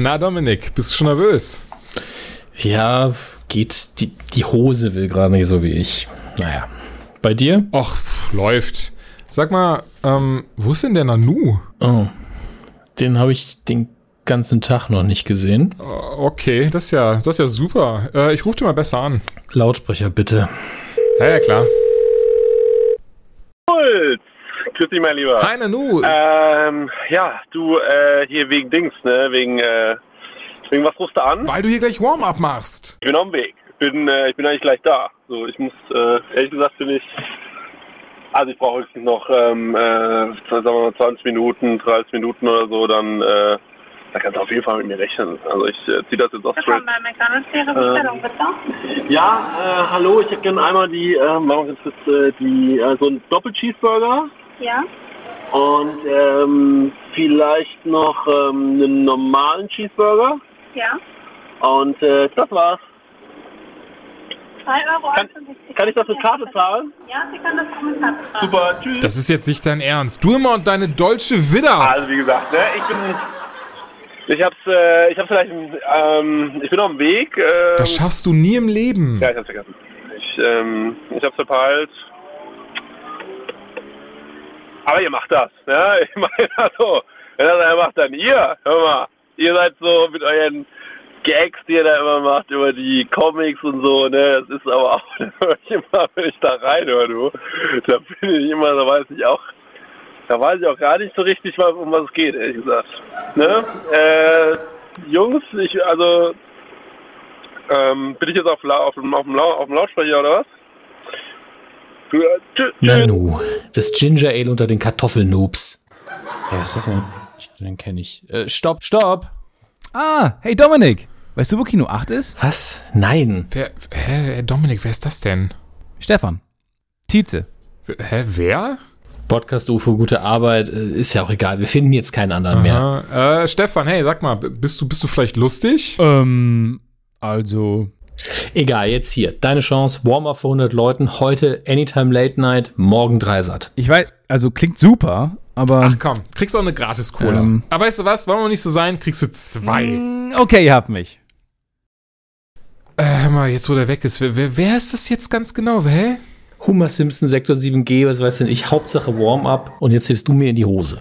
Na, Dominik, bist du schon nervös? Ja, geht. Die, die Hose will gerade nicht so wie ich. Naja. Bei dir? Pff, läuft. Sag mal, ähm, wo ist denn der Nanu? Oh. Den habe ich den ganzen Tag noch nicht gesehen. Äh, Okay, das ist ja, das ist ja super. Äh, ich rufe dir mal besser an. Lautsprecher bitte. Ja, ja, klar. Grüß dich, mein Lieber. Hi, Nanu. Ähm, ja, du, äh, hier wegen Dings, ne? Wegen, äh, wegen was rufst du an? Weil du hier gleich Warm-up machst. Ich bin auf dem Weg. Ich bin, äh, ich bin eigentlich gleich da. So, ich muss, äh, ehrlich gesagt bin ich, also ich brauche höchstens noch, ähm, äh, sagen wir mal 20 Minuten, 30 Minuten oder so, dann, äh, da kannst du auf jeden Fall mit mir rechnen. Also ich äh, ziehe das jetzt auch straight. Willkommen bei McDonalds, Ihre Bestellung, bitte. Ja, äh, hallo, ich hätte gerne einmal die, äh, machen wir jetzt das, äh, die, äh, so einen Doppel-Cheeseburger. Ja, Und ähm, vielleicht noch ähm, einen normalen Cheeseburger. ja. Und äh, das war's. 2 Euro. Kann- Kann ich das mit Karte zahlen? Ja, Sie können das auch mit Karte zahlen. Super, tschüss. Das ist jetzt nicht dein Ernst. Du immer und deine deutsche Widder. Also wie gesagt, ne, ich bin. Ich hab's, äh, ich hab's vielleicht, ähm, ich bin auf dem Weg. Ähm, Das schaffst du nie im Leben. ja, ich hab's vergessen. Ich, ähm, ich hab's verpeilt. Aber ihr macht das, ne? Ich meine, also, wenn das einer macht, dann ihr. Hör mal, ihr seid so mit euren Gags, die ihr da immer macht über die Comics und so, ne? Das ist aber auch, immer, wenn ich da reinhöre, du, da bin ich immer, da weiß ich auch, da weiß ich auch gar nicht so richtig, um was es geht, ehrlich gesagt. Ne? Äh, Jungs, ich, also, ähm, bin ich jetzt auf, auf, auf, Lau auf dem Lautsprecher oder was? Tschüss. Nanu. Das Ginger Ale unter den Kartoffelnoobs. Wer ist das denn? Den kenne ich. Äh, stopp, stopp. Ah, hey Dominik. Weißt du, wo Kino 8 ist? Was? Nein. Wer, hä, Dominik, wer ist das denn? Stefan. Tietze. Hä, wer? Podcast UFO, gute Arbeit. Äh, Ist ja auch egal. Wir finden jetzt keinen anderen mehr. Aha. Äh, Stefan, hey, sag mal, bist du, bist du vielleicht lustig? Ähm, also. Egal, jetzt hier. Deine Chance. Warm-up für 100 Leuten. Heute Anytime Late Night. Morgen Dreisat. Ich weiß, also klingt super, aber. Ach komm, kriegst auch eine Gratis-Cola. Ähm. Aber weißt du was, wollen wir nicht so sein, kriegst du zwei. Mm, Okay, ihr habt mich. Äh, hör mal, jetzt wo der weg ist, wer, wer, wer ist das jetzt ganz genau? Hä? Homer Simpson, Sektor 7G, was weiß denn ich. Hauptsache Warm-up. Und jetzt hilfst du mir in die Hose.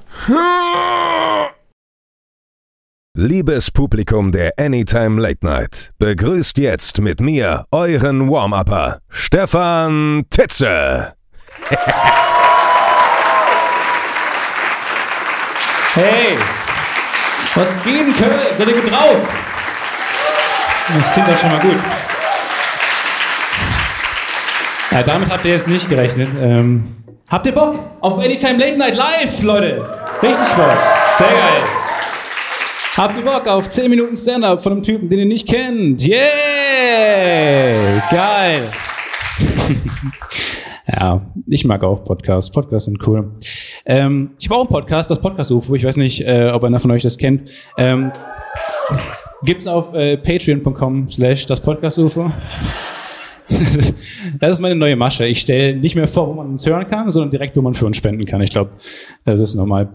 Liebes Publikum der Anytime Late Night, begrüßt jetzt mit mir euren Warm-Upper, Stefan Titze. Hey, was geht in Köln? Seid ihr gut drauf? Das klingt doch schon mal gut. Ja, damit habt ihr jetzt nicht gerechnet. Ähm, habt ihr Bock auf Anytime Late Night Live, Leute? Richtig Bock. Sehr geil. Habt ihr Bock auf 10 Minuten Stand-Up von einem Typen, den ihr nicht kennt? Yeah! Geil. Ja, ich mag auch Podcasts. Podcasts sind cool. Ähm, ich habe auch einen Podcast, das Podcast UFO. Ich weiß nicht, äh, ob einer von euch das kennt. Ähm, gibt's auf äh, patreon.com slash das Podcast UFO. das ist meine neue Masche. Ich stelle nicht mehr vor, wo man uns hören kann, sondern direkt, wo man für uns spenden kann. Ich glaube, das ist normal.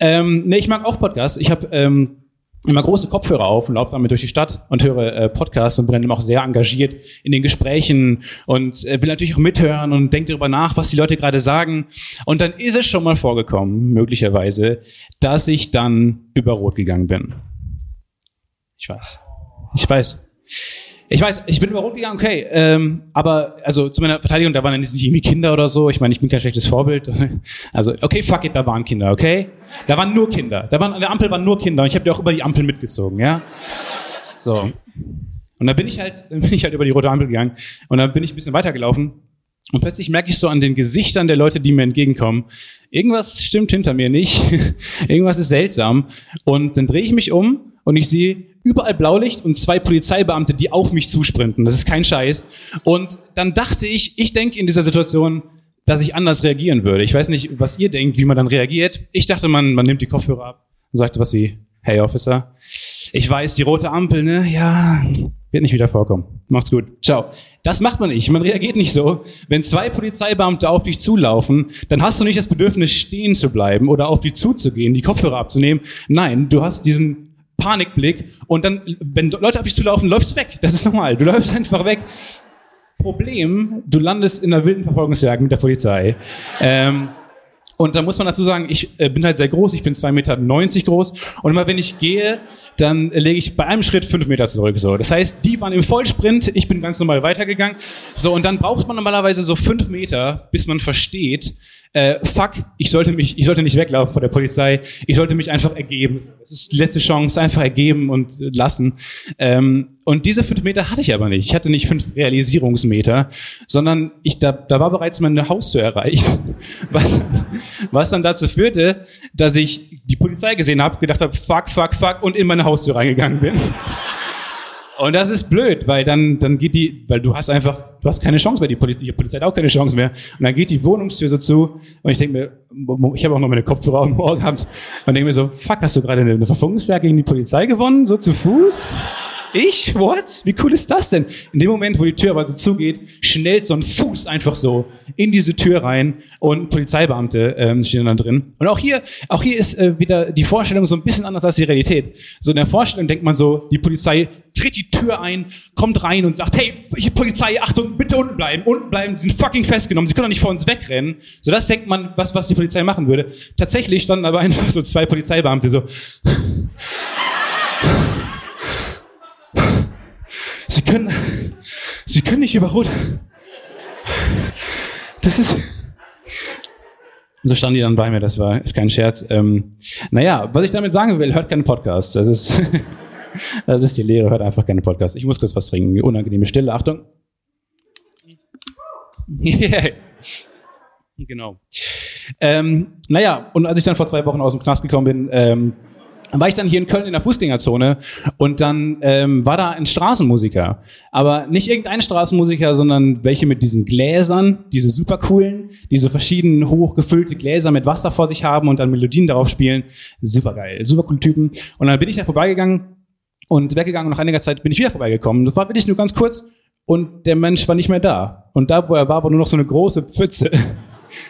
Ähm, nee, ich mag auch Podcasts. Ich habe ähm, immer große Kopfhörer auf und laufe damit durch die Stadt und höre äh, Podcasts und bin dann immer auch sehr engagiert in den Gesprächen und äh, will natürlich auch mithören und denke darüber nach, was die Leute gerade sagen. Und dann ist es schon mal vorgekommen, möglicherweise, dass ich dann über Rot gegangen bin. Ich weiß. Ich weiß. Ich weiß, ich bin über Rot gegangen, okay. Ähm, aber also zu meiner Verteidigung, da waren dann nicht irgendwie Kinder oder so. Ich meine, ich bin kein schlechtes Vorbild. Also, okay, fuck it, da waren Kinder, okay? Da waren nur Kinder. Da waren, an der Ampel waren nur Kinder und ich habe die auch über die Ampel mitgezogen, ja? So. Und dann bin ich halt, bin ich halt über die rote Ampel gegangen und dann bin ich ein bisschen weitergelaufen und plötzlich merke ich so an den Gesichtern der Leute, die mir entgegenkommen, irgendwas stimmt hinter mir nicht, irgendwas ist seltsam. Und dann drehe ich mich um und ich sehe überall Blaulicht und zwei Polizeibeamte, die auf mich zusprinten. Das ist kein Scheiß. Und dann dachte ich, ich denke in dieser Situation, dass ich anders reagieren würde. Ich weiß nicht, was ihr denkt, wie man dann reagiert. Ich dachte, man, man nimmt die Kopfhörer ab und sagt was wie, hey Officer, ich weiß, die rote Ampel, ne? Ja, wird nicht wieder vorkommen. Macht's gut. Ciao. Das macht man nicht. Man reagiert nicht so. Wenn zwei Polizeibeamte auf dich zulaufen, dann hast du nicht das Bedürfnis, stehen zu bleiben oder auf die zuzugehen, die Kopfhörer abzunehmen. Nein, du hast diesen Panikblick und dann, wenn Leute auf dich zulaufen, läufst du weg. Das ist normal. Du läufst einfach weg. Problem, du landest in einer wilden Verfolgungsjagd mit der Polizei. Ähm, und da muss man dazu sagen, ich äh, bin halt sehr groß, ich bin 2,90 Meter groß. Und immer wenn ich gehe, dann lege ich bei einem Schritt fünf Meter zurück. So. Das heißt, die waren im Vollsprint, ich bin ganz normal weitergegangen. So, und dann braucht man normalerweise so fünf Meter, bis man versteht, äh, fuck, ich sollte mich, ich sollte nicht weglaufen vor der Polizei, ich sollte mich einfach ergeben. Das ist die letzte Chance, einfach ergeben und lassen. Ähm, und diese fünf Meter hatte ich aber nicht. Ich hatte nicht fünf Realisierungsmeter, sondern ich, da, da war bereits meine Haustür erreicht. Was, was dann dazu führte, dass ich die Polizei gesehen habe, gedacht habe, fuck, fuck, fuck, und in meine Haustür reingegangen bin. Und das ist blöd, weil dann, dann geht die, weil du hast einfach, du hast keine Chance mehr, die Polizei, die Polizei hat auch keine Chance mehr. Und dann geht die Wohnungstür so zu und ich denke mir, ich habe auch noch meine Kopfhörer am Ohr gehabt und denke mir so, fuck, hast du gerade eine, eine Verfolgungsjagd gegen die Polizei gewonnen, so zu Fuß? Ich? What? Wie cool ist das denn? In dem Moment, wo die Tür aber so zugeht, schnellt so ein Fuß einfach so in diese Tür rein und Polizeibeamte ähm, stehen dann drin. Und auch hier, auch hier ist äh, wieder die Vorstellung so ein bisschen anders als die Realität. So in der Vorstellung denkt man so, die Polizei tritt die Tür ein, kommt rein und sagt, hey, Polizei, Achtung, bitte unten bleiben, unten bleiben, sie sind fucking festgenommen, sie können doch nicht vor uns wegrennen. So das denkt man, was, was die Polizei machen würde. Tatsächlich standen aber einfach so zwei Polizeibeamte so. Können, Sie können nicht überrollen. Das ist. So standen die dann bei mir, das war ist kein Scherz. Ähm, naja, was ich damit sagen will, hört keinen Podcast. Das ist, das ist die Lehre, hört einfach keine Podcast. Ich muss kurz was trinken. Unangenehme Stille, Achtung. genau. Ähm, naja, und als ich dann vor zwei Wochen aus dem Knast gekommen bin, ähm, war ich dann hier in Köln in der Fußgängerzone und dann ähm, war da ein Straßenmusiker. Aber nicht irgendein Straßenmusiker, sondern welche mit diesen Gläsern, diese super coolen, diese verschiedenen hochgefüllte Gläser mit Wasser vor sich haben und dann Melodien darauf spielen. Super geil, super coole Typen. Und dann bin ich da vorbeigegangen und weggegangen und nach einiger Zeit bin ich wieder vorbeigekommen. Das war wirklich nur ganz kurz und der Mensch war nicht mehr da. Und da, wo er war, war nur noch so eine große Pfütze.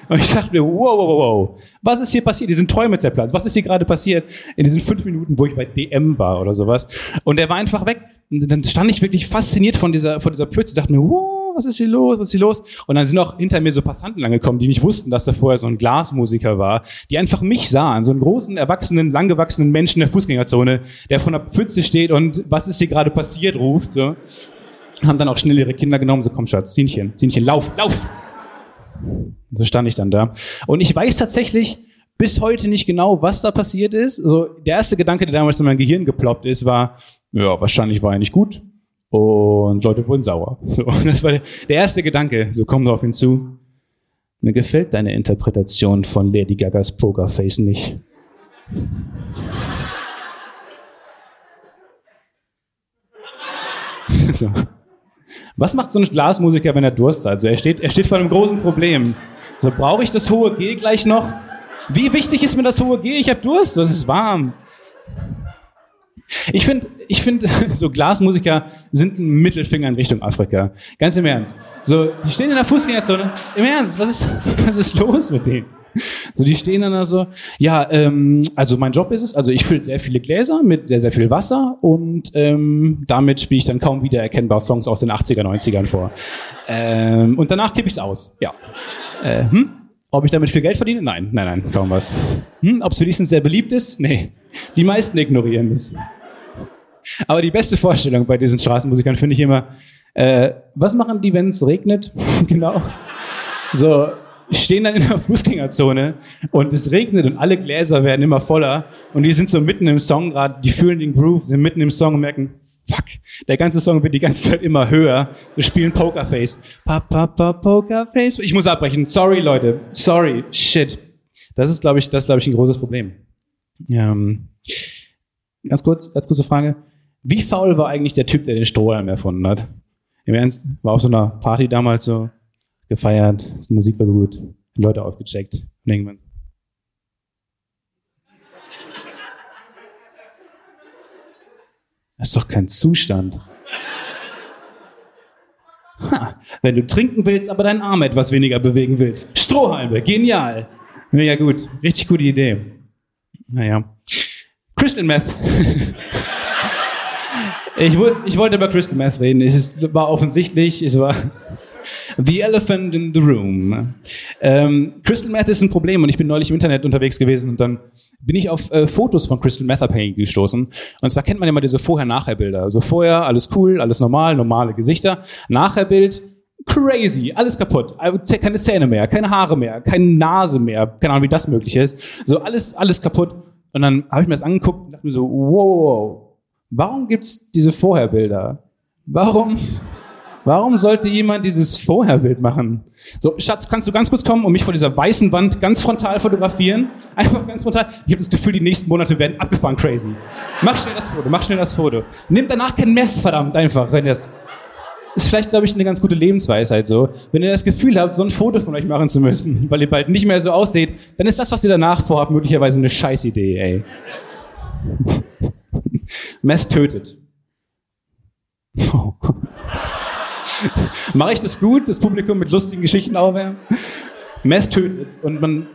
Und ich dachte mir, wow, wow, wow, was ist hier passiert? Die sind Träume zerplatzt. Was ist hier gerade passiert in diesen fünf Minuten, wo ich bei DM war oder sowas? Und er war einfach weg. Und dann stand ich wirklich fasziniert von dieser, von dieser Pfütze, dachte mir, wow, was ist hier los, was ist hier los? Und dann sind auch hinter mir so Passanten angekommen, die nicht wussten, dass da vorher so ein Glasmusiker war, die einfach mich sahen, so einen großen, erwachsenen, langgewachsenen Menschen in der Fußgängerzone, der von der Pfütze steht und was ist hier gerade passiert, ruft, so. Haben dann auch schnell ihre Kinder genommen, so komm Schatz, Zienchen, Zienchen, lauf, lauf! So stand ich dann da. Und ich weiß tatsächlich bis heute nicht genau, was da passiert ist. So, der erste Gedanke, der damals in mein Gehirn geploppt ist, war, ja, wahrscheinlich war er nicht gut. Und Leute wurden sauer. So, das war der, erste Gedanke. So, komm drauf hinzu. Mir gefällt deine Interpretation von Lady Gagas Pokerface nicht. so. Was macht so ein Glasmusiker, wenn er Durst hat? Also er steht, er steht vor einem großen Problem. So, brauche ich das hohe G gleich noch? Wie wichtig ist mir das hohe G? Ich habe Durst, es ist warm. Ich finde, ich finde, so Glasmusiker sind ein Mittelfinger in Richtung Afrika. Ganz im Ernst. So, die stehen in der Fußgängerzone. Im Ernst, was ist, was ist los mit denen? So, die stehen dann da so, ja, ähm, also mein Job ist es, also ich fülle sehr viele Gläser mit sehr, sehr viel Wasser und ähm, damit spiele ich dann kaum wieder erkennbar Songs aus den 80er, 90ern vor. Ähm, und danach kippe ich es aus, ja. Äh, hm? Ob ich damit viel Geld verdiene? Nein, nein, nein, kaum was. Hm? Ob es wenigstens sehr beliebt ist? Nee. Die meisten ignorieren es. Aber die beste Vorstellung bei diesen Straßenmusikern finde ich immer, äh, was machen die, wenn es regnet? genau. So, stehen dann in der Fußgängerzone und es regnet und alle Gläser werden immer voller und die sind so mitten im Song gerade, die fühlen den Groove, sind mitten im Song und merken, fuck, der ganze Song wird die ganze Zeit immer höher. Wir spielen Pokerface. Pa, pa, pa, Pokerface. Ich muss abbrechen. Sorry, Leute. Sorry. Shit. Das ist, glaube ich, das glaube ich, ein großes Problem. Ähm, ganz kurz, ganz kurze Frage. Wie faul war eigentlich der Typ, der den Strohhalm erfunden hat? Im Ernst? War auf so einer Party damals so gefeiert, die Musik war gut, Leute ausgecheckt und irgendwann. Das ist doch kein Zustand. Ha, wenn du trinken willst, aber deinen Arm etwas weniger bewegen willst. Strohhalme, genial. Mega gut, richtig gute Idee. Naja. Crystal Meth. Ich, wollte, ich wollte über Crystal Meth reden. Es war offensichtlich, es war The Elephant in the Room. Ähm, Crystal Meth ist ein Problem und ich bin neulich im Internet unterwegs gewesen und dann bin ich auf äh, Fotos von Crystal Meth Abhängigen gestoßen. Und zwar kennt man immer diese Vorher-Nachher-Bilder. Also vorher alles cool, alles normal, normale Gesichter. Nachher-Bild, crazy, alles kaputt. Keine Zähne mehr, keine Haare mehr, keine Nase mehr. Keine Ahnung, wie das möglich ist. So alles, alles kaputt. Und dann habe ich mir das angeguckt und dachte mir so, wow, warum gibt's diese Vorherbilder? Warum, warum sollte jemand dieses Vorherbild machen? So, Schatz, kannst du ganz kurz kommen und mich vor dieser weißen Wand ganz frontal fotografieren? Einfach ganz frontal. Ich habe das Gefühl, die nächsten Monate werden abgefahren crazy. Mach schnell das Foto, mach schnell das Foto. Nimm danach kein Mess, verdammt, einfach, wenn das ist vielleicht, glaube ich, eine ganz gute Lebensweisheit so. Wenn ihr das Gefühl habt, so ein Foto von euch machen zu müssen, weil ihr bald nicht mehr so ausseht, dann ist das, was ihr danach vorhabt, möglicherweise eine Scheißidee, ey. Meth tötet. Oh. Mache ich das gut, das Publikum mit lustigen Geschichten aufwärmen? Meth tötet. Und man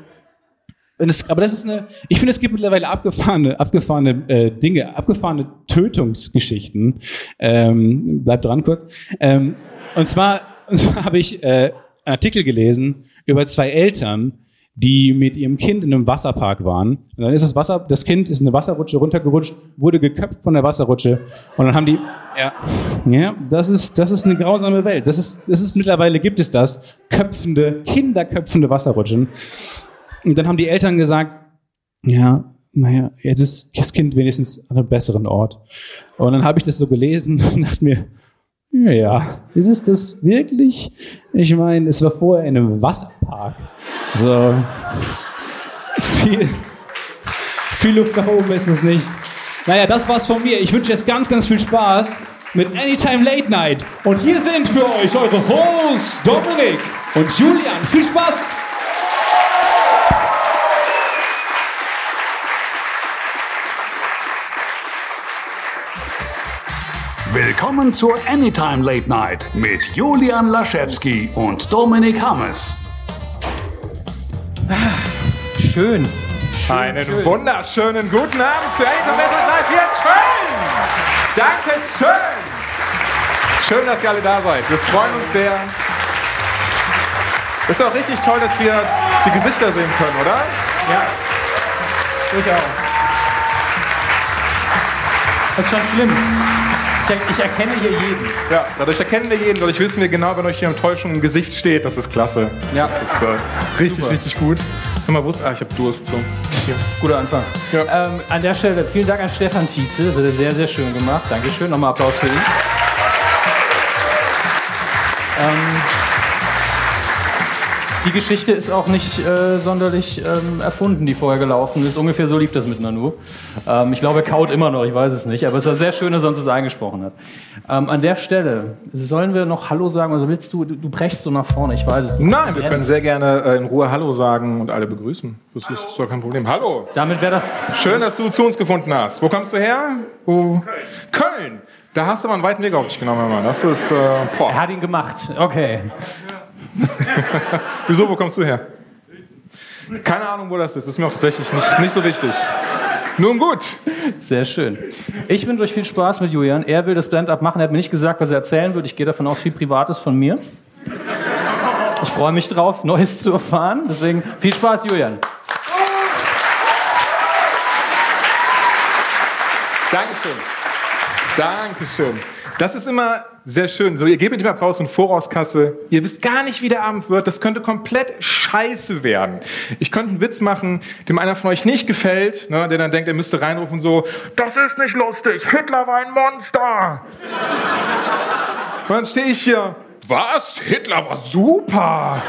und es, aber das ist eine, ich finde, es gibt mittlerweile abgefahrene, abgefahrene äh, Dinge, abgefahrene Tötungsgeschichten. Ähm, bleibt dran kurz. Ähm, und zwar, zwar habe ich äh, einen Artikel gelesen über zwei Eltern, die mit ihrem Kind in einem Wasserpark waren. Und dann ist das Wasser, das Kind ist in eine Wasserrutsche runtergerutscht, wurde geköpft von der Wasserrutsche. Und dann haben die, ja, ja, das ist, das ist eine grausame Welt. Das ist, das ist mittlerweile gibt es das, köpfende, kinderköpfende Wasserrutschen. Und dann haben die Eltern gesagt, ja, naja, jetzt ist das Kind wenigstens an einem besseren Ort. Und dann habe ich das so gelesen und dachte mir, ja, ist es das wirklich? Ich meine, es war vorher in einem Wasserpark. So viel, viel Luft nach oben ist es nicht. Naja, das war's von mir. Ich wünsche jetzt ganz, ganz viel Spaß mit Anytime Late Night. Und hier sind für euch eure Hosts Dominik und Julian. Viel Spaß! Willkommen zur Anytime Late Night mit Julian Laschewski und Dominik Hammes. Schön. schön Einen schön. wunderschönen guten Abend für Anytime Late Night hier in Köln. Danke schön. Schön, dass ihr alle da seid. Wir freuen uns sehr. Ist auch richtig toll, dass wir die Gesichter sehen können, oder? Ja, durchaus. Das ist schon schlimm. Ich, ich erkenne hier jeden. Ja, dadurch erkennen wir jeden, dadurch wissen wir genau, wenn euch hier Enttäuschung im Gesicht steht. Das ist klasse. Ja. Das ist äh, richtig, Super. richtig gut. Hör mal, wo ist. Ah, ich hab Durst. So. Hier. Guter Anfang. Ja. Ähm, an der Stelle vielen Dank an Stefan Tietze. Das hat er sehr, sehr schön gemacht. Dankeschön. Nochmal Applaus für ihn. Ähm, die Geschichte ist auch nicht äh, sonderlich ähm, erfunden, die vorher gelaufen ist. Ungefähr so lief das mit Nanu. Ähm, ich glaube, er kaut immer noch, ich weiß es nicht. Aber es war sehr schön, dass er uns das eingesprochen hat. Ähm, an der Stelle, sollen wir noch Hallo sagen? Also willst du, du, du brechst so nach vorne, ich weiß es nicht. Nein, wir können sehr gerne äh, in Ruhe Hallo sagen und alle begrüßen. Das ist, ist doch kein Problem. Hallo. Damit wäre das Schön, dass du zu uns gefunden hast. Wo kommst du her? Wo? Köln. Köln. Da hast du mal einen weiten Weg auf dich genommen, Mann. Das ist, äh, Er hat ihn gemacht. Okay. Wieso, wo kommst du her? Keine Ahnung, wo das ist. Ist mir auch tatsächlich nicht, nicht so wichtig. Nun gut. Sehr schön. Ich wünsche euch viel Spaß mit Julian. Er will das Stand-up machen. Er hat mir nicht gesagt, was er erzählen wird. Ich gehe davon aus, viel Privates von mir. Ich freue mich drauf, Neues zu erfahren. Deswegen viel Spaß, Julian. Dankeschön. Dankeschön. Das ist immer sehr schön. So, ihr gebt mit dem Applaus und Vorauskasse. Ihr wisst gar nicht, wie der Abend wird. Das könnte komplett scheiße werden. Ich könnte einen Witz machen, dem einer von euch nicht gefällt, ne, der dann denkt, er müsste reinrufen so, das ist nicht lustig, Hitler war ein Monster. Und dann stehe ich hier, was? Hitler war super.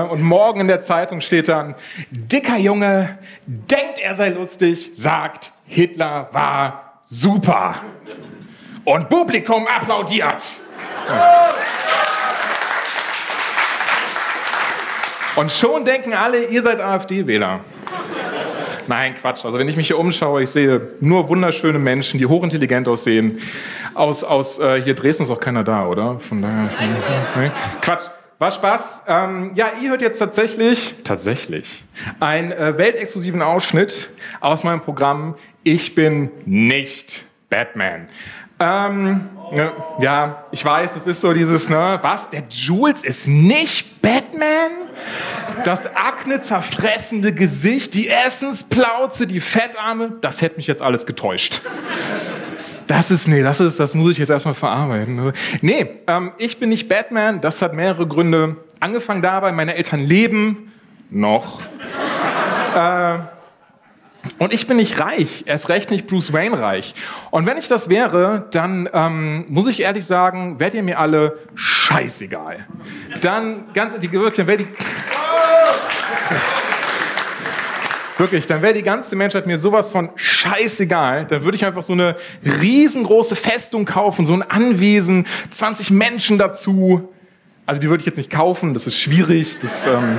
Und morgen in der Zeitung steht dann, dicker Junge, denkt er sei lustig, sagt, Hitler war super. Und Publikum applaudiert. Und schon denken alle, ihr seid AfD-Wähler. Nein, Quatsch. Also wenn ich mich hier umschaue, ich sehe nur wunderschöne Menschen, die hochintelligent aussehen. Aus, aus äh, hier Dresden ist auch keiner da, oder? Von daher. Nee. Quatsch. War Spaß. Ähm, ja, ihr hört jetzt tatsächlich, tatsächlich, einen äh, weltexklusiven Ausschnitt aus meinem Programm Ich bin nicht Batman. Ähm, ne, ja, ich weiß, es ist so dieses, ne, was, der Jules ist nicht Batman? Das Akne zerfressende Gesicht, die Essensplauze, die Fettarme, das hätte mich jetzt alles getäuscht. Das ist, nee, das ist, das muss ich jetzt erstmal verarbeiten. Nee, ähm, ich bin nicht Batman, das hat mehrere Gründe. Angefangen dabei, meine Eltern leben noch. äh, und ich bin nicht reich, erst recht nicht Bruce Wayne reich. Und wenn ich das wäre, dann ähm, muss ich ehrlich sagen, werdet ihr mir alle scheißegal. Dann ganz die wirklich, dann wäre die wirklich, dann wäre die ganze Menschheit mir sowas von scheißegal. Dann würde ich einfach so eine riesengroße Festung kaufen, so ein Anwesen, 20 Menschen dazu. Also die würde ich jetzt nicht kaufen, das ist schwierig. Das ähm,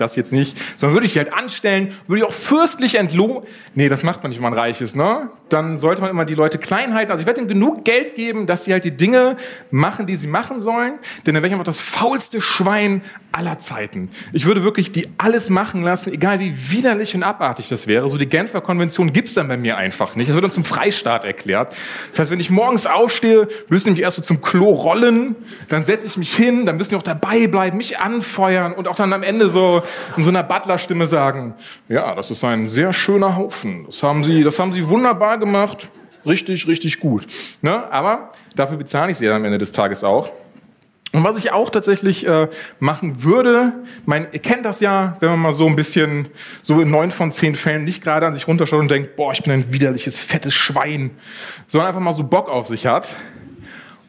das jetzt nicht, sondern würde ich halt anstellen, würde ich auch fürstlich entlohnen. Nee, das macht man nicht, wenn man reich ist, ne? Dann sollte man immer die Leute klein halten. Also ich werde ihnen genug Geld geben, dass sie halt die Dinge machen, die sie machen sollen, denn dann wäre ich einfach das faulste Schwein aller Zeiten. Ich würde wirklich die alles machen lassen, egal wie widerlich und abartig das wäre. So die Genfer Konvention gibt's dann bei mir einfach nicht. Das wird uns zum Freistaat erklärt. Das heißt, wenn ich morgens aufstehe, müssen die mich erst so zum Klo rollen, dann setze ich mich hin, dann müssen die auch dabei bleiben, mich anfeuern und auch dann am Ende so in so einer Butlerstimme sagen, ja, das ist ein sehr schöner Haufen. Das haben Sie, das haben Sie wunderbar gemacht. Richtig, richtig gut. Ne? Aber dafür bezahle ich Sie am Ende des Tages auch. Und was ich auch tatsächlich äh, machen würde, mein, ihr kennt das ja, wenn man mal so ein bisschen, so in neun von zehn Fällen nicht gerade an sich runterschaut und denkt, boah, ich bin ein widerliches, fettes Schwein, sondern einfach mal so Bock auf sich hat.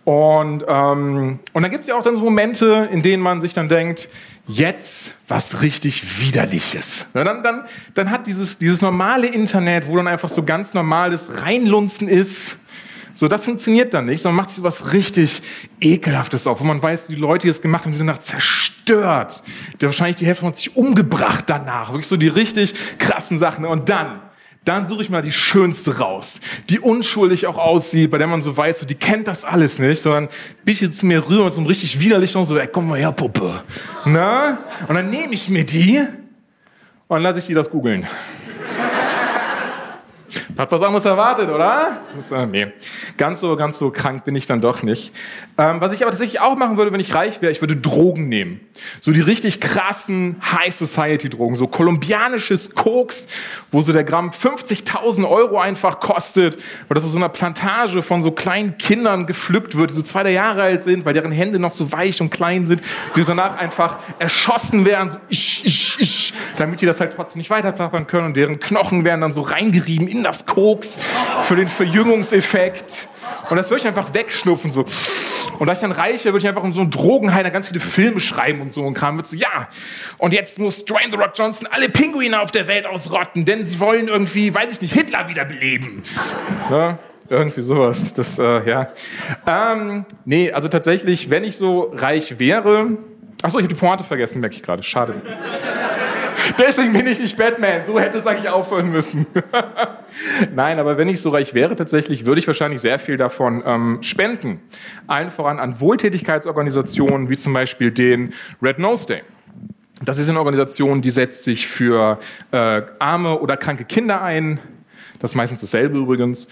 Und, ähm, und dann gibt es ja auch dann so Momente, in denen man sich dann denkt, jetzt was richtig Widerliches. Ja, dann, dann, dann hat dieses, dieses normale Internet, wo dann einfach so ganz normales Reinlunzen ist, so, das funktioniert dann nicht, sondern macht sich was richtig Ekelhaftes auf, wo man weiß, die Leute, die es gemacht haben, die sind danach zerstört. Der wahrscheinlich die Hälfte hat sich umgebracht danach. Wirklich so die richtig krassen Sachen. Und dann, dann suche ich mal die schönste raus, die unschuldig auch aussieht, bei der man so weiß, so, die kennt das alles nicht, sondern biete zu mir rüber und so richtig widerlich und so, ey, komm mal her, Puppe. Na? Und dann nehme ich mir die und lasse ich die das googeln. Hat was anderes erwartet, oder? Nee, ganz so, ganz so krank bin ich dann doch nicht. Ähm, was ich aber tatsächlich auch machen würde, wenn ich reich wäre, ich würde Drogen nehmen. So die richtig krassen High Society Drogen, so kolumbianisches Koks, wo so der Gramm 50.000 Euro einfach kostet, weil das aus so einer Plantage von so kleinen Kindern gepflückt wird, die so zwei drei Jahre alt sind, weil deren Hände noch so weich und klein sind, die danach einfach erschossen werden, so isch, isch, isch, damit die das halt trotzdem nicht weiterplappern können und deren Knochen werden dann so reingerieben in das Koks für den Verjüngungseffekt. Und das würde ich einfach wegschnupfen, so. Und da ich dann reich wäre, würde ich einfach in so einen Drogenheiler ganz viele Filme schreiben und so und Kram. Mit so, ja, und jetzt muss Dwayne The Rock Johnson alle Pinguine auf der Welt ausrotten, denn sie wollen irgendwie, weiß ich nicht, Hitler wiederbeleben. Ja, irgendwie sowas. Das, äh, ja. Ähm, nee, also tatsächlich, wenn ich so reich wäre. Achso, ich habe die Pointe vergessen, merke ich gerade. Schade. Deswegen bin ich nicht Batman. So hätte es eigentlich aufhören müssen. Nein, aber wenn ich so reich wäre tatsächlich, würde ich wahrscheinlich sehr viel davon ähm, spenden. Allen voran an Wohltätigkeitsorganisationen wie zum Beispiel den Red Nose Day. Das ist eine Organisation, die setzt sich für äh, arme oder kranke Kinder ein. Das ist meistens dasselbe übrigens.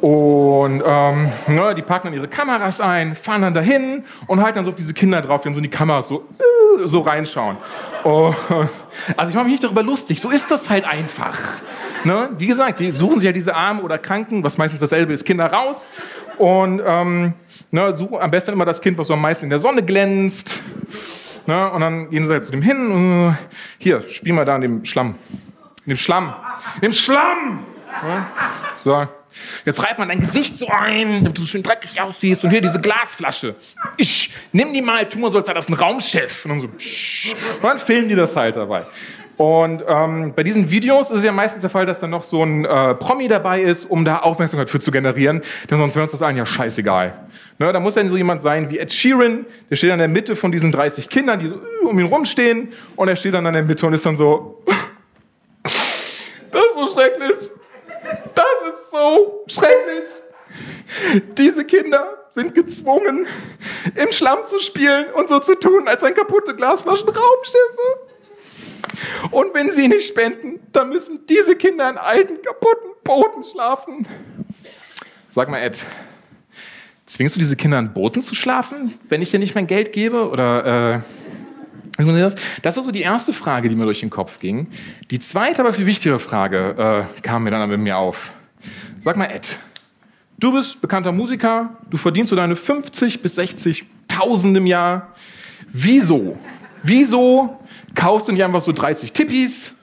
Und ähm, ne, die packen dann ihre Kameras ein, fahren dann dahin und halten dann so auf diese Kinder drauf, die dann so in die Kameras so, äh, so reinschauen. Und, also ich mache mich nicht darüber lustig, so ist das halt einfach. Ne? Wie gesagt, die suchen sich ja diese Armen oder Kranken, was meistens dasselbe ist, Kinder raus und ähm, ne, suchen am besten immer das Kind, was so am meisten in der Sonne glänzt. Ne? Und dann gehen sie halt zu dem hin und hier, spiel mal da in dem Schlamm. In dem Schlamm. Dem Schlamm! Ne? So. Jetzt reibt man dein Gesicht so ein, damit du schön dreckig aussiehst. Und hier diese Glasflasche. Ich nimm die mal, tu mal so, als sei das ein Raumschiff. Und dann so, psch, und dann filmen die das halt dabei. Und ähm, bei diesen Videos ist es ja meistens der Fall, dass dann noch so ein äh, Promi dabei ist, um da Aufmerksamkeit für zu generieren. Denn sonst wäre uns das allen ja scheißegal. Ne, da muss ja so jemand sein wie Ed Sheeran, der steht in der Mitte von diesen 30 Kindern, die so um ihn rumstehen. Und er steht dann in der Mitte und ist dann so, das ist so schrecklich. So schrecklich. Diese Kinder sind gezwungen, im Schlamm zu spielen und so zu tun, als ein kaputte Glasflaschen Raumschiffe. Und wenn sie nicht spenden, dann müssen diese Kinder in alten, kaputten Booten schlafen. Sag mal, Ed, zwingst du diese Kinder an Booten zu schlafen, wenn ich dir nicht mein Geld gebe? Oder äh, das? War so die erste Frage, die mir durch den Kopf ging. Die zweite, aber viel wichtigere Frage äh, kam mir dann bei mir auf. Sag mal, Ed, du bist bekannter Musiker, du verdienst so deine 50 bis 60.000 im Jahr. Wieso? Wieso kaufst du nicht einfach so 30 Tippis?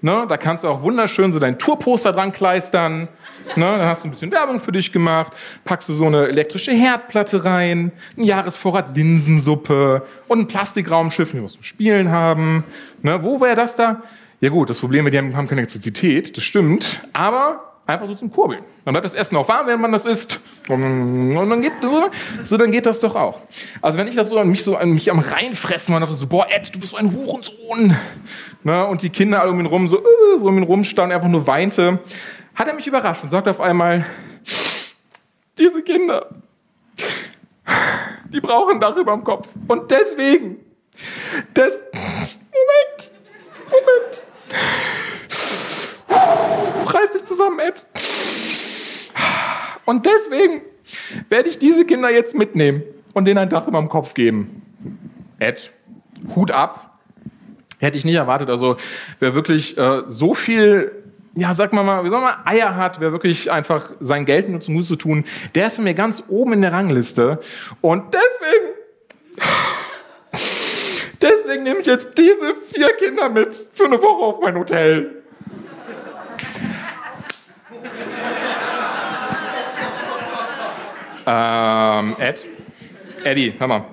Ne, da kannst du auch wunderschön so dein Tourposter dran kleistern. Ne, dann hast du ein bisschen Werbung für dich gemacht, packst du so eine elektrische Herdplatte rein, einen Jahresvorrat Linsensuppe und ein Plastikraumschiff, die wir zum Spielen haben. Ne, wo wäre das da? Ja gut, das Problem ist, die haben keine Elektrizität, das stimmt, aber einfach so zum Kurbeln. Dann bleibt das Essen auch warm, wenn man das isst. Und dann geht, so, dann geht das doch auch. Also wenn ich das so an mich so an mich am reinfressen war, dachte so, boah, Ed, du bist so ein Hurensohn. Ne? Und die Kinder alle um ihn rum so, äh, so um ihn rumstanden, einfach nur weinte, hat er mich überrascht und sagte auf einmal, diese Kinder, die brauchen ein Dach über dem Kopf. Und deswegen, das, Moment, Moment, reiß dich zusammen, Ed. Und deswegen werde ich diese Kinder jetzt mitnehmen und denen ein Dach über dem Kopf geben. Ed, Hut ab. Hätte ich nicht erwartet. Also, wer wirklich äh, so viel, ja, sag mal mal, wie soll man, Eier hat, wer wirklich einfach sein Geld nur zum Mut zu tun, der ist für mir ganz oben in der Rangliste. Und deswegen, deswegen nehme ich jetzt diese vier Kinder mit für eine Woche auf mein Hotel. Ähm, Ed? Eddie, hör mal.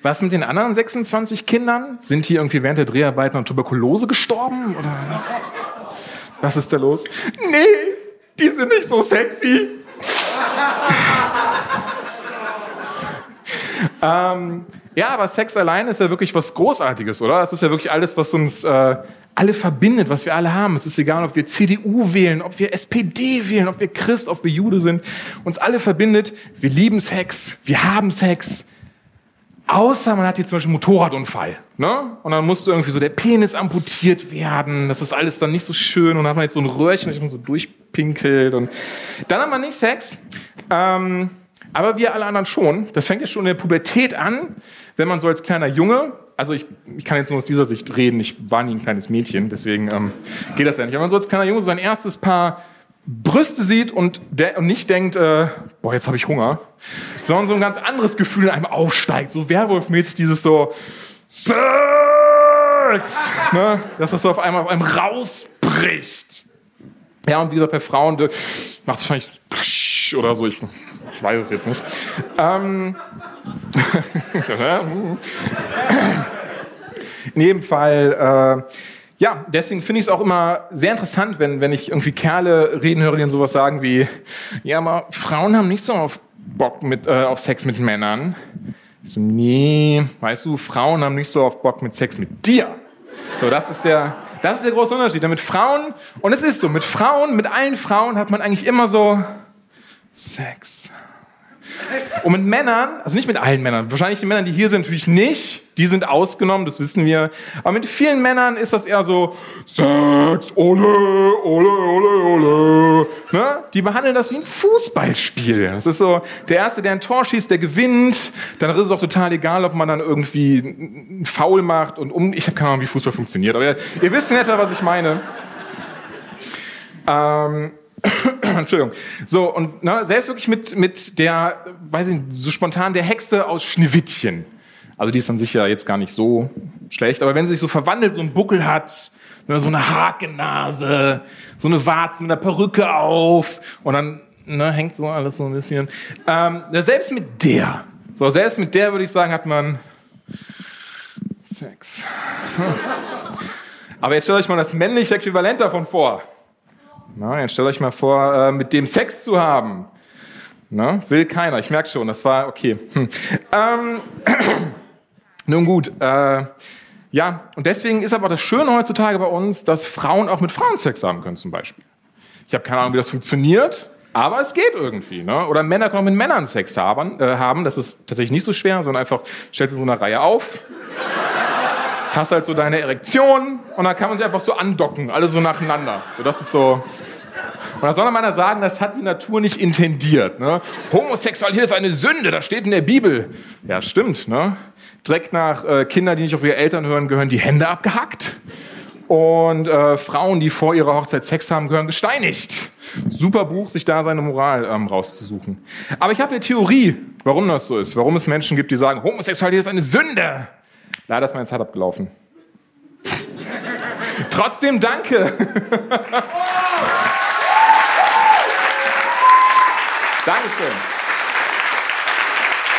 Was mit den anderen 26 Kindern? Sind die irgendwie während der Dreharbeiten an Tuberkulose gestorben? Oder was ist da los? Nee, die sind nicht so sexy. ähm, ja, aber Sex allein ist ja wirklich was Großartiges, oder? Das ist ja wirklich alles, was uns äh, alle verbindet, was wir alle haben. Es ist egal, ob wir CDU wählen, ob wir SPD wählen, ob wir Christ, ob wir Jude sind. Uns alle verbindet, wir lieben Sex, wir haben Sex. Außer man hat hier zum Beispiel einen Motorradunfall. Ne? Und dann musste irgendwie so der Penis amputiert werden. Das ist alles dann nicht so schön. Und dann hat man jetzt so ein Röhrchen, das man so durchpinkelt. Und dann hat man nicht Sex. Ähm, aber wir alle anderen schon. Das fängt ja schon in der Pubertät an, wenn man so als kleiner Junge also ich, ich kann jetzt nur aus dieser Sicht reden, ich war nie ein kleines Mädchen, deswegen ähm, geht das ja nicht. Wenn man so als kleiner Junge so sein erstes Paar Brüste sieht und, und nicht denkt, äh, boah, jetzt habe ich Hunger, sondern so ein ganz anderes Gefühl in einem aufsteigt, so Werwolfmäßig dieses so Sex, ne? dass das so auf einmal auf einem rausbricht. Ja, und wie gesagt, bei Frauen macht es wahrscheinlich oder so, ich, ich weiß es jetzt nicht. Ähm, in jedem Fall, äh, ja, deswegen finde ich es auch immer sehr interessant, wenn, wenn ich irgendwie Kerle reden höre, die dann sowas sagen wie, ja, aber Frauen haben nicht so auf Bock mit, äh, auf Sex mit Männern. so, nee, weißt du, Frauen haben nicht so auf Bock mit Sex mit dir. So, das ist der, das ist der große Unterschied. Mit Frauen, und es ist so, mit Frauen, mit allen Frauen hat man eigentlich immer so Sex. Und mit Männern, also nicht mit allen Männern, wahrscheinlich die Männer, die hier sind, natürlich nicht, die sind ausgenommen, das wissen wir. Aber mit vielen Männern ist das eher so, Sex, ole, ole, ole, ole. Ne? Die behandeln das wie ein Fußballspiel. Das ist so, der Erste, der ein Tor schießt, der gewinnt. Dann ist es auch total egal, ob man dann irgendwie einen Foul macht und um, ich habe keine Ahnung, wie Fußball funktioniert, aber ihr, ihr wisst in etwa, was ich meine. Ähm, Entschuldigung. So, und ne, selbst wirklich mit, mit der, weiß ich nicht, so spontan der Hexe aus Schneewittchen. Also die ist dann sicher jetzt gar nicht so schlecht, aber wenn sie sich so verwandelt, so einen Buckel hat, ne, so eine Hakennase, so eine Warze mit einer Perücke auf und dann ne, hängt so alles so ein bisschen. Ähm, selbst mit der, so selbst mit der würde ich sagen, hat man Sex. aber jetzt stellt euch mal das männliche Äquivalent davon vor. Na, jetzt stellt euch mal vor, äh, mit dem Sex zu haben. Na, will keiner, ich merke schon, das war okay. Hm. Ähm, nun gut, äh, ja, und deswegen ist aber das Schöne heutzutage bei uns, dass Frauen auch mit Frauen Sex haben können zum Beispiel. Ich habe keine Ahnung, wie das funktioniert, aber es geht irgendwie. Ne? Oder Männer können auch mit Männern Sex haben, äh, haben. Das ist tatsächlich nicht so schwer, sondern einfach stellst du so eine Reihe auf, hast halt so deine Erektion und dann kann man sie einfach so andocken, alle so nacheinander. So, das ist so Und da soll man einer sagen, das hat die Natur nicht intendiert. Ne? Homosexualität ist eine Sünde, das steht in der Bibel. Ja, stimmt. Ne? Direkt nach äh, Kinder, die nicht auf ihre Eltern hören, gehören die Hände abgehackt. Und äh, Frauen, die vor ihrer Hochzeit Sex haben, gehören gesteinigt. Super Buch, sich da seine Moral ähm, rauszusuchen. Aber ich habe eine Theorie, warum das so ist. Warum es Menschen gibt, die sagen, Homosexualität ist eine Sünde. Leider ist meine Zeit abgelaufen. Trotzdem danke. Dankeschön.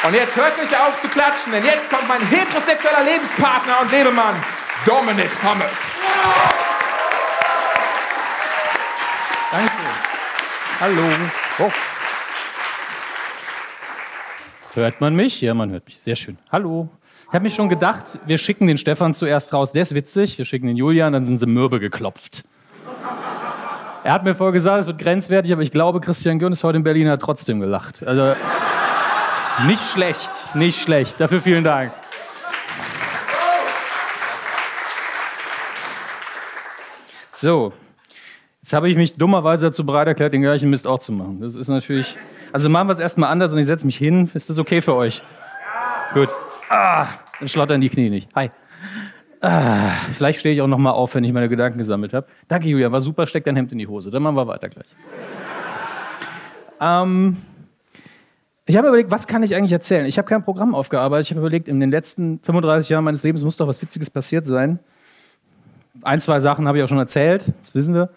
Und jetzt hört nicht auf zu klatschen, denn jetzt kommt mein heterosexueller Lebenspartner und Lebemann, Dominik Hammes. Danke. Hallo. Oh. Hört man mich? Ja, man hört mich. Sehr schön. Hallo. Ich habe mir schon gedacht, wir schicken den Stefan zuerst raus. Der ist witzig. Wir schicken den Julian, dann sind sie mürbe geklopft. Er hat mir vorher gesagt, es wird grenzwertig, aber ich glaube, Christian Gürn ist heute in Berlin hat trotzdem gelacht. Also nicht schlecht, nicht schlecht. Dafür vielen Dank. So, jetzt habe ich mich dummerweise dazu bereit erklärt, den gleichen Mist auch zu machen. Das ist natürlich. Also machen wir es erstmal anders und ich setze mich hin. Ist das okay für euch? Ja. Gut. Ah, dann schlottern die Knie nicht. Hi. Ah, vielleicht stehe ich auch noch mal auf, wenn ich meine Gedanken gesammelt habe. Danke, Julia, war super. Steck dein Hemd in die Hose. Dann machen wir weiter gleich. ähm, ich habe überlegt, was kann ich eigentlich erzählen? Ich habe kein Programm aufgearbeitet. Ich habe überlegt, in den letzten 35 Jahren meines Lebens muss doch was Witziges passiert sein. Ein, zwei Sachen habe ich auch schon erzählt, das wissen wir.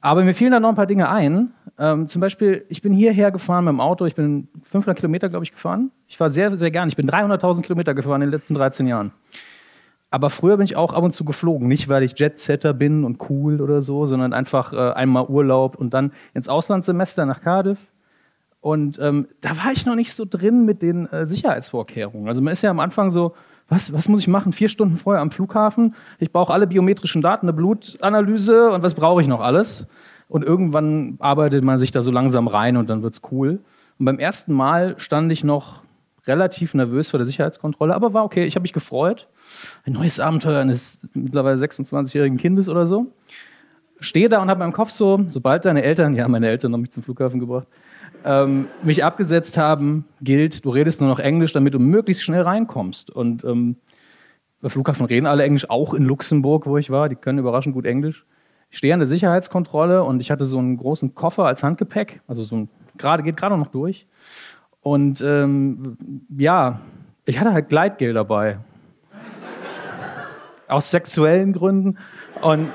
Aber mir fielen da noch ein paar Dinge ein. Ähm, zum Beispiel, ich bin hierher gefahren mit dem Auto. Ich bin 500 Kilometer, glaube ich, gefahren. Ich war sehr, sehr gern. Ich bin 300.000 Kilometer gefahren in den letzten 13 Jahren. Aber früher bin ich auch ab und zu geflogen. Nicht, weil ich Jetsetter bin und cool oder so, sondern einfach äh, einmal Urlaub und dann ins Auslandssemester nach Cardiff. Und ähm, da war ich noch nicht so drin mit den äh, Sicherheitsvorkehrungen. Also man ist ja am Anfang so, was, was muss ich machen? Vier Stunden vorher am Flughafen. Ich brauche alle biometrischen Daten, eine Blutanalyse und was brauche ich noch alles? Und irgendwann arbeitet man sich da so langsam rein und dann wird's cool. Und beim ersten Mal stand ich noch relativ nervös vor der Sicherheitskontrolle, aber war okay. Ich habe mich gefreut ein neues Abenteuer eines mittlerweile 26-jährigen Kindes oder so. Stehe da und habe meinem Kopf so, sobald deine Eltern, ja, meine Eltern haben mich zum Flughafen gebracht, ähm, mich abgesetzt haben, gilt, du redest nur noch Englisch, damit du möglichst schnell reinkommst. Und ähm, bei Flughafen reden alle Englisch, auch in Luxemburg, wo ich war, die können überraschend gut Englisch. Ich stehe an der Sicherheitskontrolle und ich hatte so einen großen Koffer als Handgepäck, also so ein, gerade geht gerade noch durch. Und ähm, ja, ich hatte halt Gleitgel dabei aus sexuellen Gründen. Und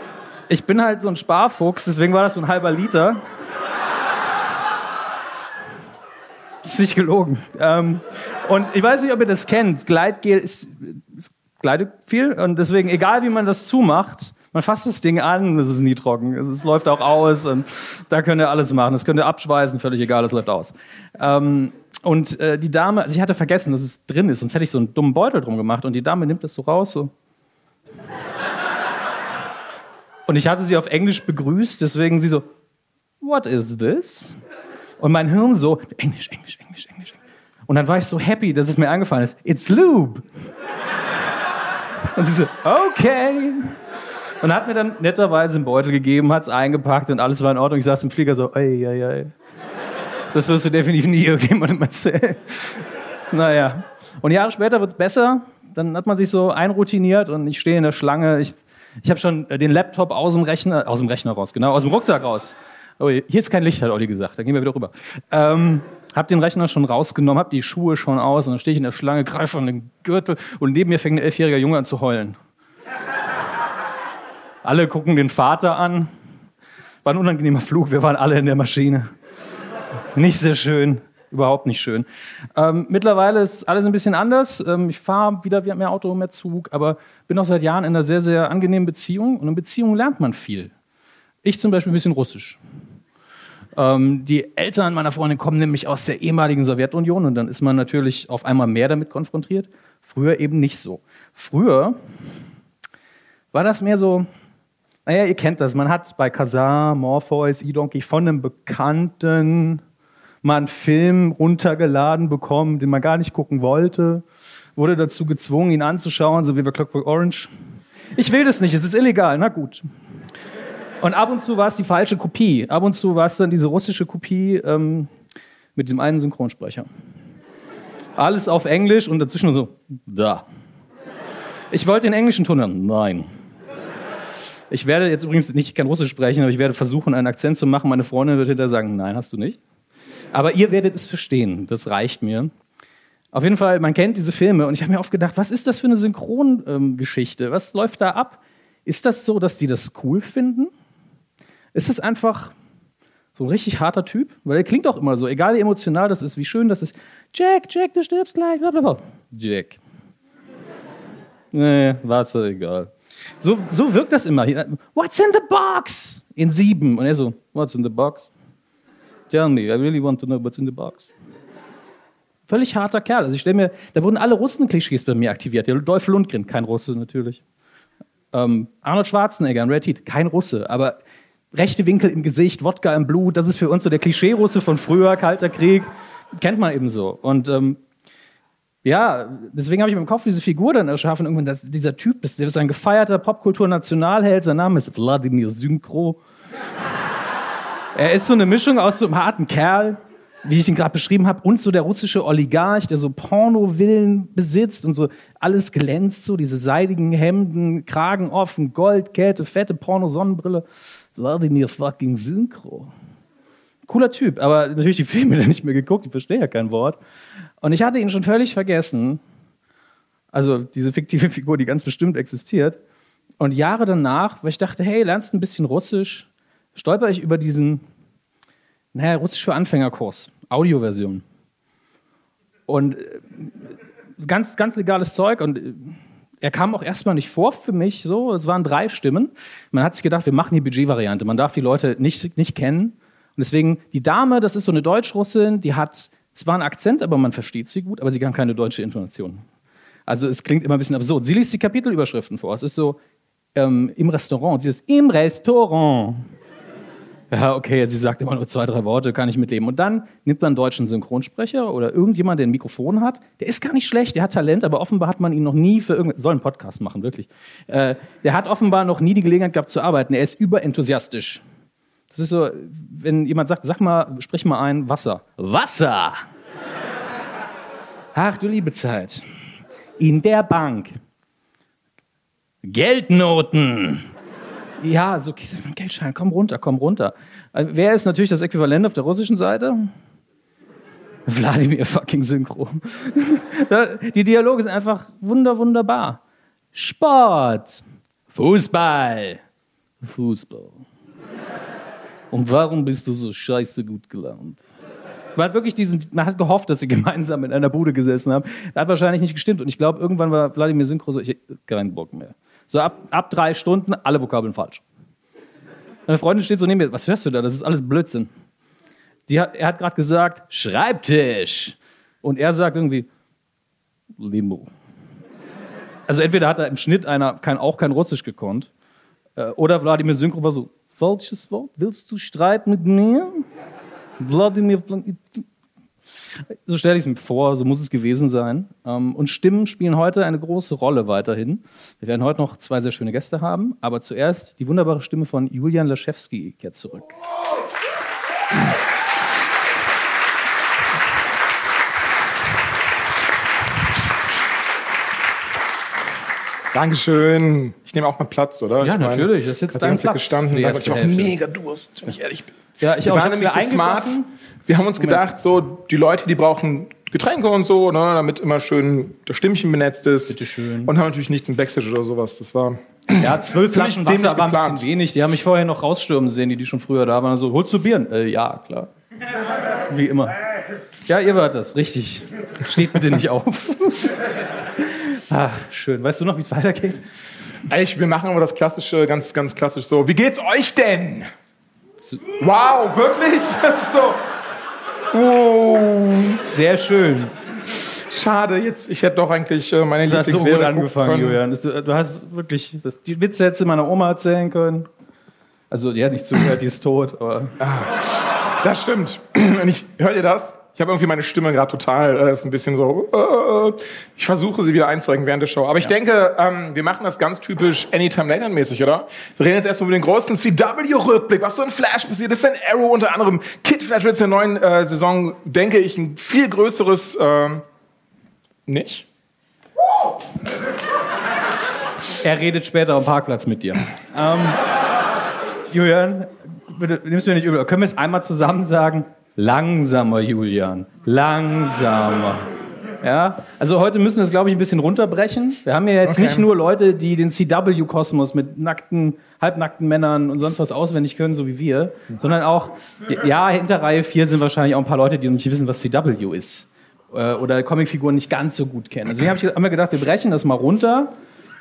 ich bin halt so ein Sparfuchs, deswegen war das so ein halber Liter. Das ist nicht gelogen. Ähm, und ich weiß nicht, ob ihr das kennt. Gleitgel ist, es gleitet viel und deswegen, egal wie man das zumacht, man fasst das Ding an, es ist nie trocken. Es, es läuft auch aus und da könnt ihr alles machen. Das könnt ihr abschweißen, völlig egal, es läuft aus. Ähm, und äh, die Dame, also ich hatte vergessen, dass es drin ist, sonst hätte ich so einen dummen Beutel drum gemacht und die Dame nimmt das so raus, so und ich hatte sie auf Englisch begrüßt, deswegen sie so, what is this? Und mein Hirn so, Englisch, Englisch, Englisch, Englisch. Und dann war ich so happy, dass es mir eingefallen ist, it's lube. Und sie so, okay. Und hat mir dann netterweise einen Beutel gegeben, hat es eingepackt und alles war in Ordnung. Ich saß im Flieger so, ey, ey, ey. Das wirst du definitiv nie irgendjemandem erzählen. Naja. Und Jahre später wird es besser. Dann hat man sich so einroutiniert und ich stehe in der Schlange. Ich ich habe schon äh, den Laptop aus dem Rechner, aus dem Rechner raus, genau, aus dem Rucksack raus. Oh, hier ist kein Licht, hat Olli gesagt. Da gehen wir wieder rüber. Ähm, hab den Rechner schon rausgenommen, hab die Schuhe schon aus und dann stehe ich in der Schlange, greife an den Gürtel und neben mir fängt ein elfjähriger Junge an zu heulen. alle gucken den Vater an. War ein unangenehmer Flug, wir waren alle in der Maschine. Nicht sehr schön überhaupt nicht schön. Ähm, mittlerweile ist alles ein bisschen anders. Ähm, ich fahre wieder mehr Auto, mehr Zug, aber bin auch seit Jahren in einer sehr, sehr angenehmen Beziehung. Und in Beziehungen lernt man viel. Ich zum Beispiel ein bisschen Russisch. Ähm, die Eltern meiner Freundin kommen nämlich aus der ehemaligen Sowjetunion und dann ist man natürlich auf einmal mehr damit konfrontiert. Früher eben nicht so. Früher war das mehr so, naja, ihr kennt das, man hat bei Kazan, Morpheus, E-Donkey von einem Bekannten mal einen Film runtergeladen bekommen, den man gar nicht gucken wollte, wurde dazu gezwungen, ihn anzuschauen, so wie bei Clockwork Orange. Ich will das nicht, es ist illegal, na gut. Und ab und zu war es die falsche Kopie. Ab und zu war es dann diese russische Kopie ähm, mit diesem einen Synchronsprecher. Alles auf Englisch und dazwischen so, da. Ich wollte den englischen Ton hören. Nein. Ich werde jetzt übrigens nicht kein Russisch sprechen, aber ich werde versuchen, einen Akzent zu machen. Meine Freundin wird hinterher sagen, nein, hast du nicht. Aber ihr werdet es verstehen. Das reicht mir. Auf jeden Fall, man kennt diese Filme und ich habe mir oft gedacht, was ist das für eine Synchrongeschichte? was läuft da ab? Ist das so, dass die das cool finden? Ist es einfach so ein richtig harter Typ? Weil er klingt auch immer so, egal wie emotional das ist, wie schön das ist. Jack, Jack, du stirbst gleich, blablabla. Jack. Nee, Wasser, egal. So, so wirkt das immer. What's in the box? In sieben. Und er so, what's in the box? Tell me, I really want to know what's in the box. Völlig harter Kerl. Also ich stelle mir, da wurden alle Russen-Klischees bei mir aktiviert. Der Dolph Lundgren, kein Russe natürlich. Ähm, Arnold Schwarzenegger in Red Heat, kein Russe, aber rechte Winkel im Gesicht, Wodka im Blut, das ist für uns so der Klischee-Russe von früher, Kalter Krieg, kennt man eben so. Und ähm, ja, deswegen habe ich im Kopf diese Figur dann erschaffen, irgendwann, dass dieser Typ ist, der ist ein gefeierter Popkultur-Nationalheld, sein Name ist Wladimir Synchro. er ist so eine Mischung aus so einem harten Kerl, wie ich ihn gerade beschrieben habe, und so der russische Oligarch, der so Porno-Villen besitzt und so alles glänzt, so diese seidigen Hemden, Kragen offen, Gold, Kälte, fette Porno-Sonnenbrille. Wladimir fucking Synchro. Cooler Typ, aber natürlich die Filme nicht mehr geguckt, ich verstehe ja kein Wort. Und ich hatte ihn schon völlig vergessen. Also diese fiktive Figur, die ganz bestimmt existiert. Und Jahre danach, weil ich dachte, hey, lernst ein bisschen Russisch, stolper ich über diesen, naja, Russisch für Anfängerkurs, Audioversion. Und äh, ganz, ganz legales Zeug. Und äh, er kam auch erstmal nicht vor für mich so. Es waren drei Stimmen. Man hat sich gedacht, wir machen die Budgetvariante. Man darf die Leute nicht, nicht kennen. Und deswegen, die Dame, das ist so eine Deutschrussin, die hat zwar einen Akzent, aber man versteht sie gut, aber sie kann keine deutsche Intonation. Also es klingt immer ein bisschen absurd. Sie liest die Kapitelüberschriften vor. Es ist so ähm, im Restaurant. Sie ist im Restaurant. Ja, okay, sie sagt immer nur zwei, drei Worte, kann ich mitleben. Und dann nimmt man einen deutschen Synchronsprecher oder irgendjemand, der ein Mikrofon hat. Der ist gar nicht schlecht, der hat Talent, aber offenbar hat man ihn noch nie für irgendwas, soll einen Podcast machen, wirklich. Äh, der hat offenbar noch nie die Gelegenheit gehabt zu arbeiten. Er ist überenthusiastisch. Das ist so, wenn jemand sagt, sag mal, sprich mal ein, Wasser. Wasser! Ach du liebe Zeit. In der Bank. Geldnoten. Ja, so, okay, Geldschein, komm runter, komm runter. Äh, wer ist natürlich das Äquivalent auf der russischen Seite? Wladimir fucking Synchro. Die Dialoge sind einfach wunder, wunderbar. Sport. Fußball. Fußball. Und warum bist du so scheiße gut gelaunt? Man hat wirklich diesen, man hat gehofft, dass sie gemeinsam in einer Bude gesessen haben. Das hat wahrscheinlich nicht gestimmt. Und ich glaube, irgendwann war Wladimir Synchro so, ich keinen Bock mehr. So ab, ab drei Stunden, alle Vokabeln falsch. Meine Freundin steht so neben mir, was hörst du da? Das ist alles Blödsinn. Hat, er hat gerade gesagt, Schreibtisch. Und er sagt irgendwie, Limo. Also entweder hat er im Schnitt einer kein, auch kein Russisch gekonnt, äh, oder Wladimir Synchro war so, falsches Wort, willst du Streit mit mir? Wladimir, so stelle ich es mir vor, so muss es gewesen sein. Ähm, und Stimmen spielen heute eine große Rolle weiterhin. Wir werden heute noch zwei sehr schöne Gäste haben, aber zuerst die wunderbare Stimme von Julian Laschewski kehrt zurück. Dankeschön. Ich nehme auch mal Platz, oder? Ja, ich meine, natürlich. Das ist jetzt dein Platz. gestanden. Da ich auch Hälfte. mega Durst, wenn ich ehrlich bin. Ja, ich Wir auch. Ich waren hab's nämlich so smart. Wir haben uns gedacht, so die Leute, die brauchen Getränke und so, ne, damit immer schön das Stimmchen benetzt ist. Bitteschön. Und haben natürlich nichts im Backstage oder sowas. Das war Ja, zwölf Flaschen Wasser war ein bisschen wenig. Die haben mich vorher noch rausstürmen sehen, die, die schon früher da waren. Also, holst du Bieren? Äh, ja, klar. Wie immer. Ja, ihr wart das, richtig. Steht bitte nicht auf. ah, schön. Weißt du noch, wie es weitergeht? Eigentlich, wir machen aber das klassische, ganz, ganz klassisch so. Wie geht's euch denn? Wow, wirklich? Das ist so. Oh, Sehr schön. schade, jetzt, ich hätte doch eigentlich äh, meine Du hast so gut Lieblingsserie angefangen. Julian. Du hast wirklich das, die Witze hättest du meiner Oma erzählen können. Also, die hat nicht zugehört, die ist tot. Aber Das stimmt. Und ich, hört ihr das? Ich habe irgendwie meine Stimme gerade total, äh, ist ein bisschen so, äh, ich versuche sie wieder einzureichen während der Show. Aber ich denke, ähm, wir machen das ganz typisch Anytime Later mäßig, oder? Wir reden jetzt erstmal über den großen CW-Rückblick, was so in Flash passiert ist, in Arrow unter anderem. Kid Flash wird in der neuen äh, Saison, denke ich, ein viel größeres, ähm, nicht? Er redet später am Parkplatz mit dir. Ähm, Julian, bitte, nimmst du mir nicht übel. Können wir es einmal zusammen sagen? Langsamer, Julian. Langsamer. Ja, also heute müssen wir es, glaube ich, ein bisschen runterbrechen. Wir haben ja jetzt Okay. nicht nur Leute, die den CW-Kosmos mit nackten, halbnackten Männern und sonst was auswendig können, so wie wir, sondern auch, ja, hinter Reihe 4 sind wahrscheinlich auch ein paar Leute, die noch nicht wissen, was CW ist. Äh, Oder Comicfiguren nicht ganz so gut kennen. Deswegen habe ich haben wir gedacht, wir brechen das mal runter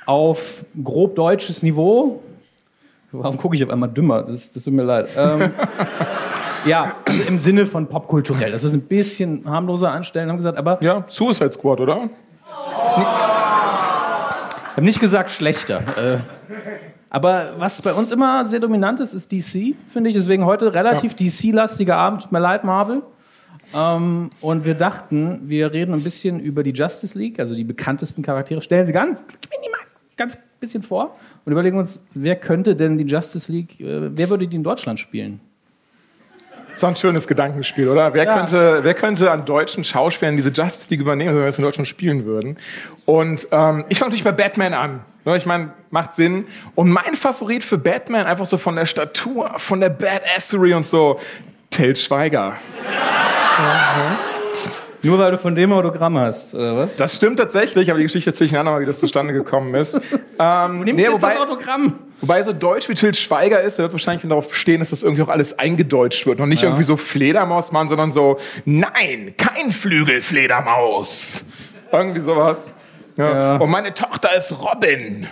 auf grob deutsches Niveau. Warum gucke ich auf einmal dümmer? Das, das tut mir leid. Ähm, ja, also im Sinne von popkulturell. Das ist ein bisschen harmloser anstellen, haben gesagt, aber Ja, Suicide Squad, oder? Ich habe nicht gesagt schlechter. Äh, aber was bei uns immer sehr dominant ist, ist DC, finde ich. Deswegen heute relativ DC-lastiger Abend. Tut mir leid, Marvel. Ähm, und wir dachten, wir reden ein bisschen über die Justice League, also die bekanntesten Charaktere. Stellen sie ganz minimal, ganz bisschen vor und überlegen uns, wer könnte denn die Justice League, äh, wer würde die in Deutschland spielen? Doch ein schönes Gedankenspiel, oder? Wer, Ja. könnte, wer könnte an deutschen Schauspielern diese Justice League übernehmen, wenn wir es in Deutschland spielen würden? Und ähm, ich fange natürlich bei Batman an. Ne, Ich meine, macht Sinn. Und mein Favorit für Batman, einfach so von der Statur, von der Badassery und so, Till Schweiger. Nur weil du von dem Autogramm hast, oder was? Das stimmt tatsächlich, aber die Geschichte erzähle ich ein andermal, wie das zustande gekommen ist. ähm, Du nimmst nee, jetzt wobei, das Autogramm. wobei so deutsch wie Till Schweiger ist, der wird wahrscheinlich darauf stehen, dass das irgendwie auch alles eingedeutscht wird. Und nicht irgendwie so Fledermausmann, sondern so, nein, kein Flügelfledermaus. Irgendwie sowas. Ja. Ja. Und meine Tochter ist Robin.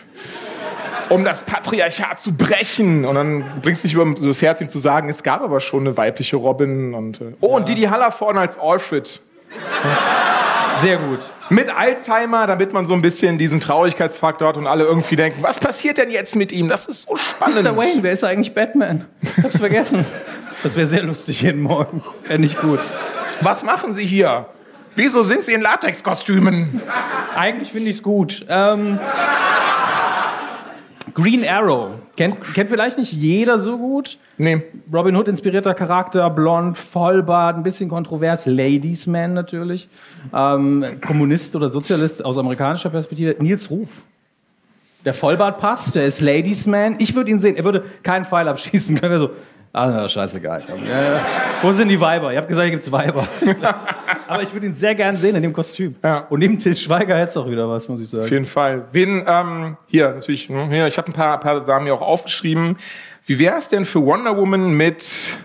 Um das Patriarchat zu brechen. Und dann bringst du dich über das Herz, ihm zu sagen, es gab aber schon eine weibliche Robin. Und, äh, oh, und Didi Haller vorne als Alfred. Sehr gut. Mit Alzheimer, damit man so ein bisschen diesen Traurigkeitsfaktor hat und alle irgendwie denken, was passiert denn jetzt mit ihm? Das ist so spannend. Mr. Wayne, wer ist eigentlich Batman? Ich hab's vergessen. Das wäre sehr lustig jeden Morgen. Fände ich gut. Was machen Sie hier? Wieso sind Sie in Latexkostümen? Eigentlich finde ich es gut. Ähm, Green Arrow. Kennt, kennt vielleicht nicht jeder so gut. Nee. Robin Hood inspirierter Charakter, blond, Vollbart, ein bisschen kontrovers, Ladies Man natürlich. Ähm, Kommunist oder Sozialist aus amerikanischer Perspektive. Nils Ruf. Der Vollbart passt, der ist Ladies Man. Ich würde ihn sehen, er würde keinen Pfeil abschießen können. Er so, ah, na, scheißegal. Ja, ja. Wo sind die Weiber? Ihr habt gesagt, hier gibt's Weiber. Aber ich würde ihn sehr gern sehen in dem Kostüm. Ja. Und neben Til Schweiger hätte es auch wieder was, muss ich Auf sagen. jeden Fall. Wen, ähm, hier, natürlich, hm, hier, ich habe ein paar, paar Sachen mir auch aufgeschrieben. Wie wäre es denn für Wonder Woman mit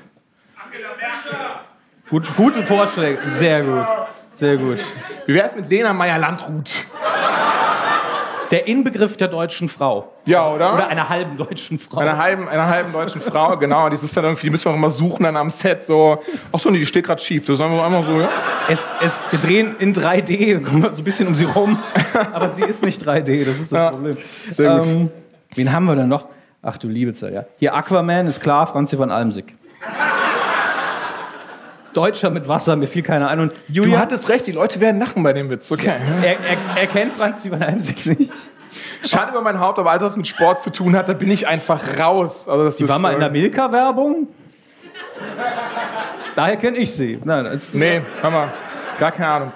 Gut, gute Vorschläge, sehr gut. Sehr gut. Wie wäre es mit Lena Meyer-Landrut? Der Inbegriff der deutschen Frau. Ja, oder? Oder einer halben deutschen Frau. Einer halben, einer halben deutschen Frau, genau. Die ist dann irgendwie, die müssen wir auch immer suchen dann am Set, so, ach so, nee, die steht gerade schief. Das sagen wir einmal so, ja? Es, es, wir drehen in 3D, kommen wir so ein bisschen um sie rum, aber sie ist nicht 3D, das ist das Ja, Problem. sehr gut. Ähm, wen haben wir denn noch? Ach du liebe Zeit, ja. Hier Aquaman ist klar, Franzi von Almsick. Deutscher mit Wasser, mir fiel keiner ein. Und Du Julia, hattest recht, die Leute werden lachen bei dem Witz, okay. er, er, er kennt Franzi von Almsick nicht. Schade über mein Haupt, aber alles, was mit Sport zu tun hat, da bin ich einfach raus. Also das Die ist, war mal in der Milka-Werbung. Daher kenne ich sie. Nein, das ist Nee, hör mal, gar keine Ahnung.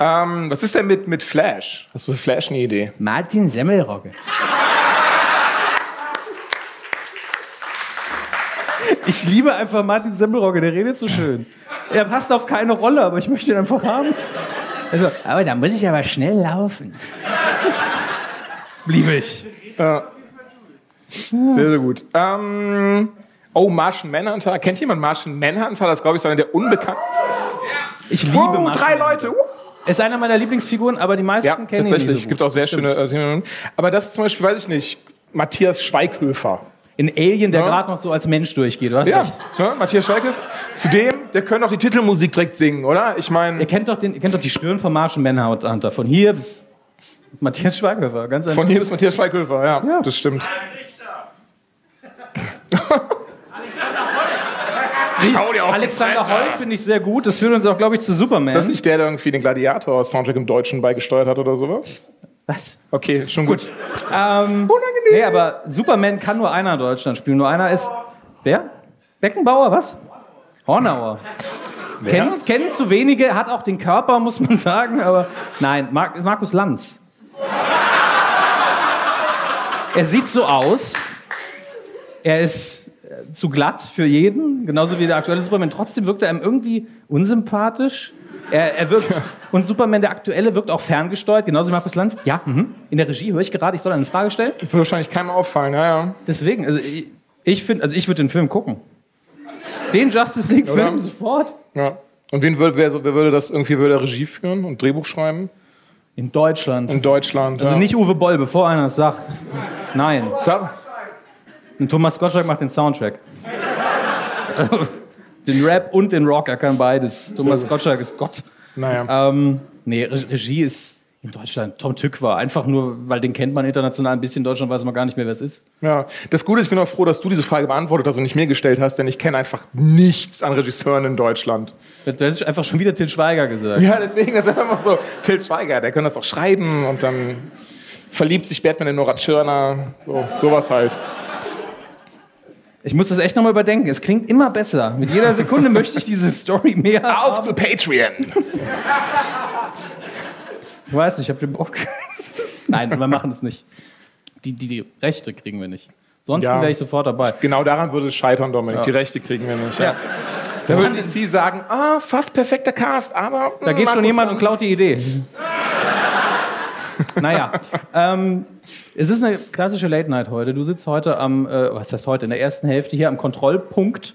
Ähm, was ist denn mit, mit Flash? Hast du für Flash eine Idee? Martin Semmelrogge. Ich liebe einfach Martin Semmelrogge, der redet so schön. Er passt auf keine Rolle, aber ich möchte ihn einfach haben. Also, aber da muss ich aber schnell laufen. Liebe ich. Sehr, sehr gut. Ähm, oh, Martian Manhunter. Kennt jemand Martian Manhunter? Das glaube ich, ist einer der unbekannten. Ich liebe Oh, Martin. drei Leute. Er ist einer meiner Lieblingsfiguren, aber die meisten Ja, kennen ihn tatsächlich. nicht Es so gibt gut. auch sehr Stimmt. schöne. Äh, aber das ist zum Beispiel, weiß ich nicht, Matthias Schweighöfer. Ein Alien, der Ja. gerade noch so als Mensch durchgeht. Du hast Ja, recht. ne? Matthias Schweighöfer. Zudem, der könnte auch die Titelmusik direkt singen, oder? Ich Ihr meine, kennt doch, den, ihr kennt doch die Stirn von Martian Manhunter. Von hier bis Matthias Schweighöfer. Ganz einfach. von hier bis Matthias Schweighöfer, ja, Ja. das stimmt. Schau dir auf die Alexander. Holt finde ich sehr gut. Das führt uns auch, glaube ich, zu Superman. Ist das nicht der, der irgendwie den Gladiator-Soundtrack im Deutschen beigesteuert hat oder sowas? Was? Okay, schon gut. Ähm, nee, aber Superman kann nur einer in Deutschland spielen. Nur einer ist. Wer? Beckenbauer, was? Hornauer. Kennen, kennen zu wenige, hat auch den Körper, muss man sagen, aber nein, Mar Markus Lanz. Er sieht so aus. Er ist äh, zu glatt für jeden, genauso wie der aktuelle Superman. Trotzdem wirkt er einem irgendwie unsympathisch. Er, er wirkt, und Superman, der aktuelle, wirkt auch ferngesteuert, genauso wie Markus Lanz. Ja, mhm. in der Regie höre ich gerade, ich soll eine Frage stellen. Wird wahrscheinlich keinem auffallen, ja, ja. Deswegen, also ich, ich finde, also ich würde den Film gucken. Den Justice League-Film sofort. ja. Und wen würde, wer, wer würde das irgendwie würde Regie führen und Drehbuch schreiben? In Deutschland. In Deutschland. Also ja. nicht Uwe Boll, bevor einer es sagt. Nein. Und Thomas Gottschalk macht den Soundtrack. den Rap und den Rock, er kann beides. Thomas Gottschalk ist Gott. Naja. Ähm, nee, Re Regie ist in Deutschland Tom Tück war. Einfach nur, weil den kennt man international ein bisschen. In Deutschland weiß man gar nicht mehr, wer es ist. Ja, das Gute ist, ich bin auch froh, dass du diese Frage beantwortet hast und nicht mir gestellt hast, denn ich kenne einfach nichts an Regisseuren in Deutschland. Du hättest einfach schon wieder Til Schweiger gesagt. Ja, deswegen, das wäre einfach so, Till Schweiger, der kann das auch schreiben und dann verliebt sich Batman in Nora Tschirner, so, sowas halt. Ich muss das echt nochmal überdenken. Es klingt immer besser. Mit jeder Sekunde möchte ich diese Story mehr. Auf zu Patreon! Ich weiß nicht, ich hab den Bock. Nein, wir machen es nicht. Die, die, die Rechte kriegen wir nicht. Sonst Ja. wäre ich sofort dabei. Genau daran würde es scheitern, Dominik. Ja. Die Rechte kriegen wir nicht. Ja. Ja. Da würde DC sagen, ah, fast perfekter Cast, aber... Da geht schon jemand und klaut die Idee. naja, ähm, es ist eine klassische Late Night heute. Du sitzt heute am, äh, was heißt heute, in der ersten Hälfte hier am Kontrollpunkt,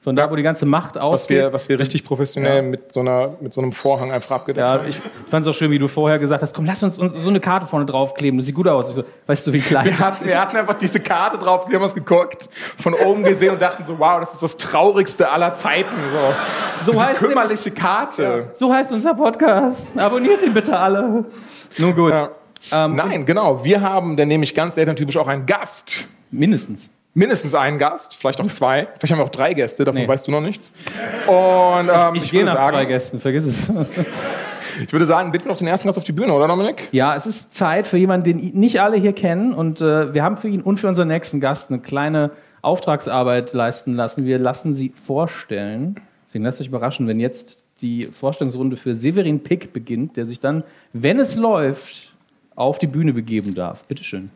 von da, wo die ganze Macht Was ausgeht. wir, was wir richtig professionell Ja. mit, so einer, mit so einem Vorhang einfach abgedeckt ja, haben. ich fand es auch schön, wie du vorher gesagt hast, komm, lass uns, uns so eine Karte vorne draufkleben, das sieht gut aus. So, weißt du, wie klein Wir das hatten, wir hatten einfach diese Karte drauf, wir haben uns geguckt, von oben gesehen und dachten so, wow, das ist das Traurigste aller Zeiten. So, So heißt kümmerliche Karte. So heißt unser Podcast. Abonniert ihn bitte alle. Nun gut. Ja. Ähm, Nein, genau. Wir haben dann nämlich ganz elterntypisch auch einen Gast. Mindestens. Mindestens einen Gast, vielleicht auch zwei. Vielleicht haben wir auch drei Gäste, davon Nee. weißt du noch nichts. Und ähm, Ich, ich, gehe würde nach zwei sagen, Gästen, vergiss es. ich würde sagen, bitten wir noch den ersten Gast auf die Bühne, oder Dominik? Ja, es ist Zeit für jemanden, den nicht alle hier kennen. Und äh, wir haben für ihn und für unseren nächsten Gast eine kleine Auftragsarbeit leisten lassen. Wir lassen sie vorstellen. Deswegen lasst euch überraschen, wenn jetzt die Vorstellungsrunde für Severin Pick beginnt, der sich dann, wenn es läuft, auf die Bühne begeben darf. Bitteschön.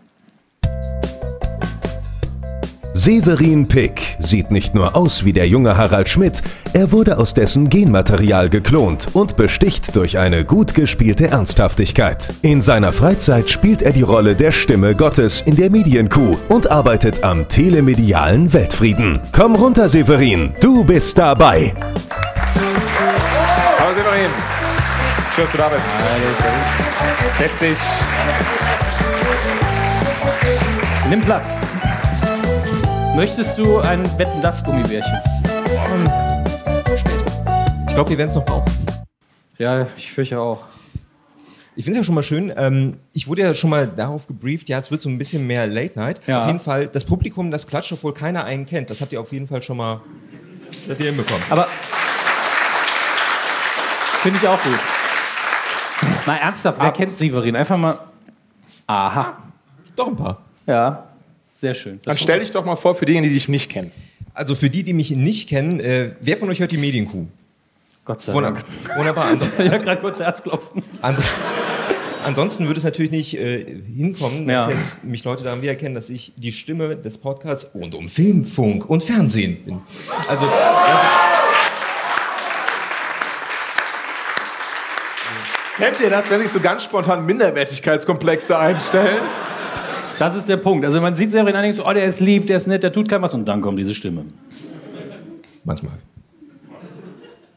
Severin Pick sieht nicht nur aus wie der junge Harald Schmidt, er wurde aus dessen Genmaterial geklont und besticht durch eine gut gespielte Ernsthaftigkeit. In seiner Freizeit spielt er die Rolle der Stimme Gottes in der Medienkuh und arbeitet am telemedialen Weltfrieden. Komm runter, Severin, du bist dabei. Hallo Severin. Schön, dass du da bist. Setz dich. Nimm Platz. Möchtest du ein Wetten das Gummibärchen? Ich glaube, wir werden es noch brauchen. Ja, ich fürchte auch. Ich finde es ja schon mal schön. Ähm, ich wurde ja schon mal darauf gebrieft, ja, es wird so ein bisschen mehr Late Night. Ja. Auf jeden Fall, das Publikum, das klatscht, obwohl keiner einen kennt. Das habt ihr auf jeden Fall schon mal das habt ihr hinbekommen. Aber finde ich auch gut. Na ernsthaft, wer kennt Severin? Einfach mal. Aha. Doch ein paar. Ja, sehr schön. Dann stell dich doch mal vor für diejenigen, die dich nicht kennen. Also für die, die mich nicht kennen, äh, wer von euch hört die Medienkuh? Gott sei Dank. Wunderbar. Ich habe gerade kurz Herzklopfen. and ansonsten würde es natürlich nicht äh, hinkommen, dass Ja. jetzt mich Leute daran wiedererkennen, dass ich die Stimme des Podcasts rund um Film, Funk und Fernsehen bin. Also das Kennt ihr das, wenn sich so ganz spontan Minderwertigkeitskomplexe einstellen? Das ist der Punkt. Also man sieht Severin an, denkt so, oh, der ist lieb, der ist nett, der tut kein was und dann kommt diese Stimme. ist manchmal.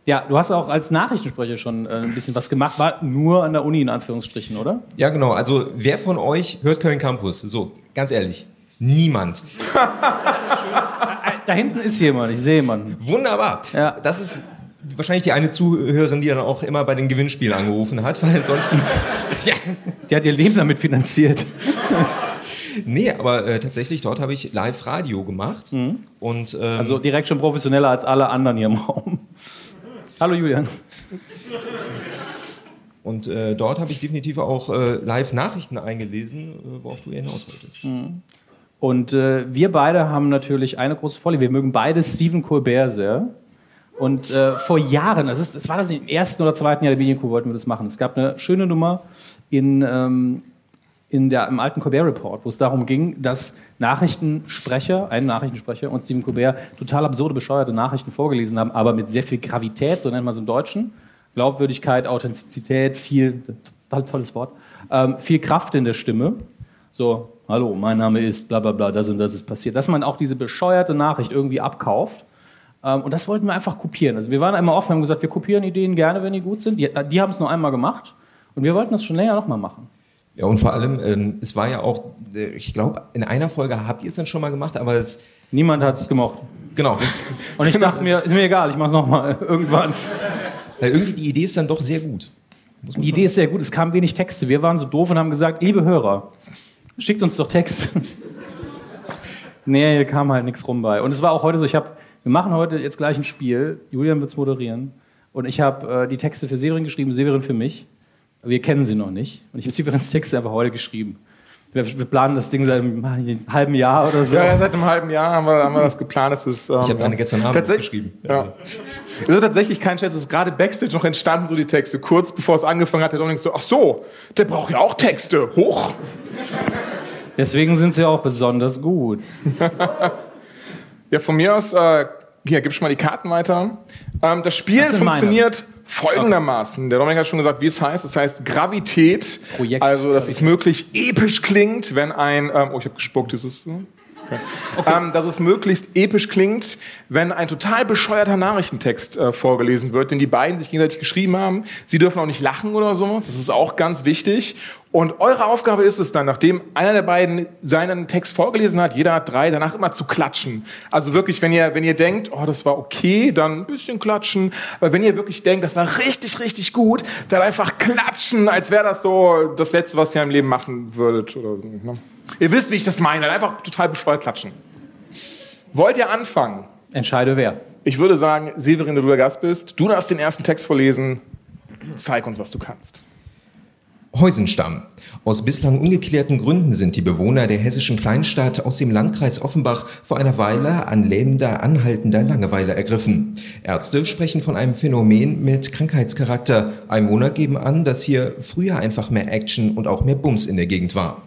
Ja, du hast auch als Nachrichtensprecher schon äh, ein bisschen was gemacht, war nur an der Uni in Anführungsstrichen, oder? Ja, genau. Also, wer von euch hört Köln Campus? So, ganz ehrlich. Niemand. Da hinten ist jemand, ich sehe jemanden. Wunderbar. Ja. Das ist wahrscheinlich die eine Zuhörerin, die dann auch immer bei den Gewinnspielen angerufen hat, weil ansonsten. ja. Die hat ihr Leben damit finanziert. Nee, aber äh, tatsächlich, dort habe ich Live-Radio gemacht. Und, ähm, Also direkt schon professioneller als alle anderen hier im Raum. Hallo Julian. und äh, dort habe ich definitiv auch äh, Live-Nachrichten eingelesen, äh, worauf du hinaus wolltest. Und äh, wir beide haben natürlich eine große Vorliebe. Wir mögen beide Stephen Colbert sehr. Und äh, vor Jahren, das, ist, das war das im ersten oder zweiten Jahr der Medienkuh, wollten wir das machen. Es gab eine schöne Nummer in, ähm, in der, im alten Colbert Report, wo es darum ging, dass Nachrichtensprecher, ein Nachrichtensprecher und Stephen Colbert total absurde, bescheuerte Nachrichten vorgelesen haben, aber mit sehr viel Gravität, so nennt man es im Deutschen. Glaubwürdigkeit, Authentizität, viel, total tolles Wort, ähm, viel Kraft in der Stimme. So, hallo, mein Name ist bla bla bla, das und das ist passiert. Dass man auch diese bescheuerte Nachricht irgendwie abkauft. Ähm, und das wollten wir einfach kopieren. Also wir waren einmal offen und haben gesagt, wir kopieren Ideen gerne, wenn die gut sind. Die, die haben es nur einmal gemacht. Und wir wollten das schon länger nochmal machen. Ja, und vor allem, ähm, es war ja auch, äh, ich glaube, in einer Folge habt ihr es dann schon mal gemacht, aber es. Niemand hat es gemocht. Genau. Und ich dachte mir, ist mir egal, ich mach's nochmal irgendwann. Weil irgendwie die Idee ist dann doch sehr gut. Die Idee ist sehr gut, es kamen wenig Texte. Wir waren so doof und haben gesagt, liebe Hörer, schickt uns doch Texte. nee, hier kam halt nichts rum bei. Und es war auch heute so, ich habe, wir machen heute jetzt gleich ein Spiel, Julian wird es moderieren. Und ich habe äh, die Texte für Severin geschrieben, Severin für mich. Wir kennen sie noch nicht. Und ich habe Severins Texte einfach heute geschrieben. Wir, wir planen das Ding seit einem halben Jahr oder so. Ja, seit einem halben Jahr haben wir, haben wir das geplant. Es ist, ähm, Ich habe deine gestern Abend Tatsächlich- geschrieben. Ja. Das ist tatsächlich kein Scherz, es ist gerade Backstage noch entstanden, so die Texte. Kurz bevor es angefangen hat, der Dominik so, ach so, der braucht ja auch Texte. Hoch. Deswegen sind sie auch besonders gut. Ja, von mir aus, äh, hier, gib schon mal die Karten weiter. Ähm, das Spiel Das funktioniert folgendermaßen. Der Dominik hat schon gesagt, wie es heißt. Es heißt Gravität. Projekt also, dass es möglichst episch klingt, wenn ein... Ähm, oh, ich habe gespuckt. Ist es... so? Okay. Ähm, dass es möglichst episch klingt, wenn ein total bescheuerter Nachrichtentext äh, vorgelesen wird, den die beiden sich gegenseitig geschrieben haben. Sie dürfen auch nicht lachen oder so. Das ist auch ganz wichtig. Und eure Aufgabe ist es dann, nachdem einer der beiden seinen Text vorgelesen hat, jeder hat drei, danach immer zu klatschen. Also wirklich, wenn ihr, wenn ihr denkt, oh, das war okay, dann ein bisschen klatschen. Aber wenn ihr wirklich denkt, das war richtig, richtig gut, dann einfach klatschen, als wäre das so das Letzte, was ihr im Leben machen würdet. Oder, ne? Ihr wisst, wie ich das meine. Einfach total bescheuert klatschen. Wollt ihr anfangen? Entscheide wer. Ich würde sagen, Severin, du der Gast bist, du darfst den ersten Text vorlesen. Zeig uns, was du kannst. Heusenstamm. Aus bislang ungeklärten Gründen sind die Bewohner der hessischen Kleinstadt aus dem Landkreis Offenbach vor einer Weile an lähmender, anhaltender Langeweile ergriffen. Ärzte sprechen von einem Phänomen mit Krankheitscharakter. Einwohner geben an, dass hier früher einfach mehr Action und auch mehr Bums in der Gegend war.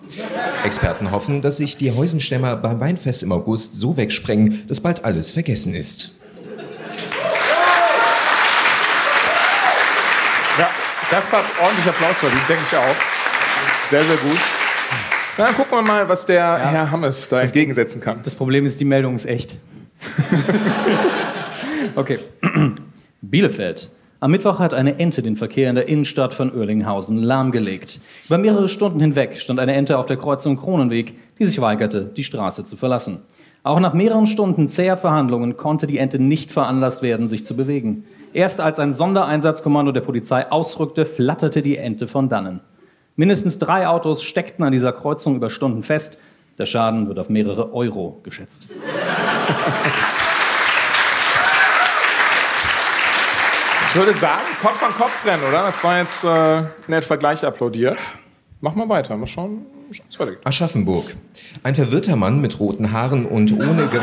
Experten hoffen, dass sich die Heusenstämmer beim Weinfest im August so wegsprengen, dass bald alles vergessen ist. Ja, das hat ordentlich Applaus verdient, denke ich auch. Sehr, sehr gut. Na, dann gucken wir mal, was der Herr Hammes da entgegensetzen kann. Das Problem ist, die Meldung ist echt. okay. Bielefeld. Am Mittwoch hat eine Ente den Verkehr in der Innenstadt von Oerlinghausen lahmgelegt. Über mehrere Stunden hinweg stand eine Ente auf der Kreuzung Kronenweg, die sich weigerte, die Straße zu verlassen. Auch nach mehreren Stunden zäher Verhandlungen konnte die Ente nicht veranlasst werden, sich zu bewegen. Erst als ein Sondereinsatzkommando der Polizei ausrückte, flatterte die Ente von dannen. Mindestens drei Autos steckten an dieser Kreuzung über Stunden fest. Der Schaden wird auf mehrere Euro geschätzt. Ich würde sagen, Kopf an Kopf rennen, oder? Das war jetzt äh, in etwa gleich applaudiert. Mach mal weiter, mal schauen, wie es weitergeht. Aschaffenburg. Ein verwirrter Mann mit roten Haaren und ohne... Ge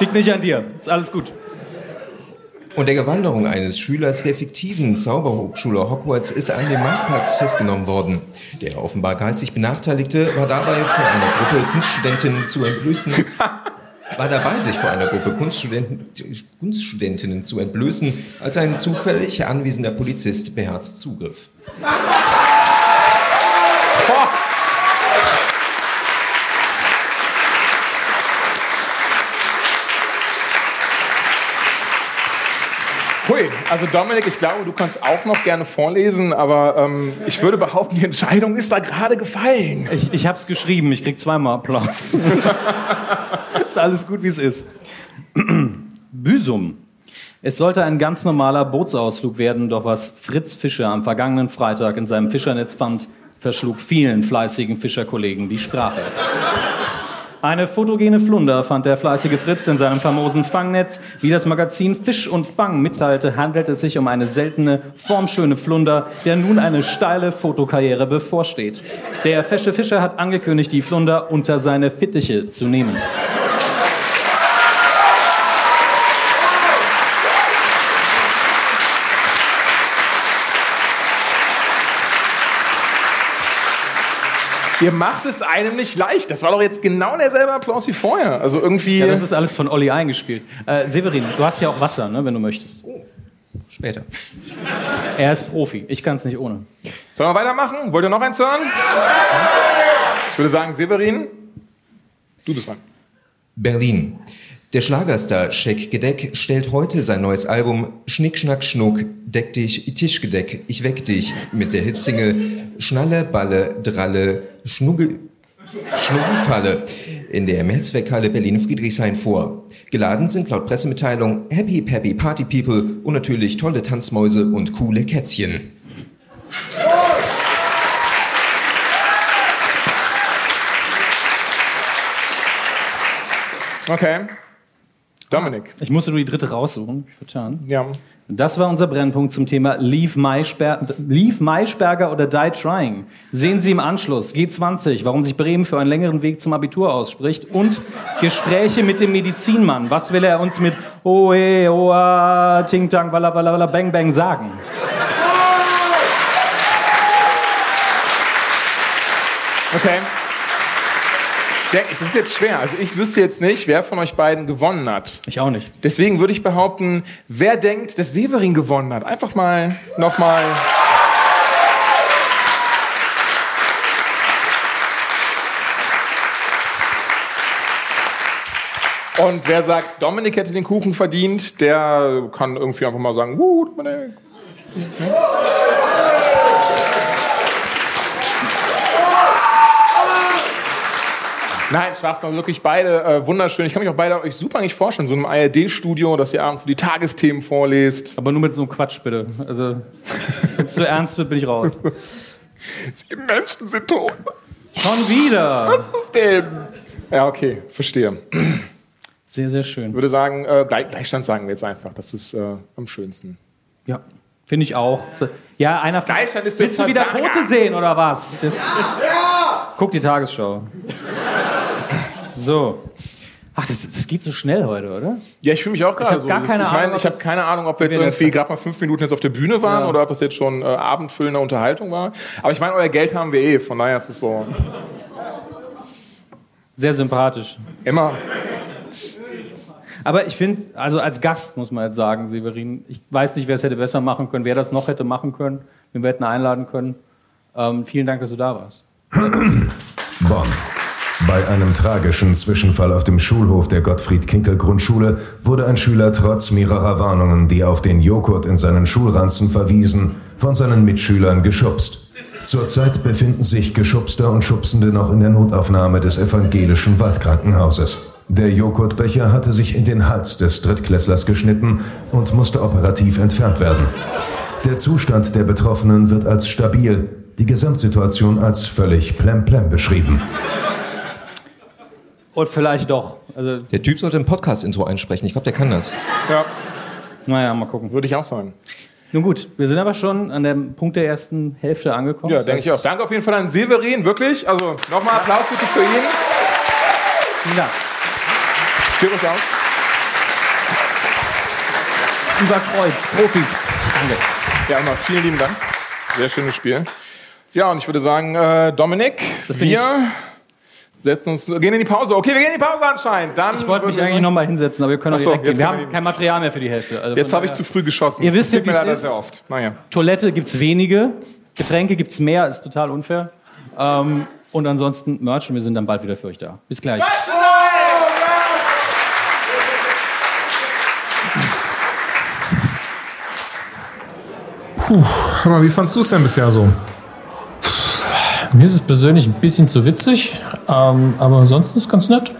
Liegt nicht an dir, ist alles gut. Und der Gewanderung eines Schülers der fiktiven Zauberhochschule Hogwarts ist an dem Marktplatz festgenommen worden. Der offenbar geistig Benachteiligte war dabei vor einer Gruppe Kunststudentinnen zu entblößen. War dabei, sich vor einer Gruppe Kunststudenten, Kunststudentinnen zu entblößen, als ein zufällig anwesender Polizist beherzt zugriff. Hui, also Dominik, ich glaube, du kannst auch noch gerne vorlesen, aber ähm, ich würde behaupten, die Entscheidung ist da gerade gefallen. Ich, ich habe es geschrieben, ich krieg zweimal Applaus. ist alles gut, wie es ist. Büsum. Es sollte ein ganz normaler Bootsausflug werden, doch was Fritz Fischer am vergangenen Freitag in seinem Fischernetz fand, verschlug vielen fleißigen Fischerkollegen die Sprache. Eine fotogene Flunder fand der fleißige Fritz in seinem famosen Fangnetz. Wie das Magazin Fisch und Fang mitteilte, handelt es sich um eine seltene, formschöne Flunder, der nun eine steile Fotokarriere bevorsteht. Der fesche Fischer hat angekündigt, die Flunder unter seine Fittiche zu nehmen. Ihr macht es einem nicht leicht. Das war doch jetzt genau derselbe Applaus wie vorher. Also irgendwie. Ja, das ist alles von Olli eingespielt. Äh, Severin, du hast ja auch Wasser, ne, wenn du möchtest. Später. Er ist Profi. Ich kann es nicht ohne. Sollen wir weitermachen? Wollt ihr noch eins hören? Ich würde sagen, Severin, du bist dran. Berlin. Der Schlagerstar Scheck Gedeck stellt heute sein neues Album Schnick Schnack Schnuck, Deck dich, Tischgedeck, ich weck dich mit der Hitsingle Schnalle, Balle, Dralle, Schnuggel, Schnuggelfalle in der Mehrzweckhalle Berlin-Friedrichshain vor. Geladen sind laut Pressemitteilung Happy Peppy Party People und natürlich tolle Tanzmäuse und coole Kätzchen. Okay. Dominik. Ich musste nur die dritte raussuchen. Ich vertan. Ja. Das war unser Brennpunkt zum Thema Leave, Maisper Leave Maischberger oder Die Trying. Sehen Sie im Anschluss G20, warum sich Bremen für einen längeren Weg zum Abitur ausspricht und Gespräche mit dem Medizinmann. Was will er uns mit Oe, Oa, Ting Tang, Walla, Walla, Walla, Bang, Bang sagen? Okay. Ich denke, es ist jetzt schwer. Also ich wüsste jetzt nicht, wer von euch beiden gewonnen hat. Ich auch nicht. Deswegen würde ich behaupten, wer denkt, dass Severin gewonnen hat? Einfach mal nochmal. Und wer sagt, Dominik hätte den Kuchen verdient, der kann irgendwie einfach mal sagen, Wuh, Dominik. Nein, Schwachsinn, wirklich beide äh, wunderschön. Ich kann mich auch beide euch super nicht vorstellen, so einem ARD-Studio, dass ihr abends so die Tagesthemen vorlest. Aber nur mit so einem Quatsch, bitte. Also, wenn es zu ernst wird, bin ich raus. Die Menschen sind tot. Schon wieder. Was ist denn? Ja, okay, verstehe. Sehr, sehr schön. Ich würde sagen, äh, Gleich Gleichstand sagen wir jetzt einfach. Das ist äh, am schönsten. Ja, finde ich auch. Ja, einer. Gleichstand ist Willst du wieder. Tote sehen oder was? Das, Guck die Tagesschau. So. Ach, das, das geht so schnell heute, oder? Ja, ich fühle mich auch gerade so. gar keine ich meine, Ahnung, ich ob habe keine Ahnung, ob wir jetzt irgendwie gerade mal fünf Minuten jetzt auf der Bühne waren Ja. oder ob das jetzt schon äh, abendfüllende Unterhaltung war. Aber ich meine, euer Geld haben wir eh. Von daher ist es so Sehr sympathisch. immer. Aber ich finde, also als Gast muss man jetzt sagen, Severin, ich weiß nicht, wer es hätte besser machen können, wer das noch hätte machen können, wen wir hätten einladen können. Ähm, vielen Dank, dass du da warst. Bonn. Bei einem tragischen Zwischenfall auf dem Schulhof der Gottfried-Kinkel-Grundschule wurde ein Schüler trotz mehrerer Warnungen, die auf den Joghurt in seinen Schulranzen verwiesen, von seinen Mitschülern geschubst. Zurzeit befinden sich Geschubster und Schubsende noch in der Notaufnahme des evangelischen Waldkrankenhauses. Der Joghurtbecher hatte sich in den Hals des Drittklässlers geschnitten und musste operativ entfernt werden. Der Zustand der Betroffenen wird als stabil, die Gesamtsituation als völlig plemplem beschrieben. Und vielleicht doch. Also, Der Typ sollte ein Podcast-Intro einsprechen. Ich glaube, der kann das. Ja, naja, mal gucken. würde ich auch sagen. Nun gut, wir sind aber schon an dem Punkt der ersten Hälfte angekommen. Ja, Das denke ich auch. Danke auf jeden Fall an Severin, wirklich. Also nochmal Applaus bitte für ihn. Dank. Steht euch auf. Über Kreuz, Profis. Danke. Ja, nochmal vielen lieben Dank. Sehr schönes Spiel. Ja, und ich würde sagen, äh, Dominik, bin wir setzen uns, gehen in die Pause. Okay, wir gehen in die Pause anscheinend. Dann Ich wollte mich eigentlich sagen- noch mal hinsetzen, aber wir können auch so, direkt gehen. jetzt Wir haben kein Material mehr für die Hälfte. Also Jetzt habe ich zu früh geschossen. Ihr Das wisst ja, mir wie es leider ist. sehr oft. Naja. Toilette gibt es wenige, Getränke gibt es mehr, ist total unfair. Ähm, und ansonsten Merch und wir sind dann bald wieder für euch da. Bis gleich. Hör mal, wie fandst du es denn bisher so? Mir ist es persönlich ein bisschen zu witzig, ähm, aber ansonsten ist es ganz nett.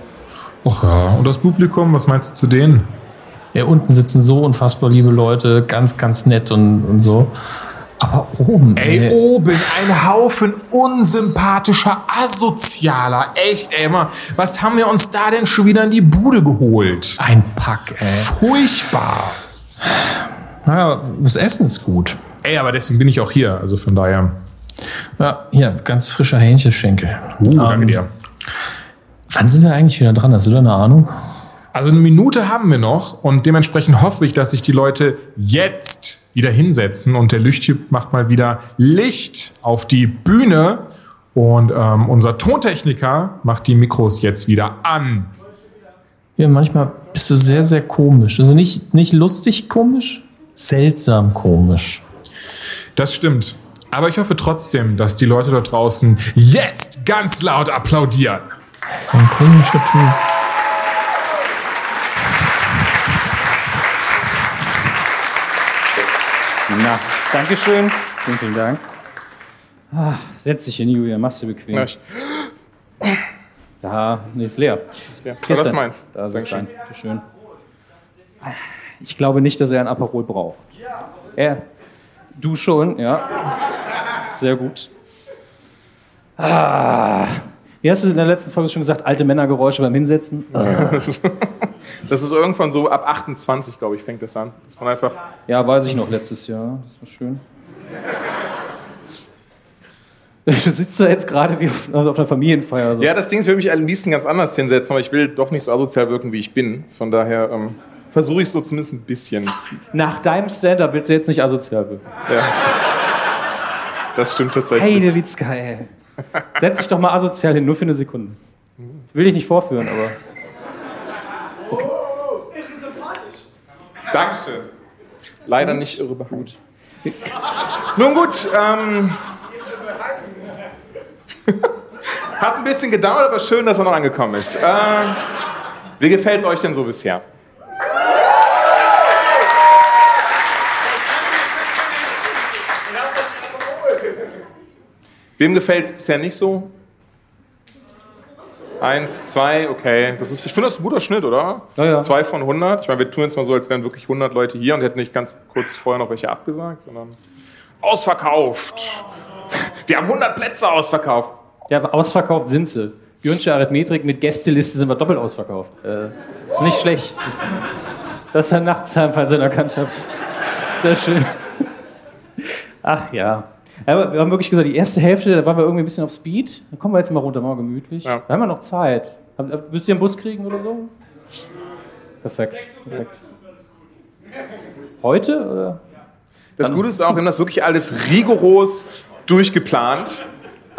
Ach ja, und das Publikum, was meinst du zu denen? Ja, unten sitzen so unfassbar liebe Leute, ganz, ganz nett und, und so. Aber oben, Ey, oben ein Haufen unsympathischer Asozialer. Echt, ey, mal, was haben wir uns da denn schon wieder in die Bude geholt? Ein Pack, ey. Furchtbar. Naja, das Essen ist gut. Ey, aber deswegen bin ich auch hier, also von daher. Ja, hier, ganz frischer Hähnchenschenkel. Uh, danke dir. Wann sind wir eigentlich wieder dran? Hast du da eine Ahnung? Also eine Minute haben wir noch und dementsprechend hoffe ich, dass sich die Leute jetzt wieder hinsetzen und der Lichttyp macht mal wieder Licht auf die Bühne und ähm, unser Tontechniker macht die Mikros jetzt wieder an. Ja, manchmal bist du sehr, sehr komisch. Also nicht, nicht lustig komisch, seltsam komisch. Das stimmt. Aber ich hoffe trotzdem, dass die Leute dort draußen jetzt ganz laut applaudieren. So ein komischer Typ. Na, Dankeschön. Vielen, vielen Dank. Ah, setz dich hin, Julia, mach's dir bequem. Ja, ich- Da, nee, ist leer. Ist leer. Das dein- meins. Da ist Dankeschön. deins, bitteschön. Ich glaube nicht, dass er ein Aperol braucht. Er, du schon, ja. Sehr gut. Ah. Wie hast du es in der letzten Folge schon gesagt? Alte Männergeräusche beim Hinsetzen? Ja, das, ist, das irgendwann so ab 28, glaube ich, fängt das an. Dass man einfach. Ja, weiß ich noch, letztes Jahr. Das war schön. Du sitzt da jetzt gerade wie auf, also auf einer Familienfeier. So. Ja, das Ding ist, ich will mich am liebsten ganz anders hinsetzen, aber ich will doch nicht so asozial wirken, wie ich bin. Von daher ähm, versuche ich so zumindest ein bisschen. Nach deinem Stand-up willst du jetzt nicht asozial wirken. Ja. Das stimmt tatsächlich. Hey, der Witzka, ey. Setz dich doch mal asozial hin, nur für eine Sekunde. Will ich nicht vorführen, aber. Dankeschön. Leider nicht irre gut. Nun gut, ähm, hat ein bisschen gedauert, aber schön, dass er noch angekommen ist. Äh, wie gefällt euch denn so bisher? Wem gefällt es bisher nicht so? Eins, zwei, okay. Das ist, ich finde, das ist ein guter Schnitt, oder? Ja, ja. Zwei von 100. Ich meine, wir tun jetzt mal so, als wären wirklich 100 Leute hier und hätten nicht ganz kurz vorher noch welche abgesagt, sondern ausverkauft. Wir haben 100 Plätze ausverkauft. Ja, aber ausverkauft sind sie. Björnsche Arithmetrik mit Gästeliste sind wir doppelt ausverkauft. Äh, ist nicht schlecht. Das ist ein Nachtsheim, falls ihr ihn erkannt habt. Sehr schön. Ach ja. Aber wir haben wirklich gesagt, die erste Hälfte, da waren wir irgendwie ein bisschen auf Speed. Da kommen wir jetzt mal runter, mal gemütlich. Da haben wir noch Zeit. Willst du einen Bus kriegen oder so? Perfekt. Perfekt. Heute? Oder? Das Gute ist auch, wir haben das wirklich alles rigoros durchgeplant.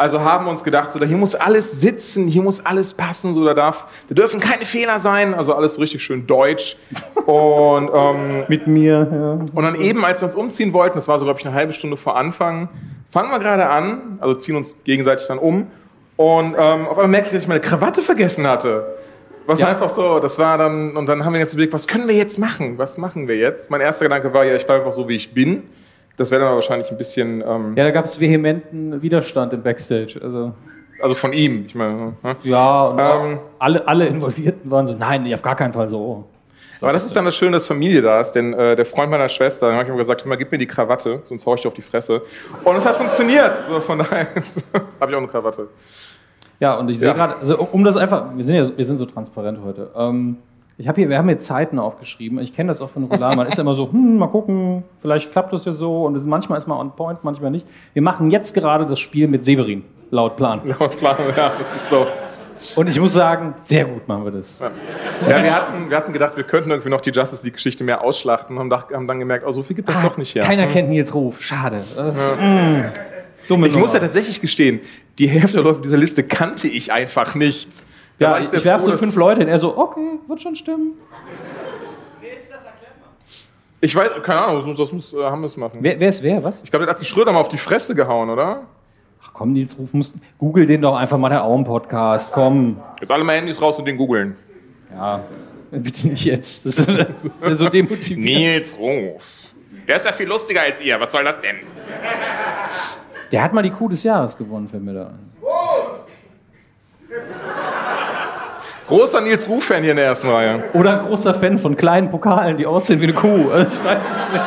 Also haben uns gedacht, so, da hier muss alles sitzen, hier muss alles passen, so, da, darf, da dürfen keine Fehler sein, also alles so richtig schön deutsch. Und, ähm, Mit mir, ja. und dann eben, als wir uns umziehen wollten, das war so, glaube ich, eine halbe Stunde vor Anfang, fangen wir gerade an, also ziehen uns gegenseitig dann um. Und ähm, auf einmal merke ich, dass ich meine Krawatte vergessen hatte. Was Ja. einfach so, das war dann, und dann haben wir jetzt überlegt, was können wir jetzt machen? Was machen wir jetzt? Mein erster Gedanke war, ja, ich bleibe einfach so, wie ich bin. Das wäre dann wahrscheinlich ein bisschen, ähm, Ja, da gab es vehementen Widerstand im Backstage. Also, also von ihm, ich meine. ne? ja, und Ähm, alle, alle Involvierten waren so, nein, nee, auf gar keinen Fall so. Aber das ist dann das Schöne, dass Familie da ist, denn äh, der Freund meiner Schwester, dann habe ich ihm gesagt, hör mal, gib mir die Krawatte, sonst hau ich dir auf die Fresse. Und es hat funktioniert. So, von daher habe ich auch eine Krawatte. Ja, und ich Ja. sehe gerade, also um das einfach, wir sind ja wir sind so transparent heute. Ähm, ich habe hier, wir haben hier Zeiten aufgeschrieben. Ich kenne das auch von Roland. Man ist ja immer so, hm, mal gucken, vielleicht klappt das ja so. Und manchmal ist man on point, manchmal nicht. Wir machen jetzt gerade das Spiel mit Severin, laut Plan. Laut Plan, ja, das ist so. Und ich muss sagen, sehr gut machen wir das. Ja, wir hatten, wir hatten gedacht, wir könnten irgendwie noch die Justice League-Geschichte mehr ausschlachten und haben, dann gemerkt, oh, so viel gibt das Ah, doch nicht her. Keiner Hm. kennt Nils Ruf. Schade. Das, Ja. mh, dumme Ich muss Nummer. ja tatsächlich gestehen, die Hälfte der Leute dieser Liste kannte ich einfach nicht. Ja, ich, ich werfe so fünf Leute hin. Er so, okay, wird schon stimmen. Ich weiß, keine Ahnung, das- muss äh, Hammes machen. Wer, wer ist wer? Was? Ich glaube, der hat sich Schröder mal auf die Fresse gehauen, oder? Ach komm, Nils Ruf, musst, google den doch einfach mal, der Auen-Podcast. Komm. Jetzt alle mal Handys raus und den googeln. Ja, bitte nicht jetzt. Das ist, ist so demotivierend. Nils Ruf. Der ist ja viel lustiger als ihr. Was soll das denn? Der hat mal die Kuh des Jahres gewonnen, fällt mir da ein. Großer Nils Ruf-Fan hier in der ersten Reihe. Oder großer Fan von kleinen Pokalen, die aussehen wie eine Kuh. Also ich weiß es nicht.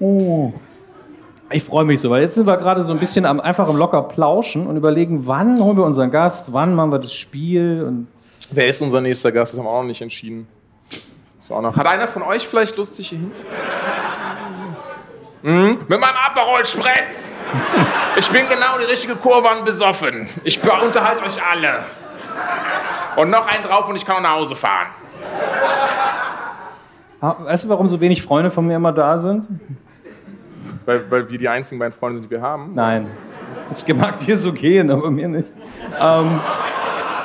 Oh. Ich freue mich so, weil jetzt sind wir gerade so ein bisschen am, einfach im locker plauschen und überlegen, wann holen wir unseren Gast, wann machen wir das Spiel und Wer ist unser nächster Gast? Das haben wir auch noch nicht entschieden. Auch noch. Hat einer von euch vielleicht Lust, sich hier hinzusetzen? Hm? Mit meinem Aperol Spritz! Ich bin genau die richtige Kurve und besoffen. Ich unterhalte euch alle. Und noch einen drauf und ich kann auch nach Hause fahren. Ah, Weißt du, warum so wenig Freunde von mir immer da sind? Weil, weil wir die einzigen beiden Freunde sind, die wir haben. Nein. Das mag dir so gehen, aber mir nicht. Ähm,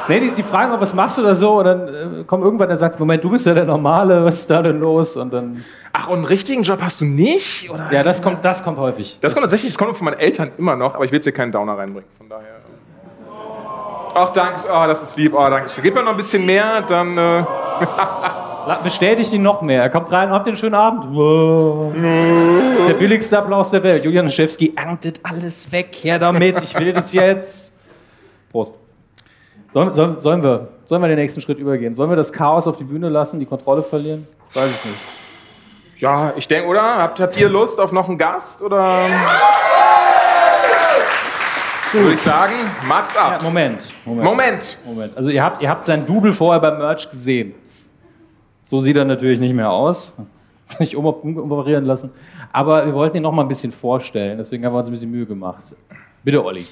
nee, die, die fragen auch, was machst du da so? Und dann äh, kommt irgendwann, der sagt, Moment, du bist ja der Normale, was ist da denn los? Und dann. Ach, und einen richtigen Job hast du nicht? Oder? Ja, das kommt, das kommt häufig. Das kommt tatsächlich, das kommt von meinen Eltern immer noch, aber ich will jetzt hier keinen Downer reinbringen. Von daher. Ach, danke. Oh, das ist lieb. Oh, danke schön. Gib mir noch ein bisschen mehr, dann. Äh Bestätigt ihn noch mehr. Er kommt rein, habt einen schönen Abend? Wow. Der billigste Applaus der Welt. Julian Schewski erntet alles weg. Her damit, ich will das jetzt. Prost. Sollen, sollen, sollen, wir, sollen wir den nächsten Schritt übergehen? Sollen wir das Chaos auf die Bühne lassen, die Kontrolle verlieren? Ich weiß es nicht. Ja, ich denke, oder? Habt, habt ihr Lust auf noch einen Gast? Oder? Würde ich sagen, Mats ab. Ja, Moment. Moment. Moment. Moment. Also ihr habt, ihr habt sein Double vorher beim Merch gesehen. So sieht er natürlich nicht mehr aus. Nicht um, umoperieren lassen. Aber wir wollten ihn noch mal ein bisschen vorstellen. Deswegen haben wir uns ein bisschen Mühe gemacht. Bitte, Olli.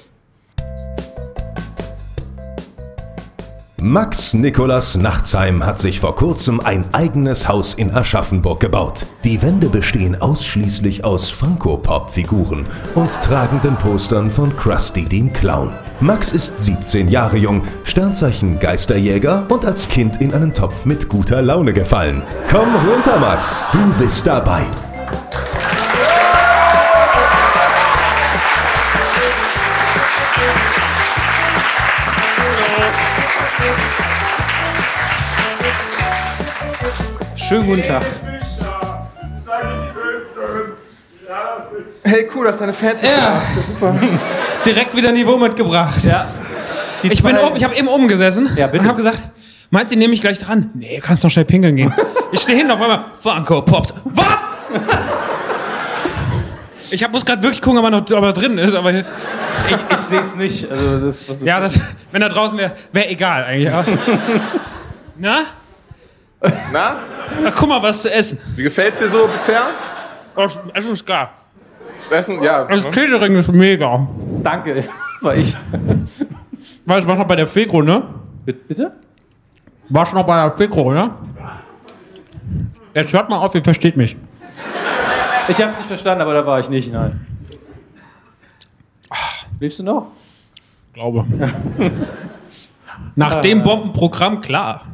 Max Nikolas Nachtsheim hat sich vor kurzem ein eigenes Haus in Aschaffenburg gebaut. Die Wände bestehen ausschließlich aus Funko-Pop-Figuren und tragenden Postern von Krusty dem Clown. Max ist 17 Jahre jung, Sternzeichen Geisterjäger und als Kind in einen Topf mit guter Laune gefallen. Komm runter, Max, du bist dabei. Schönen guten Tag. Hey, cool, dass deine Fans Ja. Das ist ja super. Direkt wieder Niveau mitgebracht. Ja. Die Ich, bin oben, ich habe eben oben gesessen Ja, und habe gesagt, meinst du, nehme ich gleich dran? Nee, du kannst noch schnell pinkeln gehen. ich stehe hinten auf einmal, Funko Pops. Was? ich hab, muss gerade wirklich gucken, ob er noch ob er drin ist, aber Ich, ich sehe es nicht. Also das, was du ja, das, wenn er draußen wäre, wäre egal eigentlich. ja. Na? Na, Na, guck mal, was zu essen. wie gefällt's dir so bisher? Das Essen ist gar. Das Essen, ja. Das ne? Catering ist mega. Danke. War ich. Weißt du, warst noch bei der Fekro, ne? Bitte? Warst noch bei der Fekro, ne? Jetzt hört mal auf, ihr versteht mich. Ich habe es nicht verstanden, aber da war ich nicht. Nein. Lebst du noch? Glaube. Nach dem Bombenprogramm, klar.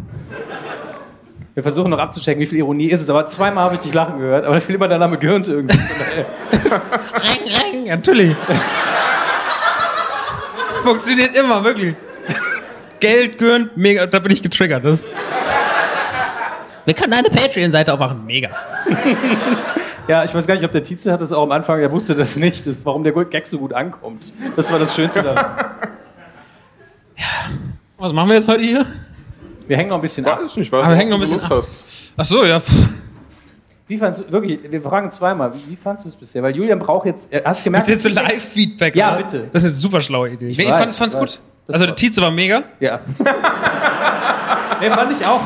Wir versuchen noch abzuchecken, wie viel Ironie ist es. Aber zweimal habe ich dich lachen gehört, aber da fiel immer der Name Gürnt irgendwie. Reng, reng, natürlich. Funktioniert immer, wirklich. Geld, Gürn, mega, da bin ich getriggert. Das. Wir können eine Patreon-Seite aufmachen, mega. Ja, ich weiß gar nicht, ob der Tietze hat das auch am Anfang, er wusste das nicht, das, warum der Gag so gut ankommt. Das war das Schönste daran. Was machen wir jetzt heute hier? Wir hängen noch ein bisschen ab. Weiß nicht, was Aber wir hängen noch ein bisschen Lust ab. hast. Ach so, ja. Wie fandst du, wirklich, wir fragen zweimal, wie, wie fandst du es bisher? Weil Julian braucht jetzt, äh, hast du gemerkt? Jetzt jetzt so Live-Feedback. Ja, oder? bitte. Das ist eine super schlaue Idee. Ich ich weiß, fand's, fand's ich gut. weiß. Das Also der Tietze war mega. Ja. nee, fand ich auch.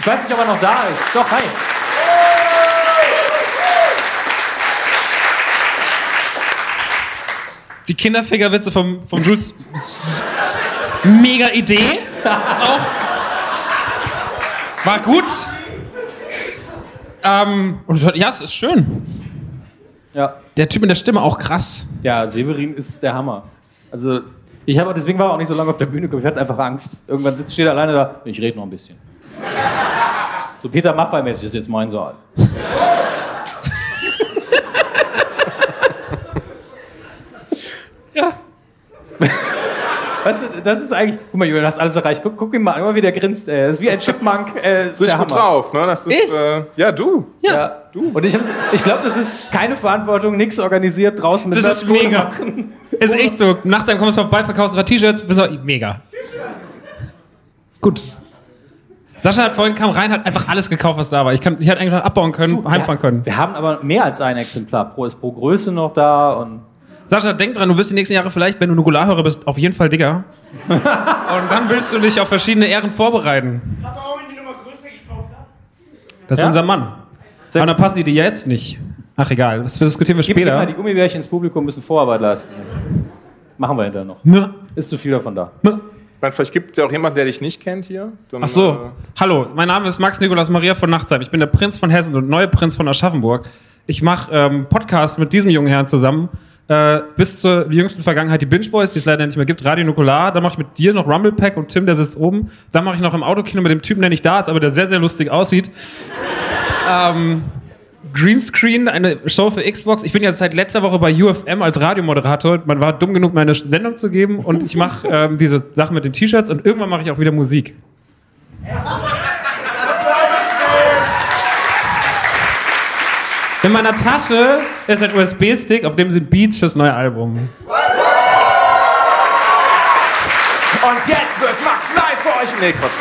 Ich weiß nicht, ob er noch da ist. Doch, hi. Die Kinderfickerwitze vom, vom Jules. Mega Idee. Auch. War gut. Ähm, und ja, es ist schön. Ja. Der Typ mit der Stimme auch krass. Ja, Severin ist der Hammer. Also, ich habe deswegen war er auch nicht so lange auf der Bühne gekommen. Ich hatte einfach Angst. Irgendwann sitzt, steht er alleine da. Ich rede noch ein bisschen. So Peter Maffay-mäßig ist jetzt mein Saal. Ja. Weißt du, das ist eigentlich. Guck mal, Julian, du hast alles erreicht. Guck, guck ihn mal an, immer wie der grinst. Ey. Das ist wie ein Chipmunk. Äh, Ist richtig gut drauf, ne? Das ist, Ich? äh, ja, du. Ja, du. Und ich, ich glaube, das ist keine Verantwortung, nichts organisiert draußen mit Das ist mega. machen. Ist echt so. Nachts dann kommst du vorbei, verkaufst ein paar T-Shirts, bist du, mega. Ist gut. Sascha hat vorhin kam rein, hat einfach alles gekauft, was da war. Ich, kann, ich hätte eigentlich noch abbauen können, heimfahren können. Wir haben aber mehr als ein Exemplar. Pro ist pro Größe noch da und. Sascha, denk dran, du wirst die nächsten Jahre vielleicht, wenn du Nukularhörer bist, auf jeden Fall dicker. Und dann willst du dich auf verschiedene Ehren vorbereiten. Das ist Ja. unser Mann. Aber dann passen die dir jetzt nicht. Ach egal, das diskutieren wir Gib später. die Gummibärchen ins Publikum müssen Vorarbeit leisten. Machen wir hinterher noch. Ne. Ist zu viel davon da. Weil vielleicht gibt es ja auch jemanden, der dich nicht kennt hier. Dann, Ach so, äh, hallo, mein Name ist Max Nikolaus Maria von Nachtsheim. Ich bin der Prinz von Hessen und neue Prinz von Aschaffenburg. Ich mache ähm, Podcasts mit diesem jungen Herrn zusammen. Äh, bis zur jüngsten Vergangenheit die Binge Boys, die es leider nicht mehr gibt, Radio Nukular. Dann mache ich mit dir noch Rumble Pack und Tim, der sitzt oben. Dann mache ich noch im Autokino mit dem Typen, der nicht da ist, aber der sehr, sehr lustig aussieht. ähm, Greenscreen, eine Show für Xbox. Ich bin ja seit letzter Woche bei UFM als Radiomoderator. Man war dumm genug, mir eine Sendung zu geben und ich mache ähm, diese Sachen mit den T-Shirts und irgendwann mache ich auch wieder Musik. In meiner Tasche ist ein USB-Stick, auf dem sind Beats fürs neue Album. Und jetzt wird Max live für euch. Nee, Quatsch.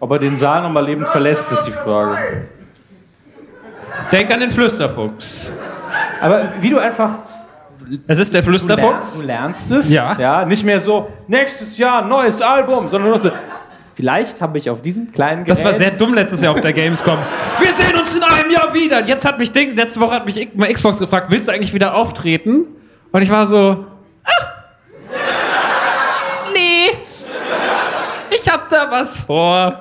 Ob er den Saal nochmal lebend verlässt, ist die Frage. Denk an den Flüsterfuchs. Aber wie du einfach. Es ist der Flüsterfuchs. Du lernst es. Ja. ja. Nicht mehr so, nächstes Jahr neues Album, sondern nur so. Vielleicht habe ich auf diesem kleinen Gerät. Das war sehr dumm letztes Jahr auf der Gamescom. Wir sehen uns in einem Jahr wieder. Jetzt hat mich Ding, letzte Woche hat mich mal Xbox gefragt, willst du eigentlich wieder auftreten? Und ich war so, ah, nee, ich hab da was vor.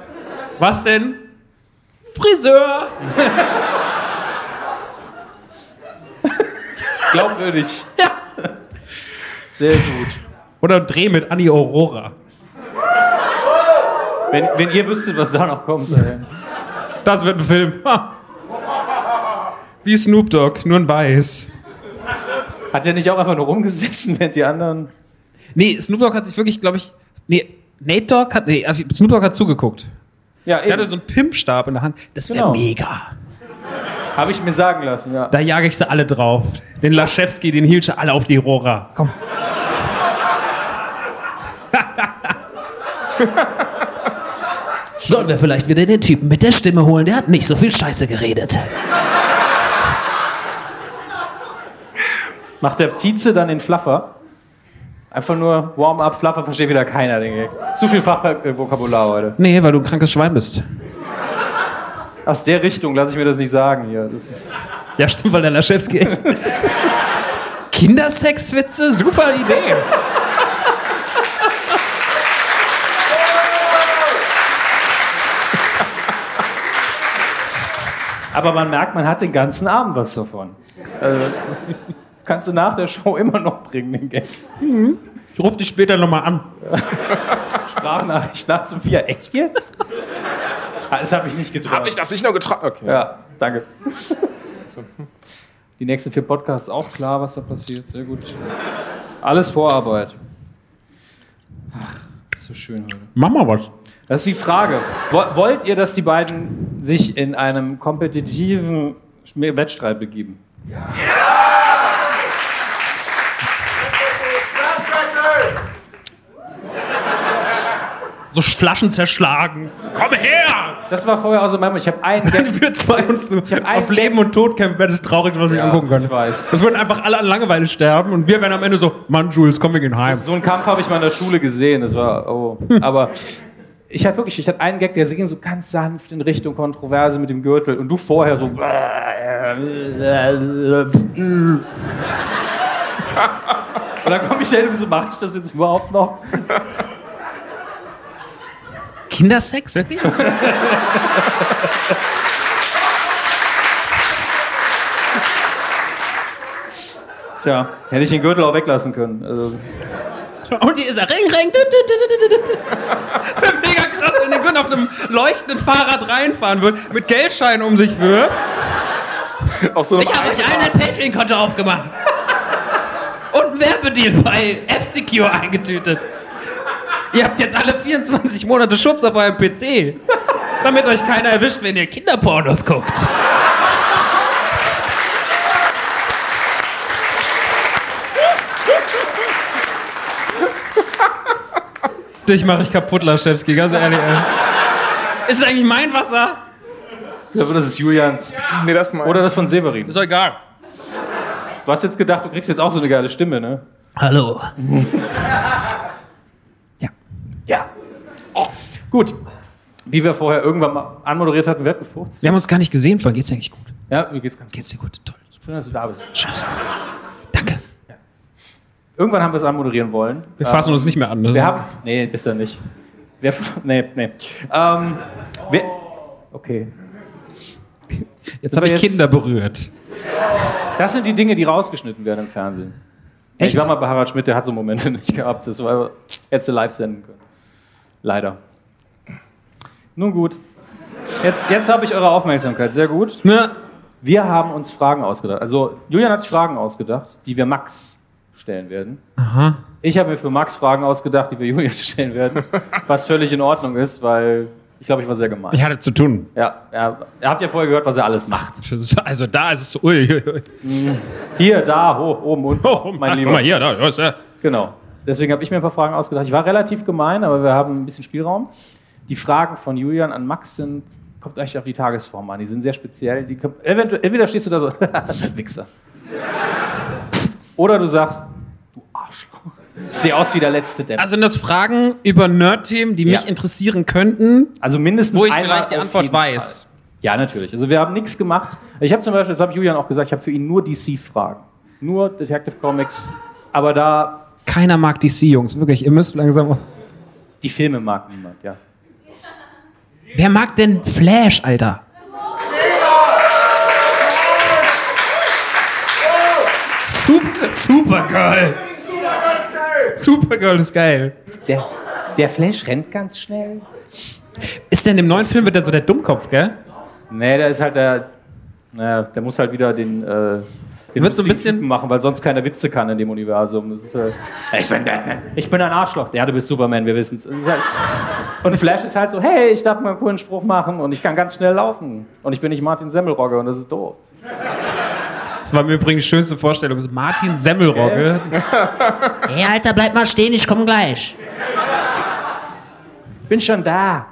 Was denn? Friseur. Glaubwürdig. Ja. Sehr gut. Oder Dreh mit Annie Aurora. Wenn, wenn ihr wüsstet, was da noch kommt. Ey. Das wird ein Film. Wie Snoop Dogg, nur in weiß. Hat er nicht auch einfach nur rumgesessen, während die anderen. Nee, Snoop Dogg hat sich wirklich, glaube ich. Nee, Nate Dogg hat. Nee, also Snoop Dogg hat zugeguckt. Ja, Er hatte so einen Pimpstab in der Hand. Das wäre Genau. mega. Habe ich mir sagen lassen, ja. Da jage ich sie alle drauf. Den Laschewski, den Hilsche, alle auf die Rora. Komm. Sollen wir vielleicht wieder den Typen mit der Stimme holen? Der hat nicht so viel Scheiße geredet. Macht der Tietze dann den Fluffer? Einfach nur Warm-up, Fluffer versteht wieder keiner, denke ich. Zu viel Fachvokabular heute. Nee, weil du ein krankes Schwein bist. Aus der Richtung lasse ich mir das nicht sagen hier. Das ist Ja, stimmt, weil der Laschewski echt. Kindersexwitze? Super Idee. Aber man merkt, man hat den ganzen Abend was davon. Also, kannst du nach der Show immer noch bringen, den Gag. Ich rufe dich später nochmal an. Sprachnachricht nachts um vier. Echt jetzt? Ah, Das habe ich nicht getraut. Hab ich das nicht nur getragen? Okay. Ja, danke. Die nächsten vier Podcasts auch klar, was da passiert. Sehr gut. Alles Vorarbeit. Ach, ist so schön heute. Mach mal was. Das ist die Frage. Wo- Wollt ihr, dass die beiden sich in einem kompetitiven Wettstreit begeben? So Flaschen zerschlagen. Komm her! Das war vorher also mein Ich habe einen Gag. Wir zwei uns so auf Leben und Tod kämpfen, wäre das traurig, was wir Ja, angucken können. ich weiß. Das würden einfach alle an Langeweile sterben und wir wären am Ende so, Mann, Jules, komm, wir gehen heim. So einen Kampf habe ich mal in der Schule gesehen. Das war, oh. Aber ich hatte wirklich, ich hatte einen Gag, der ging so ganz sanft in Richtung Kontroverse mit dem Gürtel und du vorher so. Und dann komme ich hin und so, mache ich das jetzt überhaupt noch? Kindersex, wirklich? Tja, hätte ich den Gürtel auch weglassen können. Also, Und hier ist er. Ring, ring. Das wäre mega krass, wenn der Gürtel auf einem leuchtenden Fahrrad reinfahren würde, mit Geldscheinen um sich wirft. So Ich habe euch allen ein Patreon-Konto aufgemacht. Und ein Werbedeal bei F-Secure eingetütet. Ihr habt jetzt alle 24 Monate Schutz auf eurem PC. Damit euch keiner erwischt, wenn ihr Kinderpornos guckt. Dich mache ich kaputt, Laschewski, ganz ehrlich. Ey. Ist es eigentlich mein Wasser? Ich glaube, das ist Julians. Nee, das mal. Oder das von Severin. Ist doch egal. Du hast jetzt gedacht, du kriegst jetzt auch so eine geile Stimme, ne? Hallo. Ja. Oh, gut. Wie wir vorher irgendwann mal anmoderiert hatten, wer hat gefurzt? Wir haben uns gar nicht gesehen, vorhin geht's dir eigentlich gut. Ja, mir geht's ganz Geht's dir gut? Toll. Schön, dass du da bist. Scheiße. Irgendwann haben wir es anmoderieren wollen. Wir fassen uns nicht mehr an. Ne? Wir haben. Nee, ist er nicht. Wer, nee, nee. Ähm, wer, okay. Jetzt habe ich Kinder berührt. Das sind die Dinge, die rausgeschnitten werden im Fernsehen. Echt? Ich war mal bei Harald Schmidt, der hat so Momente nicht gehabt. Das war, hättest du live senden können. Leider. Nun gut. Jetzt, jetzt habe ich eure Aufmerksamkeit. Sehr gut. Wir haben uns Fragen ausgedacht. Also, Julian hat sich Fragen ausgedacht, die wir Max stellen werden. Aha. Ich habe mir für Max Fragen ausgedacht, die wir Julian stellen werden. was völlig in Ordnung ist, weil ich glaube, ich war sehr gemein. Ich hatte zu tun. Ja, ja, ihr habt ja vorher gehört, was er alles macht. Also da ist es so. Ui, ui, ui. Hier, da, hoch, oben, unten. Oh, mein Lieber. Guck mal hier, da, da ist er. Genau. Deswegen habe ich mir ein paar Fragen ausgedacht. Ich war relativ gemein, aber wir haben ein bisschen Spielraum. Die Fragen von Julian an Max sind, kommt eigentlich auf die Tagesform an. Die sind sehr speziell. Die kommt, eventuell, entweder stehst du da so, Wichser. Oder du sagst, du Arschloch. Sieh aus wie der letzte Depp. Also sind das Fragen über Nerd-Themen, die mich Ja. interessieren könnten? Also mindestens Wo ich vielleicht die Antwort weiß. Fall. Ja, natürlich. Also wir haben nichts gemacht. Ich habe zum Beispiel, das habe Julian auch gesagt, ich habe für ihn nur DC-Fragen. Nur Detective Comics. Aber da Keiner mag DC, Jungs. Wirklich, ihr müsst langsam. die Filme mag niemand, ja. Wer mag denn Flash, Alter? Super, Supergirl. Supergirl ist geil. Der, der Flash rennt ganz schnell. Ist der in dem neuen Film wird der so der Dummkopf, gell? Nee, der ist halt der. Naja, der muss halt wieder den. Äh, den Wird so ein bisschen- Typen machen, weil sonst keiner Witze kann in dem Universum. Ist, äh, ich bin Batman. Ich bin ein Arschloch. Ja, du bist Superman, wir wissen es. Halt, und Flash ist halt so, hey, ich darf mal einen coolen Spruch machen und ich kann ganz schnell laufen. Und ich bin nicht Martin Semmelrogge und das ist doof. Das war mir übrigens die schönste Vorstellung. Das ist Martin Semmelrogge. Hey, Alter, bleib mal stehen, ich komm gleich. Bin schon da.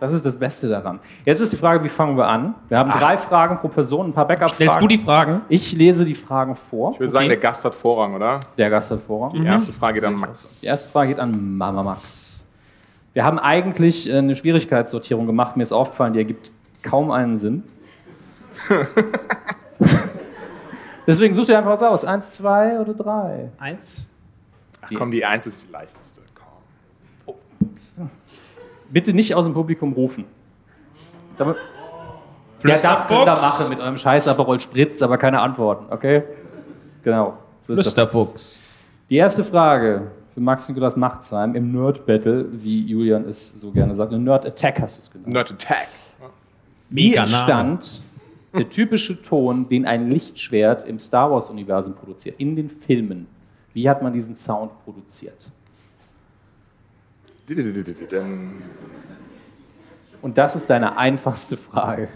Das ist das Beste daran. Jetzt ist die Frage, wie fangen wir an? Wir haben Ach. drei Fragen pro Person, ein paar Backup-Fragen. Stellst du die Fragen? Ich lese die Fragen vor. Ich würde sagen, der Gast hat Vorrang, oder? Der Gast hat Vorrang. Die erste Frage geht an Max. Die erste Frage geht an Mama Max. Wir haben eigentlich äh, eine Schwierigkeitssortierung gemacht. Mir ist aufgefallen, die ergibt kaum einen Sinn. Deswegen such dir einfach was aus. Eins, zwei oder drei? Eins. Ach komm, die Eins ist die leichteste. Bitte nicht aus dem Publikum rufen. Damit ja, das könnt ihr machen mit eurem Scheiß Aperol Spritz, aber keine Antworten, okay? Genau. Flüsterfuchs. Die erste Frage für Max Nikolas Machtsheim im Nerd Battle, wie Julian es so gerne sagt. Eine Nerd Attack hast du es genannt. Nerd Attack. Wie entstand der typische Ton, den ein Lichtschwert im Star Wars-Universum produziert, in den Filmen? Wie hat man diesen Sound produziert? Und das ist deine einfachste Frage.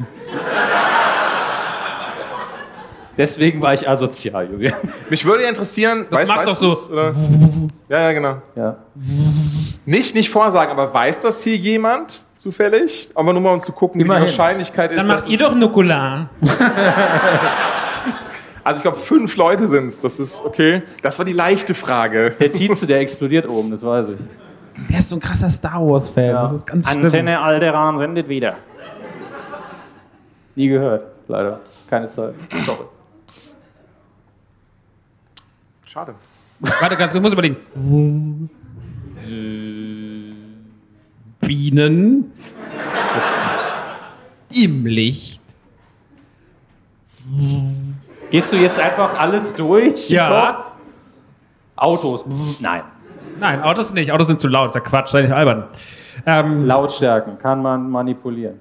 Deswegen war ich asozial, Julian. Mich würde interessieren. Das macht doch so- oder? Ja, ja, genau. Ja. Nicht, nicht vorsagen, aber weiß das hier jemand zufällig? Aber nur mal um zu gucken, Immerhin. wie die Wahrscheinlichkeit ist. Dann macht ihr doch Nukular. Also ich glaube, fünf Leute sind es. Das ist okay. Das war die leichte Frage. Der Tietze, der explodiert oben, das weiß ich. Der ist so ein krasser Star Wars-Fan. Das ist ganz schlimm. Antenne Alderan sendet wieder. Nie gehört, leider. Keine Zeit. Sorry. Schade. Warte, ganz kurz, ich muss überlegen. Bienen im Licht. Gehst du jetzt einfach alles durch? Ja. Autos? Nein. Nein, Autos nicht. Autos sind zu laut. Das ist ja Quatsch, sei nicht albern. Ähm, Lautstärken kann man manipulieren.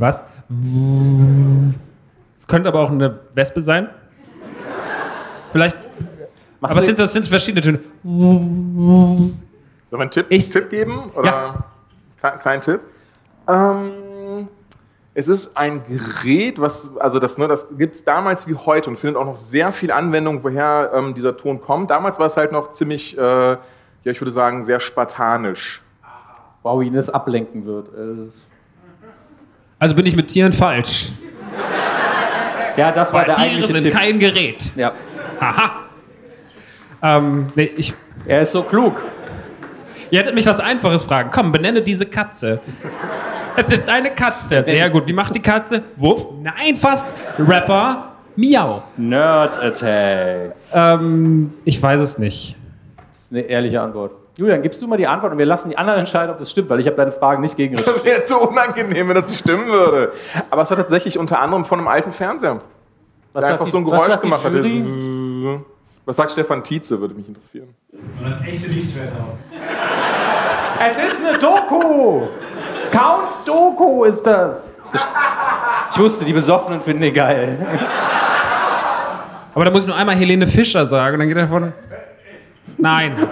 was? Es könnte aber auch eine Wespe sein. Vielleicht. Machst aber es sind, das sind verschiedene Töne. Sollen wir einen Tipp, Ich- Tipp geben? Oder Kle- kleinen Tipp? Ähm, es ist ein Gerät, was, also das, ne, das gibt es damals wie heute und findet auch noch sehr viel Anwendung, woher ähm, dieser Ton kommt. Damals war es halt noch ziemlich, äh, Ja, ich würde sagen, sehr spartanisch. Wow, ihn das ablenken wird. Also bin ich mit Tieren falsch. Ja, das war Weil der Tiere eigentliche sind Tipp. kein Gerät. Ja. Haha. Ähm, nee, ich. Er ist so klug. Ihr hättet mich was Einfaches fragen. Komm, benenne diese Katze. Es ist eine Katze. Sehr gut. Wie macht die Katze? Wuff? Nein, fast. Rapper. Miau. Nerd Attack. Ähm, ich weiß es nicht. Das ist eine ehrliche Antwort. Julian, gibst du mal die Antwort und wir lassen die anderen entscheiden, ob das stimmt, weil ich habe deine Fragen nicht gegen Das wäre jetzt so unangenehm, wenn das nicht stimmen würde. Aber es war tatsächlich unter anderem von einem alten Fernseher. Was der einfach die- so ein Geräusch gemacht hat. Was sagt Stefan Tietze, würde mich interessieren. Echte Lichtschwerter. Es ist eine Doku! Count Doku ist das! Ich wusste, die Besoffenen finden die geil. Aber da muss ich nur einmal Helene Fischer sagen und dann geht er von. Nein.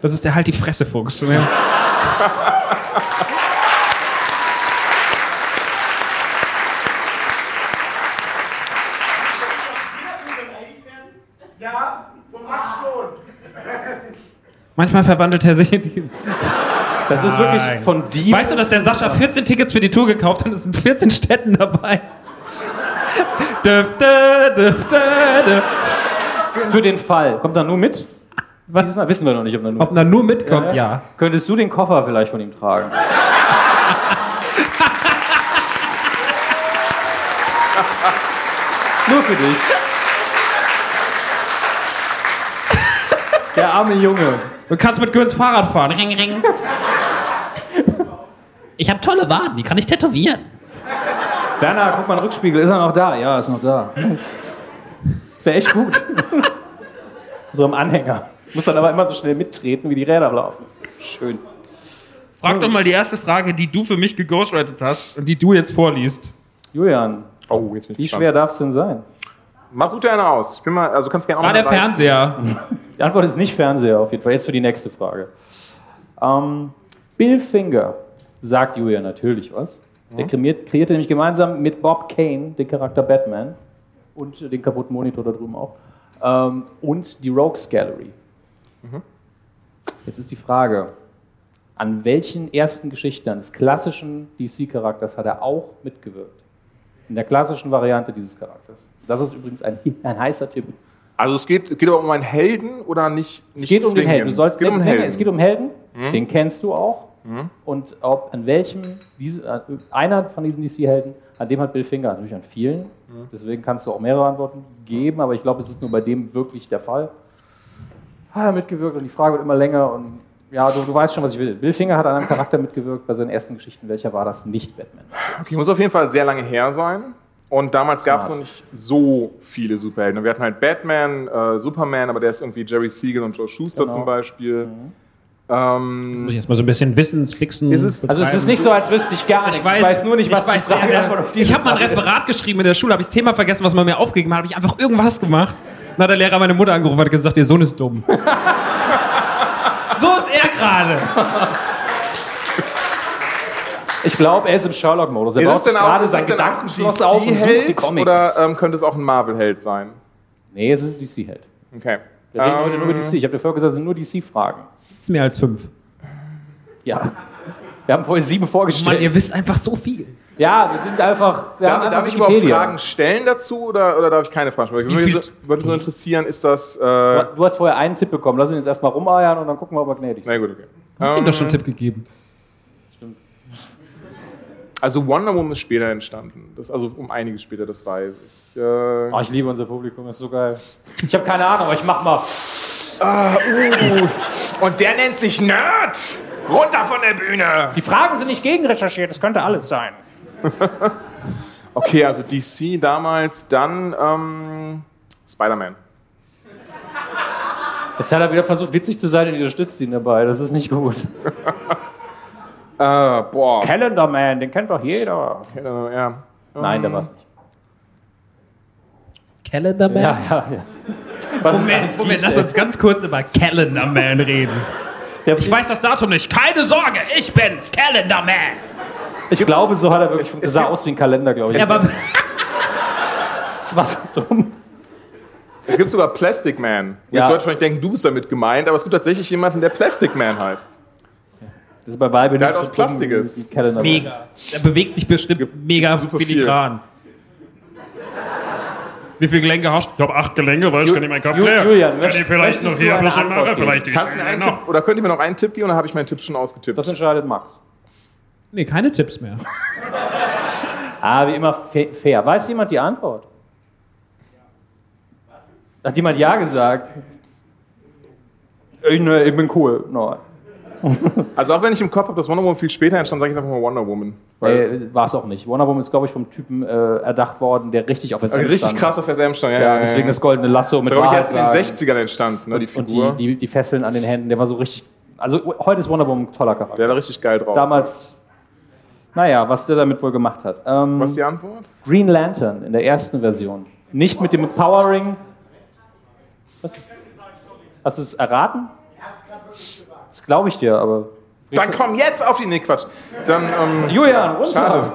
Das ist der halt die Fresse Fuchs. Ne? Ja, von Max schon. Manchmal verwandelt er sich in die. Das ist wirklich von dir. Weißt du, dass der Sascha 14 Tickets für die Tour gekauft hat und es sind 14 Städten dabei? Döf, dö, döf, dö, dö. Für den Fall. Kommt er nur mit? Was? Wissen wir noch nicht, ob er nur, Ob er nur mitkommt, ja. Könntest du den Koffer vielleicht von ihm tragen? nur für dich. Der arme Junge. Du kannst mit Göns Fahrrad fahren. Ring, ring. Ich habe tolle Waden, die kann ich tätowieren. Werner, guck mal in den Rückspiegel. Ist er noch da? Ja, ist noch da. Das wäre echt gut. so im Anhänger. Muss dann aber immer so schnell mittreten, wie die Räder laufen. Schön. Frag doch mal die erste Frage, die du für mich geghostwritet hast und die du jetzt vorliest. Julian, Oh, jetzt bin ich wie gespannt. schwer darf es denn sein? Mach du dir eine aus. Ich bin mal, also kannst gerne auch mal der Fernseher. Die Antwort ist nicht Fernseher auf jeden Fall. Jetzt für die nächste Frage. Ähm, Bill Finger sagt Julian natürlich was. Der kreiert, kreierte nämlich gemeinsam mit Bob Kane den Charakter Batman und den kaputten Monitor da drüben auch. Ähm, und die Rogues Gallery. Jetzt ist die Frage, an welchen ersten Geschichten des klassischen DC-Charakters hat er auch mitgewirkt? In der klassischen Variante dieses Charakters. Das ist übrigens ein, ein heißer Tipp. Also es geht, geht aber um einen Helden oder nicht? Es nicht geht um den? Helden. Du sollst es geht um Helden. Es geht um Helden. Mhm. Den kennst du auch. Mhm. Und ob an welchem, diese, äh, einer von diesen DC-Helden, an dem hat Bill Finger natürlich an vielen. Mhm. Deswegen kannst du auch mehrere Antworten geben, aber ich glaube, es ist nur bei dem wirklich der Fall. Hat er mitgewirkt und die Frage wird immer länger und ja, du, du weißt schon, was ich will. Bill Finger hat an einem Charakter mitgewirkt bei seinen ersten Geschichten. Welcher war das? Nicht Batman. Okay, muss auf jeden Fall sehr lange her sein. Und damals gab es noch nicht so viele Superhelden. Wir hatten halt Batman, äh, Superman, aber der ist irgendwie Jerry Siegel und Joe Schuster Genau. zum Beispiel. Mhm. Ähm, Muss ich erstmal so ein bisschen Wissensfixen. Ist es- Also es ist nicht so, als wüsste ich gar nichts. Ich weiß, nur nicht, was ich weiß Frage sehr, Ich habe mal ein. Referat geschrieben in der Schule, habe ich das Thema vergessen, was man mir aufgegeben hat, habe ich einfach irgendwas gemacht. Dann hat der Lehrer meine Mutter angerufen und hat gesagt, ihr Sohn ist dumm. so ist er gerade. Ich glaube, er ist im Sherlock-Modus. Er ist baut es sich denn auch, gerade sein es Gedankenschloss auf und sucht die Comics. oder ähm, könnte es auch ein Marvel-Held sein? nee, es ist ein DC-Held. Okay. Wir reden heute Ähm, nur über DC. Ich habe dir vorher gesagt, es sind nur DC-Fragen. Das ist mehr als fünf. Ja. Wir haben vorhin sieben vorgestellt. Mann, ihr wisst einfach so viel. ja, wir sind einfach. Wir haben Darf, einfach darf ich überhaupt. Fragen stellen dazu oder, oder darf ich keine Fragen stellen? Würde mich so, würde mich so interessieren, ist das. Äh, Du du hast vorher einen Tipp bekommen. Lass ihn jetzt erstmal rumeiern und dann gucken wir, ob er gnädig ist. na gut, okay. Hast ihm Ähm, doch schon einen Tipp gegeben. Also Wonder Woman ist später entstanden. Das, also um einiges später, das weiß ich. Äh, Oh, ich liebe unser Publikum, ist so geil. Ich habe keine Ahnung, aber ich mach mal. Ah, uh, und der nennt sich Nerd! Runter von der Bühne! Die Fragen sind nicht gegenrecherchiert, das könnte alles sein. Okay, also DC damals, dann ähm, Spider-Man. Jetzt hat er wieder versucht, witzig zu sein und unterstützt ihn dabei. Das ist nicht gut. Äh, boah. Calendar Man, den kennt doch jeder. Äh, ja. Nein, der war's nicht. Calendar Man? Ja, ja, ja. Was Moment, Moment, lass uns ganz kurz über Calendar Man reden. Der- Ich weiß das Datum nicht. Keine Sorge, ich bin's, Calendar Man. Ich glaube, so hat er wirklich. Es sah aus wie ein Kalender, glaube ich. Ja, aber das war so dumm. Es gibt sogar Plastic Man. Ja. Jetzt sollte vielleicht denken, du bist damit gemeint, aber es gibt tatsächlich jemanden, der Plastic Man heißt. Das ist bei Der nicht so aus Plastik ist. wie Kellner. Mega. Der bewegt sich bestimmt mega super viel. filigran. Wie viele Gelenke hast du? Ich habe acht Gelenke, weil ich Ju- kann nicht meinen Kopf Ju- leer. Julian, kann ich vielleicht noch hier ein bisschen machen? geben? Vielleicht Kannst du mir einen noch. Tipp, oder könnt ihr mir noch einen Tipp geben, oder habe ich meinen Tipp schon ausgetippt? Das entscheidet Max. Nee, keine Tipps mehr. Ah, wie immer fa- fair. Weiß jemand die Antwort? Hat jemand Ja gesagt? Ich, ne, ich bin cool. No. Also auch wenn ich im Kopf habe, dass Wonder Woman viel später entstand, sage ich einfach mal Wonder Woman. Äh, War es auch nicht. Wonder Woman ist, glaube ich, vom Typen äh, erdacht worden, der richtig auf SM Okay, richtig stand. krass auf SM stand, ja, Ja, ja, deswegen ja. das goldene Lasso Das mit glaube ich, erst in den Wahrheitssagen. 60ern entstanden, ne, die Und Figur. die, die, die Fesseln an den Händen, der war so richtig. Also heute ist Wonder Woman ein toller Charakter. Der war richtig geil drauf. Damals, naja, was der damit wohl gemacht hat. Ähm, Was ist die Antwort? Green Lantern in der ersten Version. Nicht mit dem Power Ring. Was? Hast du es erraten? Das glaube ich dir, aber. Dann komm jetzt auf die. Nee, Quatsch. Dann, ähm, Julian, runter. Schade.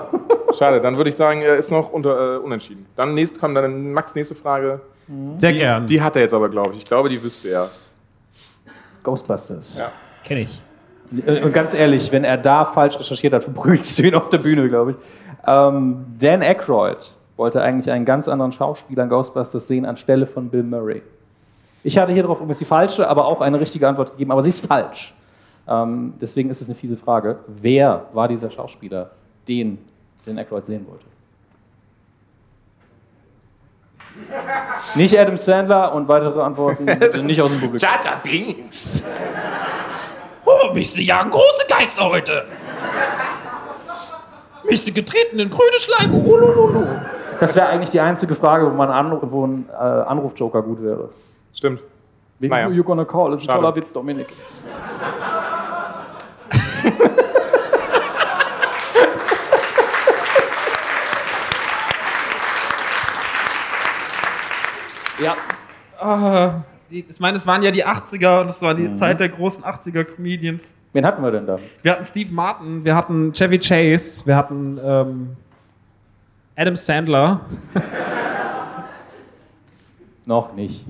Schade, dann würde ich sagen, er ist noch unter, äh, unentschieden. Dann nächst, kommt dann Max nächste Frage. Sehr die, gern. Die hat er jetzt aber, glaube ich. Ich glaube, die wüsste er. Ghostbusters. Ja. Kenn ich. Äh, Und ganz ehrlich, wenn er da falsch recherchiert hat, verprügelst du ihn auf der Bühne, glaube ich. Ähm, Dan Aykroyd wollte eigentlich einen ganz anderen Schauspieler in Ghostbusters sehen anstelle von Bill Murray. Ich hatte hier drauf übrigens die falsche, aber auch eine richtige Antwort gegeben, aber sie ist falsch. Ähm, deswegen ist es eine fiese Frage. Wer war dieser Schauspieler, den Dan Aykroyd sehen wollte? Nicht Adam Sandler und weitere Antworten sind nicht aus dem Publikum. Jaja Binks! Oh, mich sie jagen große Geister heute. Mich sie getreten in grüne Schleime. Ulululu. Das wäre eigentlich die einzige Frage, wo, man Anru wo ein äh, Anrufjoker gut wäre. Stimmt. Wen Naja. you gonna call? Das ist ein toller Witz, Dominik. ja. Ah, die, ich meine, es waren ja die 80er und es war die Mhm. Zeit der großen 80er Comedians. Wen hatten wir denn da? Wir hatten Steve Martin, wir hatten Chevy Chase, wir hatten ähm, Adam Sandler. Noch nicht.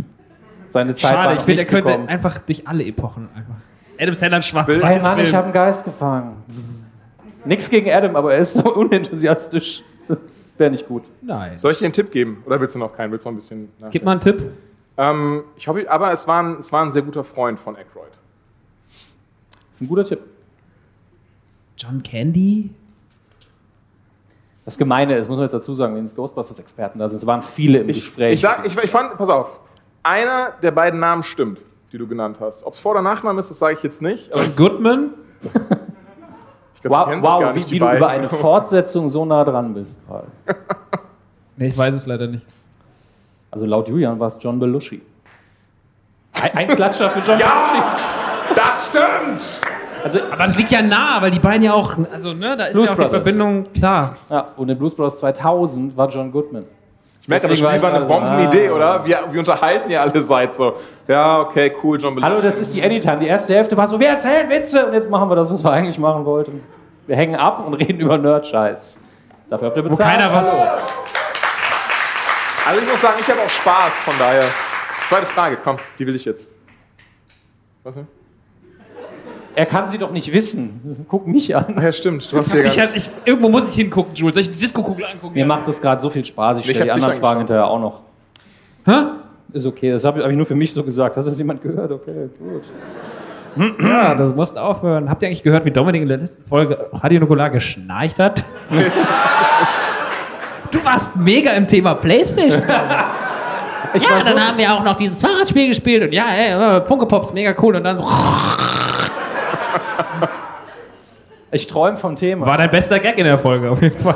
Seine Zeit war Schade, ich noch finde, er könnte einfach durch alle Epochen einfach. Adam Sandler ein Hey schwarz-weiß Mann, ich habe einen Geist gefangen. Nix gegen Adam, aber er ist so unenthusiastisch. Wäre nicht gut. Nein. Soll ich dir einen Tipp geben? Oder willst du noch keinen? Willst du noch ein bisschen. Gib mal einen Tipp. Ähm, ich hoffe, aber es war, ein, es war ein sehr guter Freund von Aykroyd. Das ist ein guter Tipp. John Candy? Das Gemeine ist, muss man jetzt dazu sagen, wenn es Ghostbusters-Experten da sind, es waren viele im Gespräch. Ich sag, ich, ich fand, pass auf, einer der beiden Namen stimmt, die du genannt hast. Ob es Vor- oder Nachname ist, das sage ich jetzt nicht. John Goodman? Ich glaub, wow, wow wie, nicht, die wie du über eine Fortsetzung so nah dran bist. gerade. Nee, ich weiß es leider nicht. Also laut Julian war es John Belushi. Ein, ein Klatscher für John Ja, das stimmt! Also, Aber das liegt ja nah, weil die beiden ja auch, also ne, da ist Blues ja auch Brothers. die Verbindung klar. Ja, und in Blues Bros. 2000 war John Goodman. Ich merke, das Spiel war eine Bombenidee, ah. oder? Wir, wir unterhalten ja alle seit so. Ja, okay, cool, John Belushi. Hallo, das ist die Anytime. Die erste Hälfte war so, wir erzählen Witze. Und jetzt machen wir das, was wir eigentlich machen wollten. Wir hängen ab und reden über Nerd-Scheiß. Dafür habt ihr Wo bezahlt. keiner was. Also ich muss sagen, ich habe auch Spaß, von daher. Zweite Frage, komm, die will ich jetzt. Was denn? Er kann sie doch nicht wissen. Guck mich an. Ja, stimmt. Du hast gar Ich, hab- ich, irgendwo muss ich hingucken, Jules. Soll ich die Disco-Kugel angucken? Mir macht das gerade so viel Spaß. Ich Ich stelle die anderen Fragen hinterher auch noch. Hä? Ist okay, das habe hab ich nur für mich so gesagt. Hast du das jemand gehört? Okay, gut. Ja, du musst aufhören. Habt ihr eigentlich gehört, wie Dominik in der letzten Folge Radio Nukular geschnarcht hat? du warst mega im Thema Playstation. Ich Ja, war so, dann haben wir auch noch dieses Fahrradspiel gespielt und ja, ey, äh, Funke Pops, mega cool. Und dann so, ich träume vom Thema. War dein bester Gag in der Folge, auf jeden Fall.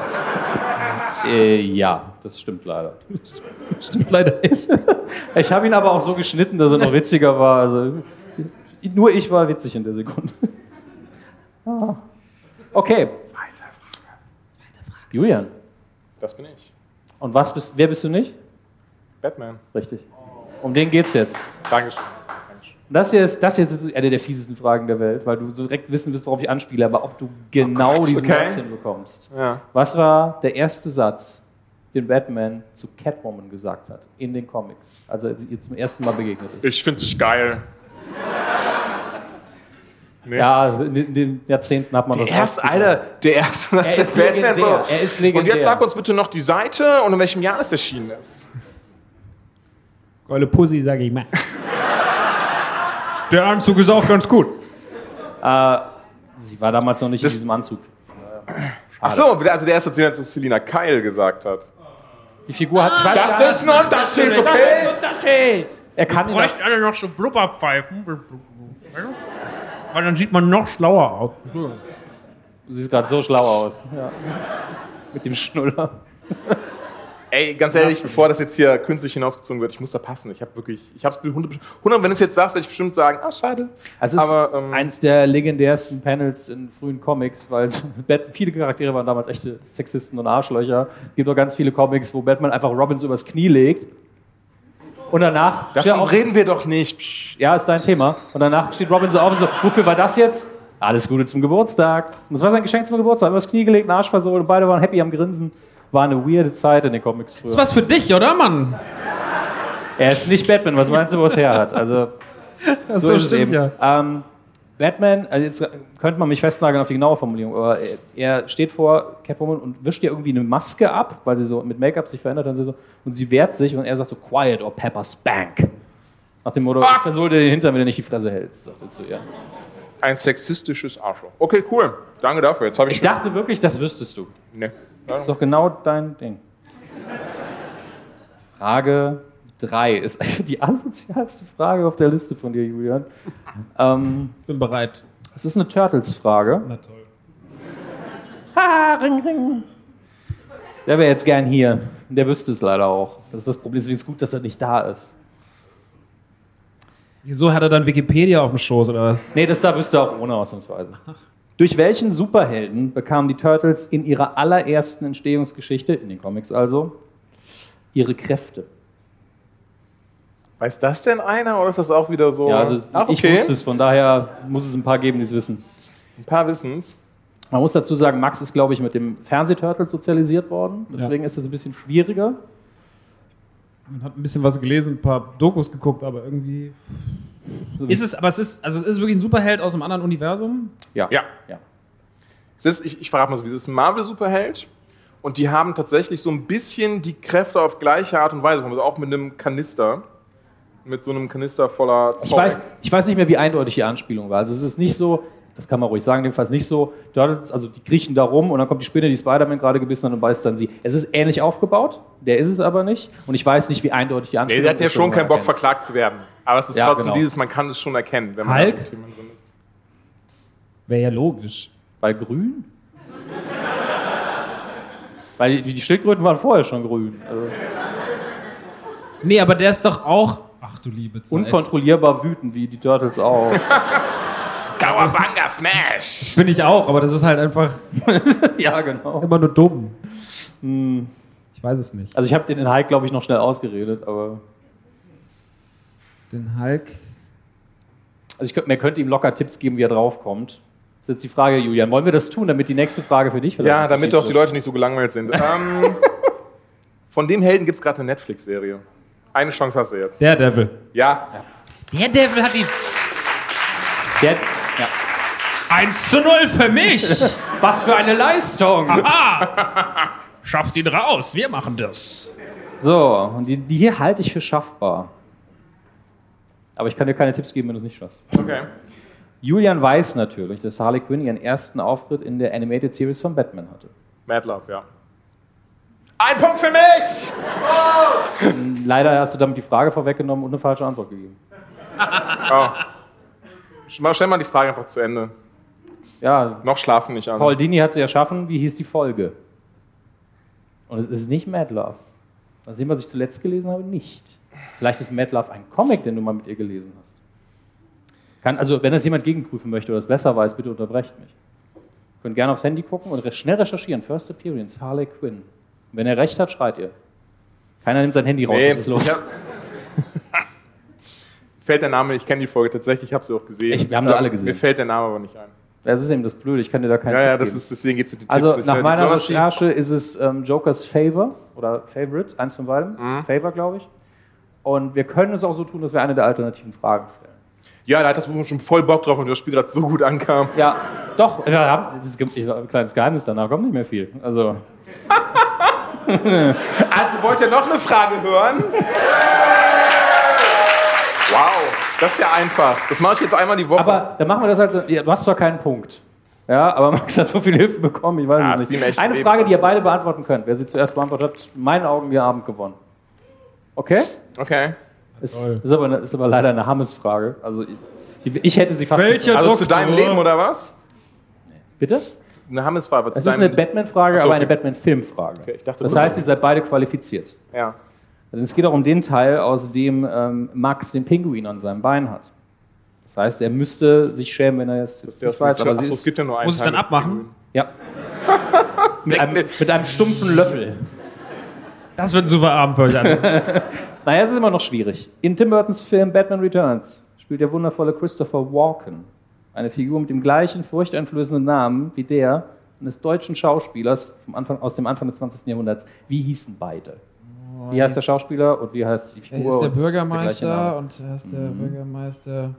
Äh, ja, das stimmt leider. Stimmt leider nicht. Ich habe ihn aber auch so geschnitten, dass er noch witziger war. Also, nur ich war witzig in der Sekunde. Ah. Okay. Julian. Das bin ich. Und was bist, wer bist du nicht? Batman. Richtig. Um den geht's jetzt. Dankeschön. Das hier, ist, das hier ist eine der fiesesten Fragen der Welt, weil du so direkt wissen willst, worauf ich anspiele, aber ob du genau Gott, diesen okay. Satz hinbekommst. Ja. Was war der erste Satz den Batman zu Catwoman gesagt hat in den Comics, als er ihr zum ersten Mal begegnet ist. Ich finde dich geil. Nee. Ja, in den- Jahrzehnten hat man Der das rausgefunden. Alter, der erste Er ist legendär, er ist Und legendär. jetzt sag uns bitte noch die Seite und in welchem Jahr es erschienen ist. Geile Pussy, sag ich mal. Der Anzug ist auch ganz gut. Äh, sie war damals noch nicht in diesem Anzug. Ach so, also der erste Szene, als es Selina Kyle gesagt hat. Die Figur hat. Weiß Das nicht- ist ein Unterschied, okay? Unterschied. Er kann ihn Bräuchten alle noch so Blubberpfeifen. Weil dann sieht man noch schlauer aus. Du siehst gerade so schlau aus. Ja. Mit dem Schnuller. Ey, ganz ehrlich, bevor das jetzt hier künstlich hinausgezogen wird, ich muss da passen. Ich habe wirklich, ich habe es 100, 100, wenn du es jetzt sagst, werde ich bestimmt sagen, ah, schade. Also es ist Aber, ähm, eins der legendärsten Panels in frühen Comics, weil viele Charaktere waren damals echte Sexisten und Arschlöcher. Es gibt auch ganz viele Comics, wo Batman einfach Robin so übers Knie legt. Und danach. Davon auch- reden wir doch nicht. Psst. Ja, ist dein Thema. Und danach steht Robin so auf und so: Wofür war das jetzt? Alles Gute zum Geburtstag. Und das war sein Geschenk zum Geburtstag. Übers Knie gelegt, einen Arsch versohlt und beide waren happy am Grinsen. War eine weirde Zeit in den Comics früher. Das ist was für dich, oder, Mann? Er ist nicht Batman, was meinst du, wo es her hat? Also, so, so, ist es stimmt eben. Ähm, Batman, also jetzt könnte man mich festnageln auf die genaue Formulierung, aber er, steht vor Catwoman und wischt ihr irgendwie eine Maske ab, weil sie so mit Make-up sich verändert hat und, sie so, und sie wehrt sich und er sagt so, quiet or Pepper Spank. Nach dem Motto, ich versohl dir den Hintern, wenn du nicht die Fresse hältst, sagt er zu ihr. Ein sexistisches Arschloch. Okay, cool. Danke dafür. Jetzt habe ich. Ich dachte wirklich, das wüsstest du. Nee. Das ist doch genau dein Ding. Frage 3 ist die asozialste Frage auf der Liste von dir, Julian. Ähm, Bin bereit. es ist eine Turtles-Frage. Na toll. Ha, ring, ring. Der wäre jetzt gern hier. Der wüsste es leider auch. Das ist das Problem. Deswegen ist gut, dass er nicht da ist. Wieso hat er dann Wikipedia auf dem Schoß oder was? Nee, das da wüsste er auch ohne ausnahmsweise. Durch welchen Superhelden bekamen die Turtles in ihrer allerersten Entstehungsgeschichte, in den Comics also, ihre Kräfte? Weiß das denn einer oder ist das auch wieder so? Ja, also es, Ach, ich okay. wusste es, von daher muss es ein paar geben, die es wissen. Ein paar wissen's. Man muss dazu sagen, Max ist, glaube ich, mit dem Fernsehturtles sozialisiert worden. Deswegen ist es ein bisschen schwieriger. Man hat ein bisschen was gelesen, ein paar Dokus geguckt, aber irgendwie. Ist es, aber es ist, also es ist wirklich ein Superheld aus einem anderen Universum? Ja. Ja. ja. Es ist, ich, ich verrate mal so, wie es ist ein Marvel-Superheld und die haben tatsächlich so ein bisschen die Kräfte auf gleiche Art und Weise, also auch mit einem Kanister. Mit so einem Kanister voller Ich Zeug. weiß, ich weiß nicht mehr, wie eindeutig die Anspielung war. Also es ist nicht so, das kann man ruhig sagen, jedenfalls nicht so, also die kriechen da rum und dann kommt die Spinne, die Spider-Man gerade gebissen hat und beißt dann sie. Es ist ähnlich aufgebaut, der ist es aber nicht. Und ich weiß nicht, wie eindeutig die Nee, Anspielung der hat ja schon keinen Bock, verklagt zu werden. Aber es ist Ja, trotzdem genau. dieses, man kann es schon erkennen, wenn man Hulk? da drin ist. Wäre ja logisch. Bei grün? Weil die, die Schildkröten waren vorher schon grün. Also Nee, aber der ist doch auch. Ach du liebe Zeit. unkontrollierbar wütend, wie die Turtles auch. Kawabanga Smash! Bin ich auch, aber das ist halt einfach ja, genau. immer nur dumm. Hm. Ich weiß es nicht. Also ich habe den in Hulk, glaube ich, noch schnell ausgeredet, aber... Den Hulk. Also ich könnte, mir könnte ihm locker Tipps geben, wie er draufkommt. Das ist jetzt die Frage, Julian. Wollen wir das tun, damit die nächste Frage für dich vielleicht Ja, damit auch die Leute nicht so gelangweilt sind. ähm, von dem Helden gibt es gerade eine Netflix-Serie. Eine Chance hast du jetzt. Der Devil. Ja. Der Devil hat die. Der, ja. 1 zu 0 für mich! Was für eine Leistung! Haha! Schafft ihn raus, wir machen das. So, und die, die hier halte ich für schaffbar. Aber ich kann dir keine Tipps geben, wenn du es nicht schaffst. Okay. Julian weiß natürlich, dass Harley Quinn ihren ersten Auftritt in der Animated Series von Batman hatte. Mad Love, ja. Ein Punkt für mich! Leider hast du damit die Frage vorweggenommen und eine falsche Antwort gegeben. Oh. Stell mal die Frage einfach zu Ende. Ja, Noch schlafen nicht an. Paul Dini hat sie erschaffen. Wie hieß die Folge? Und es ist nicht Mad Love. Aus dem, was ich zuletzt gelesen habe, nicht. Vielleicht ist Mad Love ein Comic, den du mal mit ihr gelesen hast. Kann, also, wenn das jemand gegenprüfen möchte oder es besser weiß, bitte unterbrecht mich. Ihr könnt gerne aufs Handy gucken und schnell recherchieren. First Appearance, Harley Quinn. Und wenn er recht hat, schreit ihr. Keiner nimmt sein Handy raus. Nee, ist los? hab- Fällt der Name, ich kenne die Folge tatsächlich, ich habe sie auch gesehen. Ich- wir haben sie Ähm, alle gesehen. Mir fällt der Name aber nicht ein. Das ist eben das Blöde, ich kann dir da keinen Ja, ja, Tipp das geben. ist, deswegen geht es mit den Also Tipps nicht. nach meiner Recherche ist es ähm, Jokers Favor oder Favorite, eins von beiden. Mhm. Favor, glaube ich. Und wir können es auch so tun, dass wir eine der alternativen Fragen stellen. Ja, da hat das Buch schon voll Bock drauf und das Spiel gerade so gut ankam. Ja, doch. Ja, das ist ein kleines Geheimnis, danach kommt nicht mehr viel. Also, Also wollt ihr noch eine Frage hören? Das ist ja einfach. Das mache ich jetzt einmal die Woche. aber dann machen wir das halt so. Du hast zwar keinen Punkt. Ja, aber Max hat so viel Hilfe bekommen, ich weiß Ja, es nicht. Eine Leben Frage, die ihr beide beantworten könnt. Wer sie zuerst beantwortet hat, in meinen Augen den Abend gewonnen. Okay? Okay. Ist, ist, aber, eine, ist aber leider eine Hammes-Frage. Also, ich, ich hätte sie fast. Welcher also zu deinem Leben oder was? Bitte? Eine Hammes-Frage. Es ist eine Batman-Frage, so, aber eine. Batman-Film-Frage. Okay, ich dachte, das das heißt, ihr seid beide qualifiziert. Ja. Denn es geht auch um den Teil, aus dem ähm, Max den Pinguin an seinem Bein hat. Das heißt, er müsste sich schämen, wenn er es nicht das weiß. Aber Ach sie so, ist, es gibt ja nur einen Muss es Teil dann mit abmachen? Ja. mit, einem, mit einem stumpfen Löffel. Das wird ein super Abend für euch alle. Naja, es ist immer noch schwierig. In Tim Burtons Film Batman Returns spielt der wundervolle Christopher Walken eine Figur mit dem gleichen furchteinflößenden Namen wie der eines deutschen Schauspielers vom Anfang, aus dem Anfang des 20. Jahrhunderts. Wie hießen beide? Wie heißt der Schauspieler und wie heißt die Er Figur? ist der und es Bürgermeister und er ist der Mhm. Bürgermeister.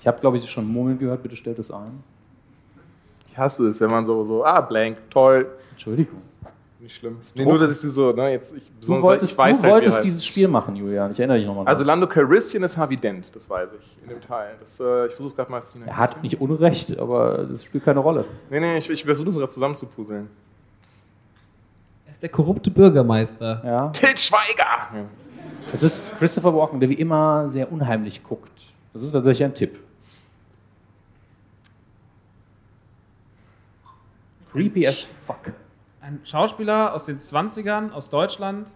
Ich habe, glaube ich, schon Murmeln gehört. Bitte stellt es ein. Ich hasse es, wenn man so, so ah, blank, toll. Entschuldigung. Nicht schlimm. Ist Nee, nur, dass ich sie so, ne, jetzt, ich, Du besonders, wolltest, ich weiß du halt, wolltest heißt. dieses Spiel machen, Julian. Ich erinnere dich nochmal. Also Lando Calrissian ist Harvey Dent, das weiß ich, in dem Teil. Das, äh, ich versuche gerade mal... er hat nicht Unrecht, aber das spielt keine Rolle. Nee, nee, ich, ich versuche es gerade zusammenzupuzzeln. Er der korrupte Bürgermeister. Ja. Til Schweiger! Das ist Christopher Walken, der wie immer sehr unheimlich guckt. Das ist tatsächlich ein Tipp. Creepy as fuck. Ein Schauspieler aus den 20ern, aus Deutschland,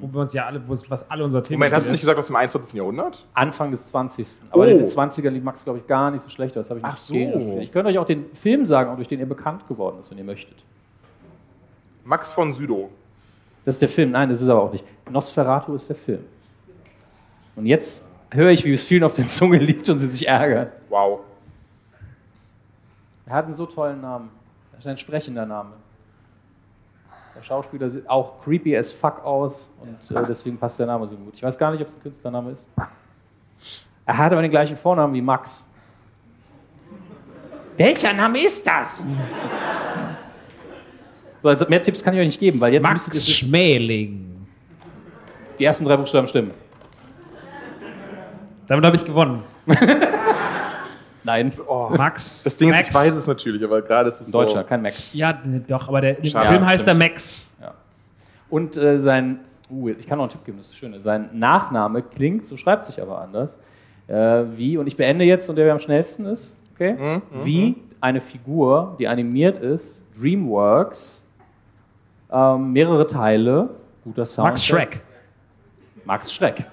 wo wir uns ja alle, was alle unser Thema Moment, hast du nicht ist. gesagt aus dem 21. Jahrhundert? Anfang des 20. Aber Oh. in den 20ern liegt Max, glaube ich, gar nicht so schlecht. Das habe ich nicht Ach so. gesehen. Ich könnte euch auch den Film sagen, durch den ihr bekannt geworden ist, wenn ihr möchtet. Max von Südow. Das ist der Film. Nein, das ist aber auch nicht. Nosferatu ist der Film. Und jetzt höre ich, wie es vielen auf der Zunge liegt und sie sich ärgern. Wow. Er hat einen so tollen Namen. Das ist ein sprechender Name. Der Schauspieler sieht auch creepy as fuck aus und äh, deswegen passt der Name so gut. Ich weiß gar nicht, ob es ein Künstlername ist. Er hat aber den gleichen Vornamen wie Max. Welcher Name ist das? So, also mehr Tipps kann ich euch nicht geben, weil jetzt Max Schmäling. die ersten drei Buchstaben stimmen. Damit habe ich gewonnen. Nein. Max. Das Ding ist, Max. ich weiß es natürlich, aber gerade ist es Ein Deutscher, so. kein Max. Ja, ne, doch, aber der im Schade. Film Ja, heißt er stimmt. Max. Und äh, sein, uh, ich kann noch einen Tipp geben, das ist das Schöne. Sein Nachname klingt, so schreibt sich aber anders, äh, wie, und ich beende jetzt, und der am schnellsten ist, okay? Mhm, wie eine Figur, die animiert ist, DreamWorks, ähm, mehrere Teile, guter Sound. Max Schreck. Max Schreck.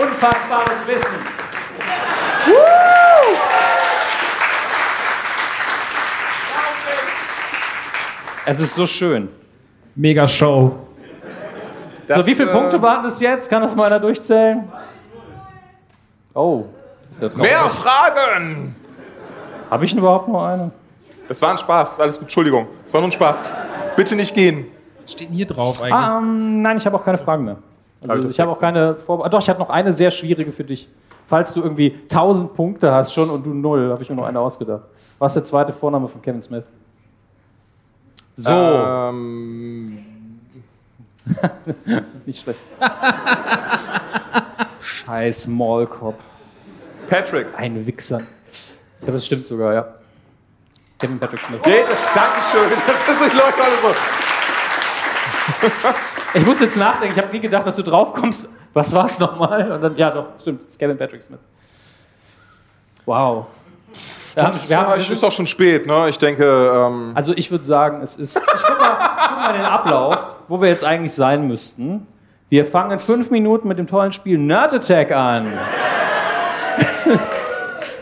Unfassbares Wissen. Es ist so schön. Mega Show. so, wie viele äh, Punkte waren das jetzt? Kann das mal einer durchzählen? Oh, ist ja traurig. Mehr Fragen! Habe ich denn überhaupt noch eine? Das war ein Spaß, alles gut, Entschuldigung. Das war nur ein Spaß. Bitte nicht gehen. Was steht denn hier drauf eigentlich? Ah, ähm, nein, ich habe auch keine Fragen mehr. Also, ich habe auch keine Vor Doch, ich habe noch eine sehr schwierige für dich. Falls du irgendwie 1000 Punkte hast schon und du null, habe ich mir noch eine ausgedacht. Was ist der zweite Vorname von Kevin Smith? So. Ähm, Nicht schlecht. Scheiß Maulkopf. Patrick. Ein Wichser. Glaube, das stimmt sogar, ja. Kevin Patrick Smith. Geht, Dankeschön. Das ist nicht Leute alle so. Ich muss jetzt nachdenken, ich habe nie gedacht, dass du draufkommst. Was war es nochmal? Und dann, ja, doch, stimmt, es ist Kevin Patrick Smith. Wow. Wir haben, wir haben, es ist doch schon spät, ne? Ich denke, ähm, also ich würde sagen, es ist. Ich guck, mal, ich guck mal den Ablauf, wo wir jetzt eigentlich sein müssten. Wir fangen in fünf Minuten mit dem tollen Spiel Nerd Attack an.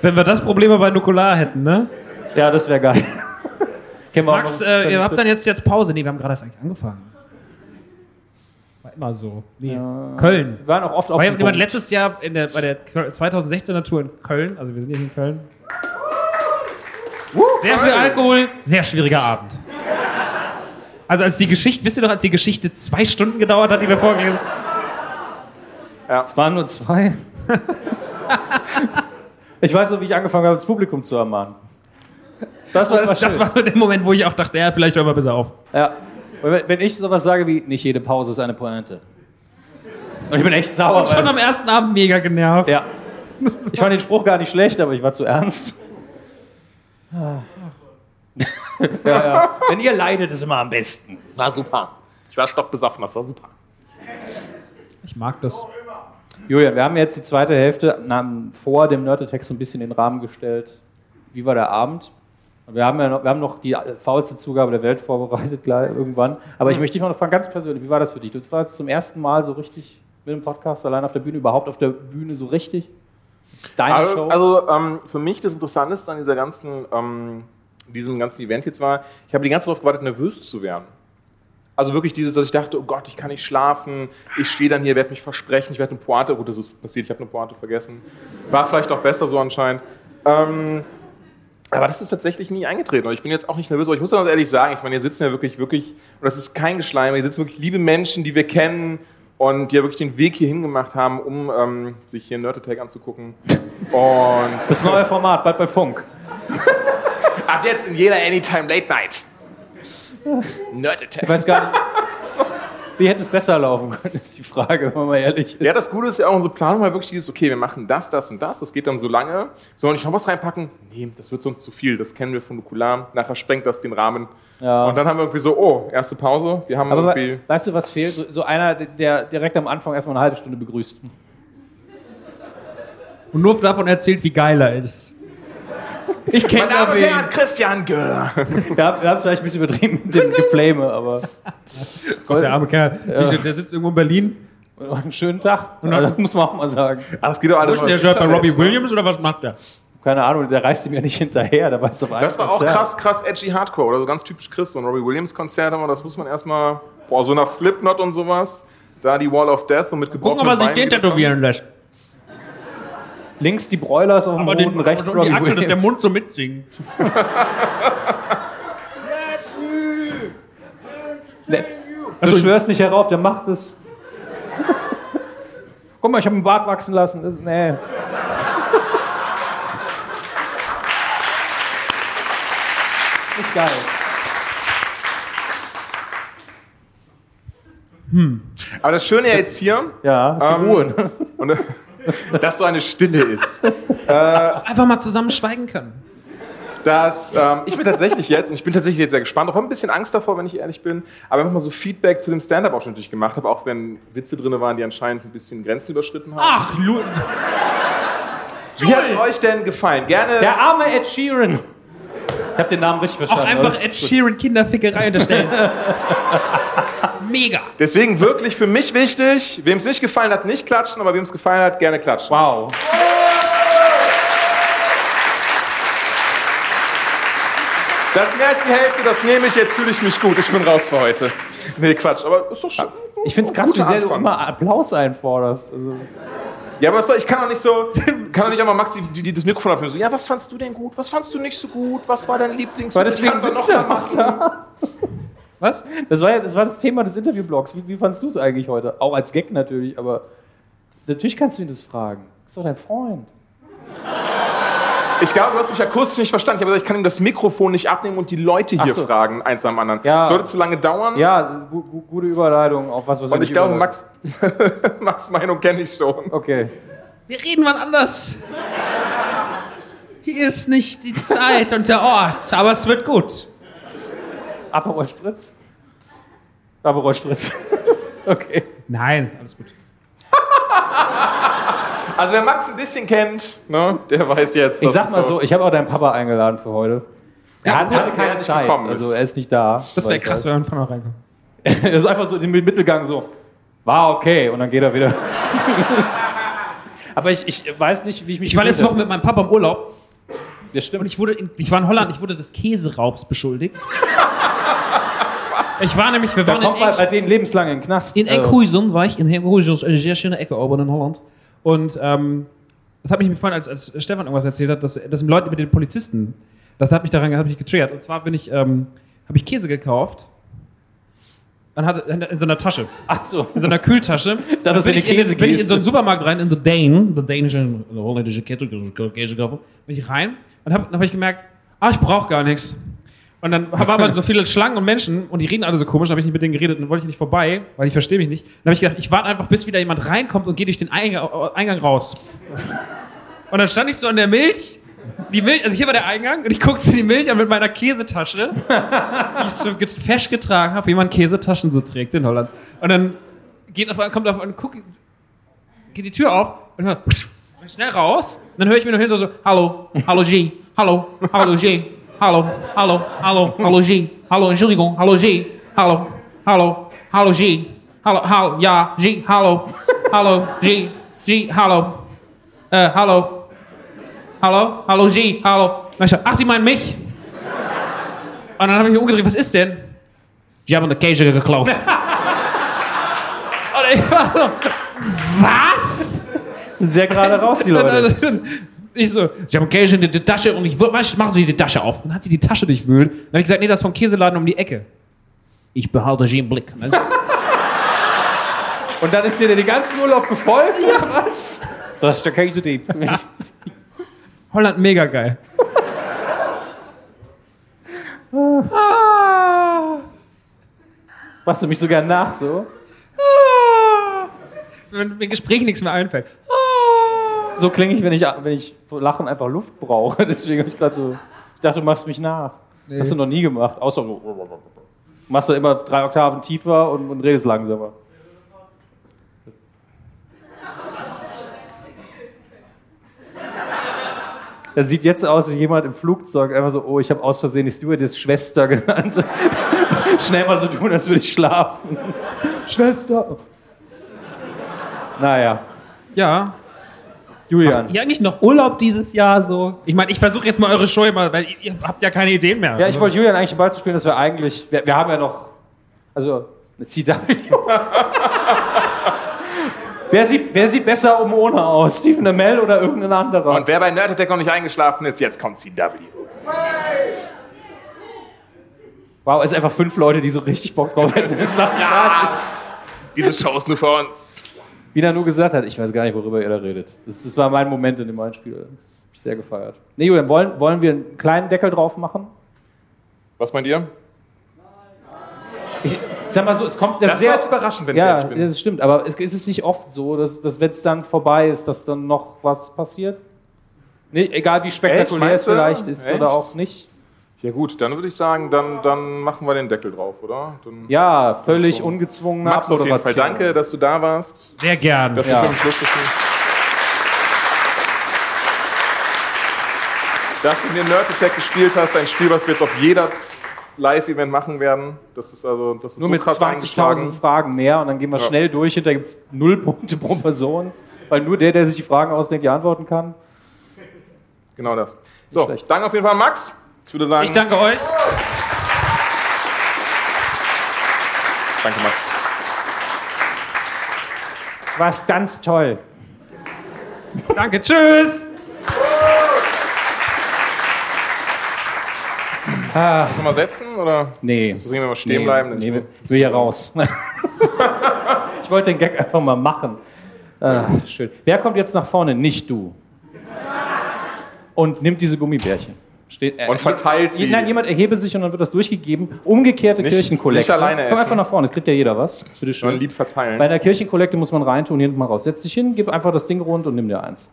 Wenn wir das Problem aber bei Nukular hätten, ne? Ja, das wäre geil. Max, noch- äh, ihr habt dann jetzt, jetzt Pause. Nee, wir haben gerade erst eigentlich angefangen. immer so. Nee. Ja. Köln. Wir waren auch oft auf War jemand Punkt. letztes Jahr in der, bei der 2016er Tour in Köln, also wir sind hier in Köln. Sehr viel Alkohol, sehr schwieriger Abend. Also als die Geschichte, wisst ihr doch, als die Geschichte zwei Stunden gedauert hat, die wir vorgelesen Ja. Es waren nur zwei. ich weiß noch, wie ich angefangen habe, das Publikum zu ermahnen. Das war, das, das war so der Moment, wo ich auch dachte, ja, vielleicht hören wir besser auf. Ja. Und wenn- ich sowas sage wie, nicht jede Pause ist eine Pointe. Und ich bin echt sauer. Und schon am ersten Abend mega genervt. Ja. Ich fand den Spruch gar nicht schlecht, aber ich war zu ernst. ja, ja. Wenn ihr leidet, ist immer am besten. War super. Ich war stockbesoffen, das war super. Ich mag das. Julian, wir haben jetzt die zweite Hälfte vor dem Nerdtext so ein bisschen in den Rahmen gestellt. Wie war der Abend? Wir haben, ja noch, wir haben noch die faulste Zugabe der Welt vorbereitet, gleich, irgendwann. Aber ich möchte dich noch fragen, ganz persönlich, wie war das für dich? Du warst zum ersten Mal so richtig mit dem Podcast allein auf der Bühne, überhaupt auf der Bühne so richtig? Deine also, Show? Also ähm, für mich das Interessanteste an dieser ganzen, ähm, diesem ganzen Event jetzt war, ich habe die ganze Zeit darauf gewartet, nervös zu werden. Also wirklich dieses, dass ich dachte, oh Gott, ich kann nicht schlafen, ich stehe dann hier, werde mich versprechen, ich werde eine Pointe, gut, das ist passiert, ich habe eine Pointe vergessen. War vielleicht auch besser so anscheinend. Ähm, aber das ist tatsächlich nie eingetreten. Und ich bin jetzt auch nicht nervös, aber ich muss ganz ehrlich sagen, ich meine, hier sitzen ja wirklich, wirklich, und das ist kein Geschleim, hier sitzen wirklich liebe Menschen, die wir kennen und die ja wirklich den Weg hierhin gemacht haben, um ähm, sich hier Nerd Attack anzugucken. Und Das neue Format, bald bei Funk. Ab jetzt in jeder Anytime Late Night. Nerd Attack. Ich weiß gar nicht. Wie hätte es besser laufen können, ist die Frage, wenn man mal ehrlich ist. Ja, das Gute ist ja auch, unsere Planung war wirklich dieses, okay, wir machen das, das und das, das geht dann so lange. Sollen wir nicht noch was reinpacken? Nee, das wird sonst zu viel, das kennen wir von Nukular. Nachher sprengt das den Rahmen. Ja. Und dann haben wir irgendwie so, oh, erste Pause, wir haben Aber irgendwie... we- weißt du, was fehlt? So, so einer, der direkt am Anfang erstmal eine halbe Stunde begrüßt. Und nur davon erzählt, wie geil er ist. Ich kenne Meine Damen und. Herren, Christian Gör. Wir haben es vielleicht ein bisschen übertrieben mit dem Geflame, aber. Gott, der arme Kerl. Ja. Der, sitzt irgendwo in Berlin. Und einen schönen Tag. Und dann- das muss man auch mal sagen. Aber es geht doch Wo alles ist denn der bei Robbie Williams oder was macht der? Keine Ahnung, der reist ihm ja nicht hinterher. Da war jetzt auf einem Das war auch Konzert. krass, krass edgy Hardcore oder so ganz typisch Chris, ein Robbie Williams Konzert, aber das muss man erstmal, boah, so nach Slipknot und sowas, da die Wall of Death und mit Gucken, gebrochenen ob er sich den tätowieren lässt. Links die Broilers auf dem Aber Boden, den, rechts Robbie die Achse, dass der Williams. Mund so mitsingt. Ne, Du schwörst nicht herauf, der macht es. Guck mal, ich habe einen Bart wachsen lassen. Das, nee. Nicht geil. Aber das Schöne jetzt hier, Ja, ist die Ähm, Ruhe. ne? und, dass so eine Stille ist. Einfach mal zusammen schweigen können. dass ähm, ich bin tatsächlich jetzt, und ich bin tatsächlich jetzt sehr gespannt, auch habe ein bisschen Angst davor, wenn ich ehrlich bin, aber einfach mal so Feedback zu dem Stand-Up auch schon natürlich gemacht habe, auch wenn Witze drin waren, die anscheinend ein bisschen Grenzen überschritten haben. Ach, Lu Wie hat es euch denn gefallen? Gerne. Der arme Ed Sheeran. Ich habe den Namen richtig Auch verstanden. einfach oder? Ed Sheeran Kinderfickerei unterstellen. Mega. Deswegen wirklich für mich wichtig, wem es nicht gefallen hat, nicht klatschen, aber wem es gefallen hat, gerne klatschen. Wow. Das ist mehr als die Hälfte, das nehme ich, jetzt fühle ich mich gut, ich bin raus für heute. Nee, Quatsch, aber ist doch schön. Ich finde es krass, wie sehr du immer Applaus einforderst. Also, Ja, aber was soll, ich kann doch nicht so, kann doch nicht einmal Maxi die, die das Mikrofon abnehmen. So, ja, was fandst du denn gut? Was fandst du nicht so gut? Was war dein Lieblings? weil deswegen sitzt noch er auch da. Was? Das war, ja, das war das Thema des Interviewblogs. Wie, wie fandst du es eigentlich heute? Auch als Gag natürlich, aber natürlich kannst du ihn das fragen. Ist doch dein Freund. Ich glaube, du hast mich akustisch nicht verstanden. Ich habe gesagt, ich kann ihm das Mikrofon nicht abnehmen und die Leute hier so. fragen, eins am anderen. Ja. Sollte zu lange dauern. Ja, gu gu gute Überleitung auf was, was Und ich glaube. Max, Max Meinung kenne ich schon. Okay. Wir reden wann anders. Hier ist nicht die Zeit und der Ort, aber es wird gut. Aperol Spritz? Aperol Spritz. okay. Nein, alles gut. Also wer Max ein bisschen kennt, ne, der weiß jetzt. Ich sag mal so, ich habe auch deinen Papa eingeladen für heute. Er hat, hatte er keine nicht Zeit, also er ist nicht da. Das wäre krass, wenn man von reinkommt. Er ist einfach so im Mittelgang so, war okay, und dann geht er wieder. Aber ich, ich weiß nicht, wie ich mich Ich war letzte Woche mit meinem Papa im Urlaub Ja, stimmt. und ich wurde in, ich war in Holland, ich wurde des Käseraubs beschuldigt. Ich war nämlich, wir Da waren kommt in man bei denen lebenslang in den Knast. In Äh, Enkhuizen war ich, in Enkhuizen ist eine sehr schöne Ecke oben in Holland. Und ähm, das hat mich vorhin, als, als Stefan irgendwas erzählt hat, dass, dass Leute mit den Polizisten, das hat mich daran hat mich getriggert. Und zwar bin ich, ähm, habe ich Käse gekauft und hatte in, so einer Tasche. Ach so. In so einer Kühltasche. Ich dachte, Dann das bin ich, in, bin ich in so einen Supermarkt rein, in The Dane, der dänische, der holländische Kette, Käse gekauft. Bin ich rein und habe hab ich gemerkt, ah, ich brauche gar nichts. Und dann waren aber so viele Schlangen und Menschen und die reden alle so komisch, habe ich nicht mit denen geredet und dann wollte ich nicht vorbei, weil ich verstehe mich nicht. Dann habe ich gedacht, ich warte einfach, bis wieder jemand reinkommt und gehe durch den Eingang, Eingang raus. Und dann stand ich so an der Milch, die Milch, also hier war der Eingang und ich guckte die Milch an mit meiner Käsetasche, die ich so fesch getragen habe, wie man Käsetaschen so trägt in Holland. Und dann geht auf, kommt auf und guck, geht die Tür auf und ich schnell raus. Und dann höre ich mir noch hinter so, hallo, hallo G, hallo, hallo G, hallo, hallo, hallo, hallo G, hallo, Entschuldigung, hallo G, hallo, hallo, hallo G, hallo, hallo, ja, G, hallo, hallo, G, G, hallo, äh, hallo, hallo, hallo G, hallo. Ich ach, Sie meinen mich? Und dann habe ich mich umgedreht, was ist denn? Sie haben den Käse geklaut. Und ich war so, was? Sind sehr gerade raus, die Leute. Ich so, sie haben Käse in die Tasche und ich was machen Sie die Tasche auf. Und dann hat sie die Tasche durchwühlt. Dann habe ich gesagt, nee, das ist vom Käseladen um die Ecke. Ich behalte sie im Blick. Und dann- Und dann ist dir den ganzen Urlaub gefolgt? Ja. Was? Das ist der Käsedieb. Holland mega geil. Machst du mich sogar nach so? Wenn mir im Gespräch nichts mehr einfällt. So klinge ich, wenn ich, wenn ich vor Lachen einfach Luft brauche. Deswegen habe ich gerade so. Ich dachte, du machst mich nach. Nee. Hast du noch nie gemacht. Außer so. Machst du immer drei Oktaven tiefer und, und redest langsamer. Das sieht jetzt aus wie jemand im Flugzeug, einfach so, oh, ich habe aus Versehen die Stewardess Schwester genannt. Schnell mal so tun, als würde ich schlafen. Schwester. Naja. Ja. Julian. Habt ihr eigentlich noch Urlaub dieses Jahr so? Ich meine, ich versuche jetzt mal eure Show immer, weil ihr, ihr habt ja keine Ideen mehr. Ja, ich wollte Julian eigentlich den Ball zu spielen, dass wir eigentlich, wir, wir haben ja noch, also eine CW. wer, sieht, wer sieht besser um ohne aus? Stephen Amell oder irgendein anderer? Und wer bei Nerd Attack noch nicht eingeschlafen ist, jetzt kommt CW. Wow, es sind einfach fünf Leute, die so richtig Bock drauf hätten. Das war Ja, diese Show ist nur für uns. Wie er nur gesagt hat, ich weiß gar nicht, worüber ihr da redet. Das, das war mein Moment in dem Einspiel. Das hab ich sehr gefeiert. Nee, Julian, wollen, wollen wir einen kleinen Deckel drauf machen? Was meint ihr? Ich sag mal so, es kommt Das sehr war jetzt überraschend, wenn ich ja, ehrlich bin. Ja, das stimmt. Aber es, ist es nicht oft so, dass, dass wenn es dann vorbei ist, dass dann noch was passiert? Nee, egal wie spektakulär Echt, es vielleicht ist Echt? oder auch nicht. Ja gut, dann würde ich sagen, dann, dann machen wir den Deckel drauf, oder? Dann Ja, völlig ungezwungene Max, auf jeden Fall danke, dass du da warst. Sehr gern. Dass Ja. du für mich. Dass du in den Nerd Attack gespielt hast, ein Spiel, was wir jetzt auf jeder Live-Event machen werden. Das ist also das ist Nur so mit krass 20.000 eingeschlagen. Fragen mehr und dann gehen wir Ja. schnell durch. Hinterher gibt es null Punkte pro Person, weil nur der, der sich die Fragen ausdenkt, die antworten kann. Genau das. So, danke auf jeden Fall, Max. Ich würde sagen. Ich danke euch. Danke, Max. War's ganz toll. Danke, tschüss. Ah. Sollen wir setzen? Oder? Nee. Müssen wir mal stehen bleiben? Nee, ich will hier raus. ich wollte den Gag einfach mal machen. Ah, schön. Wer kommt jetzt nach vorne? Nicht du. Und nimmt diese Gummibärchen. Steht, äh, Und verteilt sie. Nein, jemand erhebe sich und dann wird das durchgegeben. Umgekehrte Nicht- Kirchenkollekte. nicht alleine Komm essen. einfach nach vorne, es kriegt ja jeder was. Bitte schön. Schon lieb verteilen. Bei der Kirchenkollekte muss man reintun, hinten mal raus. Setz dich hin, gib einfach das Ding rund und nimm dir eins.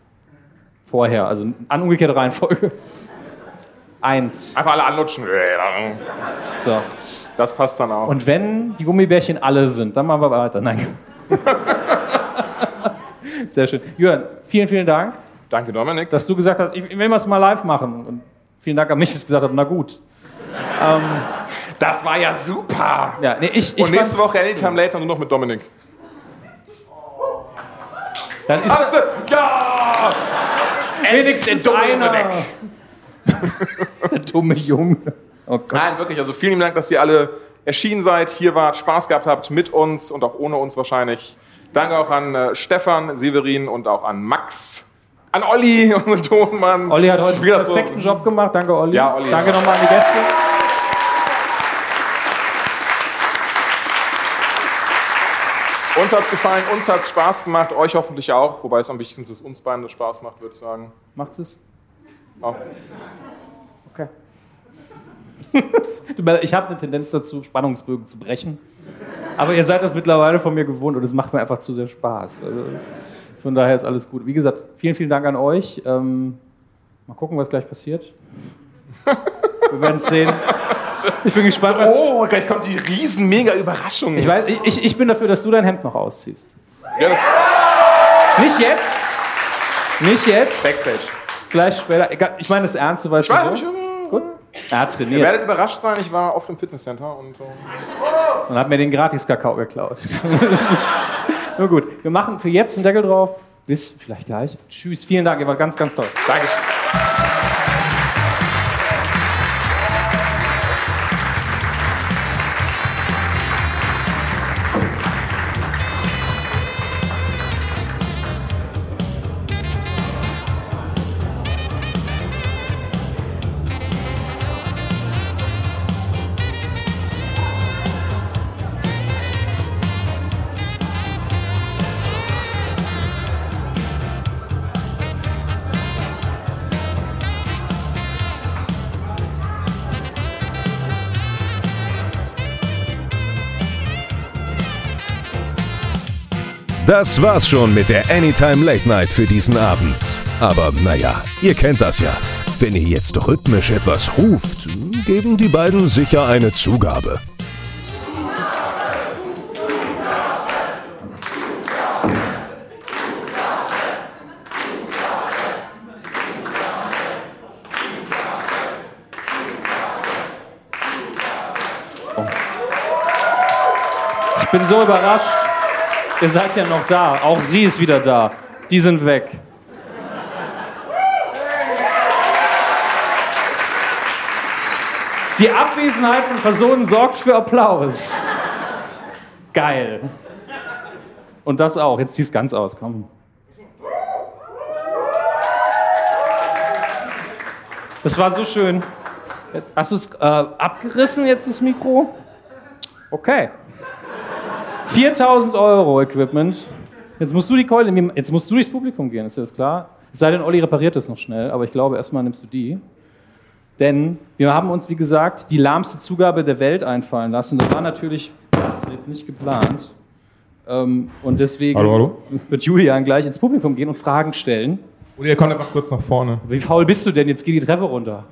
Vorher, also an umgekehrte Reihenfolge. Eins. Einfach alle anlutschen. So. Das passt dann auch. Und wenn die Gummibärchen alle sind, dann machen wir weiter. Nein. Sehr schön. Jürgen, vielen, vielen Dank. Danke, Dominik. Dass du gesagt hast, ich will mal es mal live machen. Und vielen Dank an mich, dass ich gesagt habe, na gut. Ähm, Das war ja super. ja, nee, ich, ich Und nächste Woche Anytime Later nur noch mit Dominik. Dann ist Also, ja! wenigstens der einer. Junge weg. Der dumme Junge. Oh. Nein, wirklich. Also vielen Dank, dass ihr alle erschienen seid, hier wart, Spaß gehabt habt mit uns und auch ohne uns wahrscheinlich. Danke auch an äh, Stefan, Severin und auch an Max. An Olli, unseren Tonmann. Olli hat heute einen Wieder so- perfekten Job gemacht. Danke, Olli. Ja, Olli. Danke nochmal an die Gäste. Uns hat's gefallen, uns hat's Spaß gemacht, euch hoffentlich auch. Wobei es am wichtigsten ist, dass uns beiden das Spaß macht, würde ich sagen. Macht's es? Auch. Okay. ich habe eine Tendenz dazu, Spannungsbögen zu brechen. Aber ihr seid das mittlerweile von mir gewohnt und es macht mir einfach zu sehr Spaß. Also, von daher ist alles gut. Wie gesagt, vielen, vielen Dank an euch. Ähm, mal gucken, was gleich passiert. Wir werden es sehen. Ich bin gespannt, was. Oh, gleich kommt die riesen mega Überraschung. Ich, weiß, ich, ich bin dafür, dass du dein Hemd noch ausziehst. Ja, das Nicht jetzt. Nicht jetzt. Backstage. Gleich später. Ich meine das Ernste, weißt Ich weiß, du ich so? Gut. Er hat Ihr trainiert werdet überrascht sein, ich war oft im Fitnesscenter und äh, und hat mir den Gratis-Kakao geklaut. Nur gut. Wir machen für jetzt einen Deckel drauf. Bis vielleicht gleich. Tschüss. Vielen Dank. Ihr wart ganz, ganz toll. Danke. Das war's schon mit der Anytime Late Night für diesen Abend. Aber naja, ihr kennt das ja. Wenn ihr jetzt rhythmisch etwas ruft, geben die beiden sicher eine Zugabe. Ich bin so überrascht. Ihr seid ja noch da. Auch sie ist wieder da. Die sind weg. Die Abwesenheit von Personen sorgt für Applaus. Geil. Und das auch. Jetzt zieh's ganz aus, komm. Das war so schön. Jetzt, hast du es äh, abgerissen, jetzt das Mikro? Okay. 4000 Euro Equipment. Jetzt musst du die Keule, nehmen. jetzt musst du durchs Publikum gehen, ist dir das klar? Es sei denn, Olli repariert das noch schnell, aber ich glaube, erstmal nimmst du die. Denn wir haben uns, wie gesagt, die lahmste Zugabe der Welt einfallen lassen. Das war natürlich das ist jetzt nicht geplant. Ähm, und deswegen Hallo, hallo. wird Julian gleich ins Publikum gehen und Fragen stellen. Oder ihr kommt einfach kurz nach vorne. Wie faul bist du denn? Jetzt geh die Treppe runter.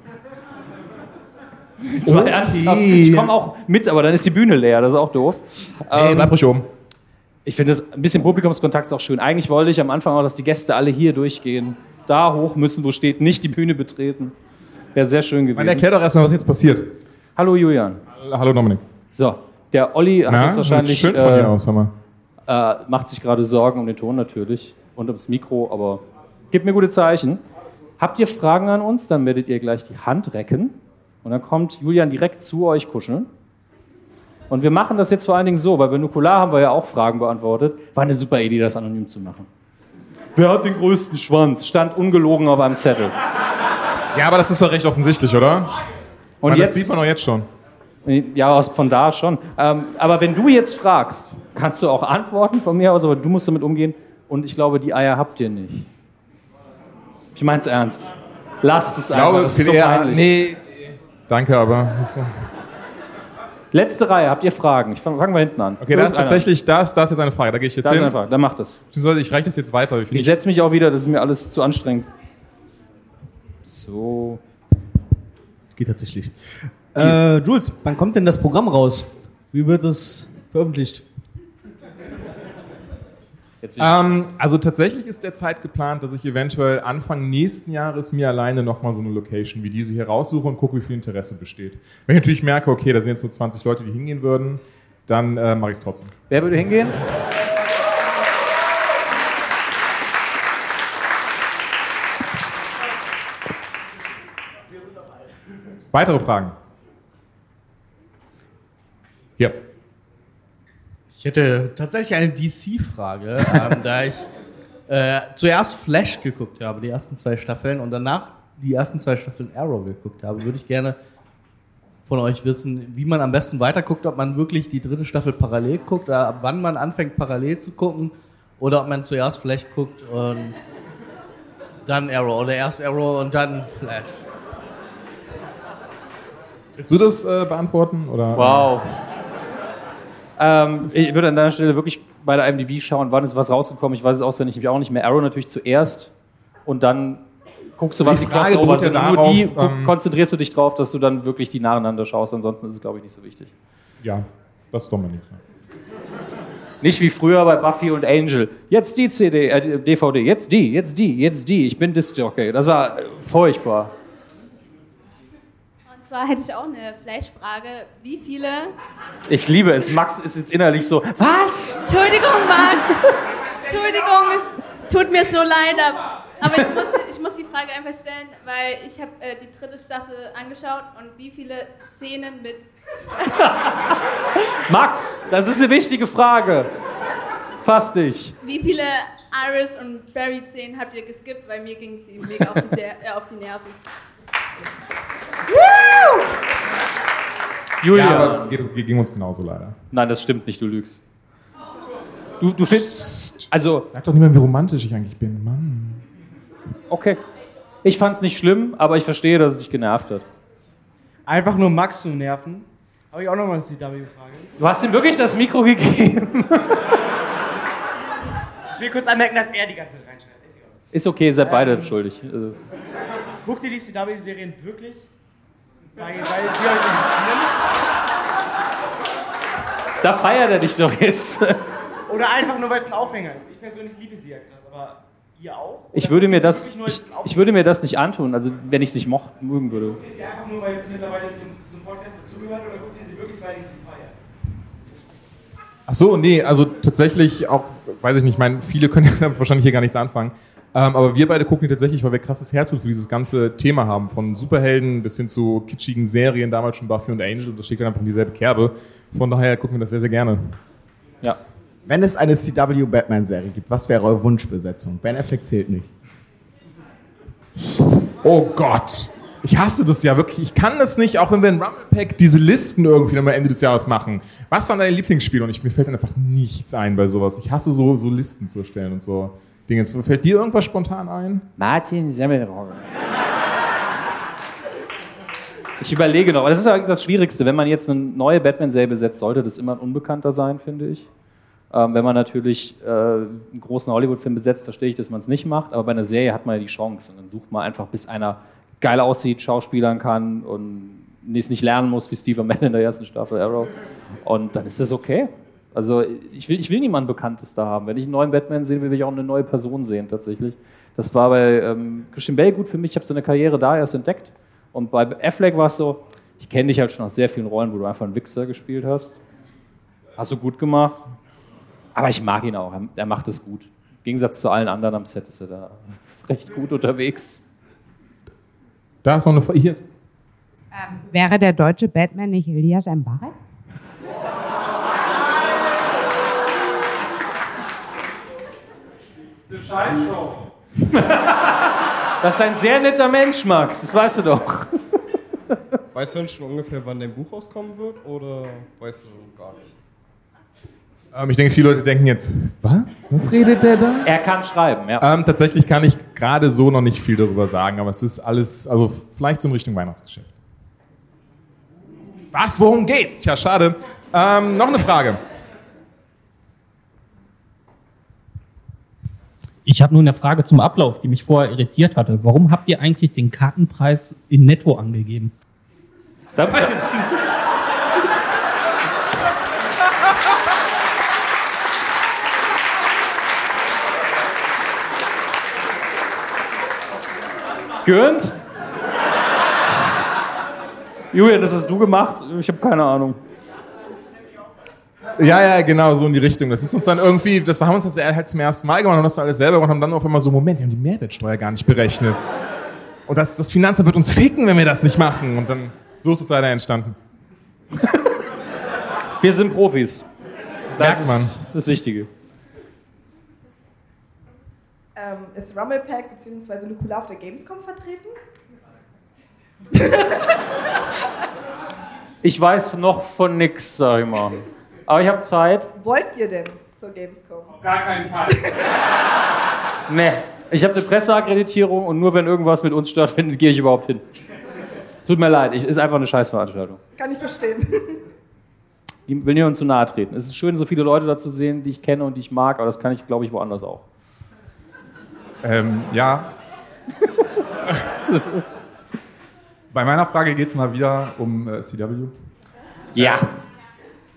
Jetzt mal Okay. ernsthaft. Ich komme auch mit, aber dann ist die Bühne leer. Das ist auch doof. Hey, Ähm, bleib ruhig oben. ich finde das ein bisschen Publikumskontakt ist auch schön. Eigentlich wollte ich am Anfang auch, dass die Gäste alle hier durchgehen. Da hoch müssen, wo steht, nicht die Bühne betreten. Wäre sehr schön gewesen. Man erklär doch erstmal, was jetzt passiert. Hallo Julian. Hallo Dominik. So, der Olli hat Na, jetzt wahrscheinlich schön von hier aus, äh, macht sich gerade Sorgen um den Ton natürlich und ums Mikro, aber gebt mir gute Zeichen. Habt ihr Fragen an uns, dann werdet ihr gleich die Hand recken und dann kommt Julian direkt zu euch kuscheln. Und wir machen das jetzt vor allen Dingen so, weil bei Nukular haben wir ja auch Fragen beantwortet. War eine super Idee, das anonym zu machen. Wer hat den größten Schwanz? Stand ungelogen auf einem Zettel. Ja, aber das ist doch recht offensichtlich, oder? Und Weil jetzt- Das sieht man doch jetzt schon. Ja, aus- von da schon. Ähm, aber wenn du jetzt fragst, kannst du auch antworten von mir aus, aber du musst damit umgehen. Und ich glaube, die Eier habt ihr nicht. Ich mein's ernst. Lasst es Ich einfach. glaube, das ist so peinlich. nee. Danke, aber. Letzte Reihe, habt ihr Fragen? Ich fang- fangen wir hinten an. Okay, das ist tatsächlich, das, das ist jetzt eine Frage. Da gehe ich jetzt Das ist hin. eine Frage, dann macht das. Ich reiche das jetzt weiter. Ich, Ich setze mich auch wieder, das ist mir alles zu anstrengend. So. Geht tatsächlich. Äh, Jules, wann kommt denn das Programm raus? Wie wird es veröffentlicht? Ähm, also tatsächlich ist derzeit geplant, dass ich eventuell Anfang nächsten Jahres mir alleine nochmal so eine Location wie diese hier raussuche und gucke, wie viel Interesse besteht. Wenn ich natürlich merke, okay, da sind jetzt nur 20 Leute, die hingehen würden, dann äh, mache ich es trotzdem. Wer würde hingehen? Weitere Fragen? Ich hätte tatsächlich eine DC-Frage, ähm, da ich äh, zuerst Flash geguckt habe, die ersten zwei Staffeln, und danach die ersten zwei Staffeln Arrow geguckt habe, würde ich gerne von euch wissen, wie man am besten weiterguckt, ob man wirklich die dritte Staffel parallel guckt, oder ab wann man anfängt parallel zu gucken, oder ob man zuerst Flash guckt und dann Arrow, oder erst Arrow und dann Flash. Willst du das äh, beantworten? Oder? Wow. Ähm, ich würde an deiner Stelle wirklich bei der IMDb schauen, wann ist was rausgekommen. Ich weiß es auswendig nämlich auch nicht mehr. Arrow natürlich zuerst und dann guckst du, was Die die, beruht ja sind. Nur darauf, die guck- ähm, konzentrierst du dich drauf, dass du dann wirklich die nacheinander schaust. Ansonsten ist es, glaube ich, nicht so wichtig. Ja, das ist Dominik. Nicht wie früher bei Buffy und Angel. Jetzt die CD, äh, DVD, jetzt die, jetzt die, jetzt die. Ich bin Disc-Jockey. Das war äh, furchtbar. Zwar hätte ich auch eine Flash-Frage. Wie viele. Ich liebe es. Max ist jetzt innerlich so, was? Entschuldigung, Max! Entschuldigung, es tut mir so leid, ab- aber ich muss, ich muss die Frage einfach stellen, weil ich habe äh, die dritte Staffel angeschaut und wie viele Szenen mit. Max, das ist eine wichtige Frage. Fass dich. Wie viele Iris und Barry-Szenen habt ihr geskippt, weil mir ging sie mega auf die, Ser- äh, auf die Nerven. Julia. Ja, aber geht, ging uns genauso leider. Nein, das stimmt nicht, du lügst. Du, du findest. Also. Sag doch nicht mehr, wie romantisch ich eigentlich bin, Mann. Okay. Ich fand's nicht schlimm, aber ich verstehe, dass es dich genervt hat. Einfach nur Max zu nerven. Habe ich auch noch mal eine CW-Frage. Du hast ihm wirklich das Mikro gegeben. Ich will kurz anmerken, dass er die ganze Zeit reinschneidet. Ist okay, ihr seid beide schuldig. Also, Guckt ihr die CW-Serien wirklich? Weil, weil sie euch interessieren? Da feiert er dich doch jetzt. Oder einfach nur, weil es ein Aufhänger ist? Ich persönlich liebe sie ja krass, aber ihr auch? Ich würde mir das, ich, ich würde mir das nicht antun, also wenn ich es nicht mocht, mögen würde. Ist sie einfach nur, weil es mittlerweile zum, zum Podcast dazugehört oder guckt ihr sie wirklich, weil ich sie feiere? Ach so, nee, also tatsächlich auch, weiß ich nicht, ich meine, viele können damit wahrscheinlich hier gar nichts anfangen. Ähm, aber wir beide gucken die tatsächlich, weil wir krasses Herzblut für dieses ganze Thema haben. Von Superhelden bis hin zu kitschigen Serien, damals schon Buffy und Angel. Und das schlägt dann einfach in dieselbe Kerbe. Von daher gucken wir das sehr, sehr gerne. Ja. Wenn es eine CW Batman-Serie gibt, was wäre eure Wunschbesetzung? Ben Affleck zählt nicht. Oh Gott. Ich hasse das ja wirklich. Ich kann das nicht, auch wenn wir in Rumble Pack diese Listen irgendwie am Ende des Jahres machen. Was waren deine Lieblingsspiele? Und ich, mir fällt dann einfach nichts ein bei sowas. Ich hasse so, so Listen zu erstellen und so Dinge. Fällt dir irgendwas spontan ein? Martin Semmelrogge. Ich überlege noch, das ist ja das Schwierigste. Wenn man jetzt eine neue Batman-Serie besetzt, sollte das immer ein Unbekannter sein, finde ich. Ähm, wenn man natürlich äh, einen großen Hollywood-Film besetzt, verstehe ich, dass man es nicht macht. Aber bei einer Serie hat man ja die Chance. Und dann sucht man einfach, bis einer geil aussieht, schauspielern kann und es nicht lernen muss, wie Steve Amell in der ersten Staffel Arrow. Und dann ist das okay. Also ich will, ich will niemanden Bekanntes da haben. Wenn ich einen neuen Batman sehen will, will ich auch eine neue Person sehen tatsächlich. Das war bei ähm, Christian Bale gut für mich. Ich habe seine Karriere da erst entdeckt. Und bei Affleck war es so, ich kenne dich halt schon aus sehr vielen Rollen, wo du einfach einen Wichser gespielt hast. Hast du gut gemacht. Aber ich mag ihn auch. Er, er macht es gut. Im Gegensatz zu allen anderen am Set ist er da recht gut unterwegs. Da ist noch eine Frage. Hier. Ähm, wäre der deutsche Batman nicht Elias Mbarek? Eine Scheißshow. Das ist ein sehr netter Mensch, Max. Das weißt du doch. Weißt du denn schon ungefähr, wann dein Buch rauskommen wird oder weißt du gar nichts? Ähm, ich denke, viele Leute denken jetzt, was? Was redet der da? Er kann schreiben, ja. Ähm, tatsächlich kann ich gerade so noch nicht viel darüber sagen, aber es ist alles, also vielleicht so in Richtung Weihnachtsgeschäft. Was? Worum geht's? Tja, schade. Ähm, noch eine Frage. Ich habe nur eine Frage zum Ablauf, die mich vorher irritiert hatte. Warum habt ihr eigentlich den Kartenpreis in Netto angegeben? Gönnt? Julian, das hast du gemacht? Ich habe keine Ahnung. Ja, ja, genau, so in die Richtung. Das ist uns dann irgendwie, das haben wir uns das halt zum ersten Mal gemacht, haben das alles selber und haben dann auf einmal so, Moment, wir haben die Mehrwertsteuer gar nicht berechnet. Und das, das Finanzamt wird uns ficken, wenn wir das nicht machen. Und dann, so ist es leider entstanden. Wir sind Profis. Merkt ist man. das Wichtige. Ähm, ist Rumblepack bzw. Nukular auf der Gamescom vertreten? Ich weiß noch von nix, sag ich mal. Aber ich habe Zeit. Wollt ihr denn zur Gamescom? Gar keinen Fall. Nee, ich habe eine Presseakkreditierung und nur wenn irgendwas mit uns stattfindet, gehe ich überhaupt hin. Tut mir leid, ich, ist einfach eine Scheißveranstaltung. Kann ich verstehen. Ich will niemandem zu nahe treten. Es ist schön, so viele Leute da zu sehen, die ich kenne und die ich mag, aber das kann ich, glaube ich, woanders auch. Ähm, ja. Bei meiner Frage geht es mal wieder um äh, CW. Ja.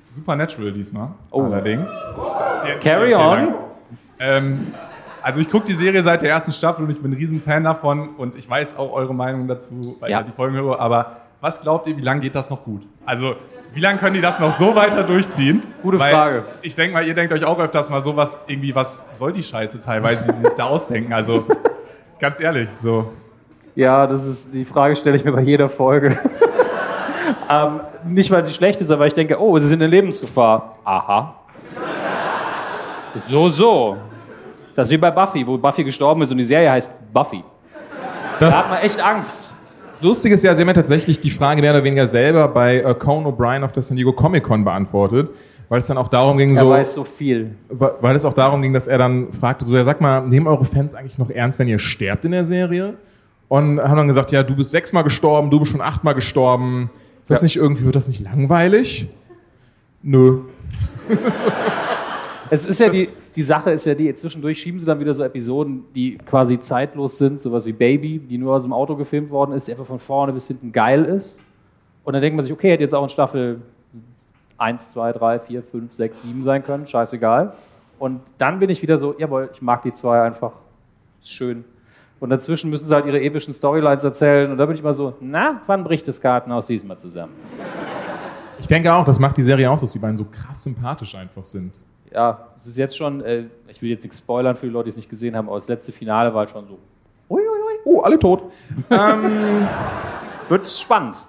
Supernatural diesmal. Oh. Allerdings. Carry on. Dank. Ähm, also ich gucke die Serie seit der ersten Staffel und ich bin ein Riesenfan davon und ich weiß auch eure Meinung dazu, weil Ja. ich halt die Folgen höre. Aber was glaubt ihr, wie lange geht das noch gut? Also wie lange können die das noch so weiter durchziehen? Gute Weil Frage. Ich denke mal, ihr denkt euch auch öfters mal sowas, irgendwie, was soll die Scheiße teilweise, die sie sich da ausdenken? Also ganz ehrlich, so. Ja, das ist die Frage stelle ich mir bei jeder Folge. Ähm, nicht, weil sie schlecht ist, aber ich denke, oh, sie sind in Lebensgefahr. Aha. So, so. Das ist wie bei Buffy, wo Buffy gestorben ist und die Serie heißt Buffy. Das- da hat man echt Angst. Das Lustige ist ja, sie haben ja tatsächlich die Frage mehr oder weniger selber bei äh, Conan O'Brien auf der San Diego Comic Con beantwortet, weil es dann auch darum ging, Er so, weiß so viel. weil es auch darum ging, dass er dann fragte, so, ja, sag mal, nehmen eure Fans eigentlich noch ernst, wenn ihr sterbt in der Serie? Und haben dann gesagt, ja, du bist sechsmal gestorben, du bist schon achtmal gestorben. Ist das Ja. nicht irgendwie, wird das nicht langweilig? Nö. Es ist ja die, die Sache ist ja die, zwischendurch schieben sie dann wieder so Episoden, die quasi zeitlos sind, sowas wie Baby, die nur aus dem Auto gefilmt worden ist, die einfach von vorne bis hinten geil ist. Und dann denkt man sich, okay, hätte jetzt auch in Staffel 1, 2, 3, 4, 5, 6, 7 sein können, scheißegal. Und dann bin ich wieder so, jawohl, ich mag die zwei einfach, ist schön. Und dazwischen müssen sie halt ihre epischen Storylines erzählen und da bin ich mal so, na, wann bricht das Kartenhaus diesmal zusammen? Ich denke auch, das macht die Serie auch, dass die beiden so krass sympathisch einfach sind. ja, es ist jetzt schon, äh, ich will jetzt nichts spoilern für die Leute, die es nicht gesehen haben, aber das letzte Finale war halt schon so. Oh, alle tot. ähm, Wird spannend.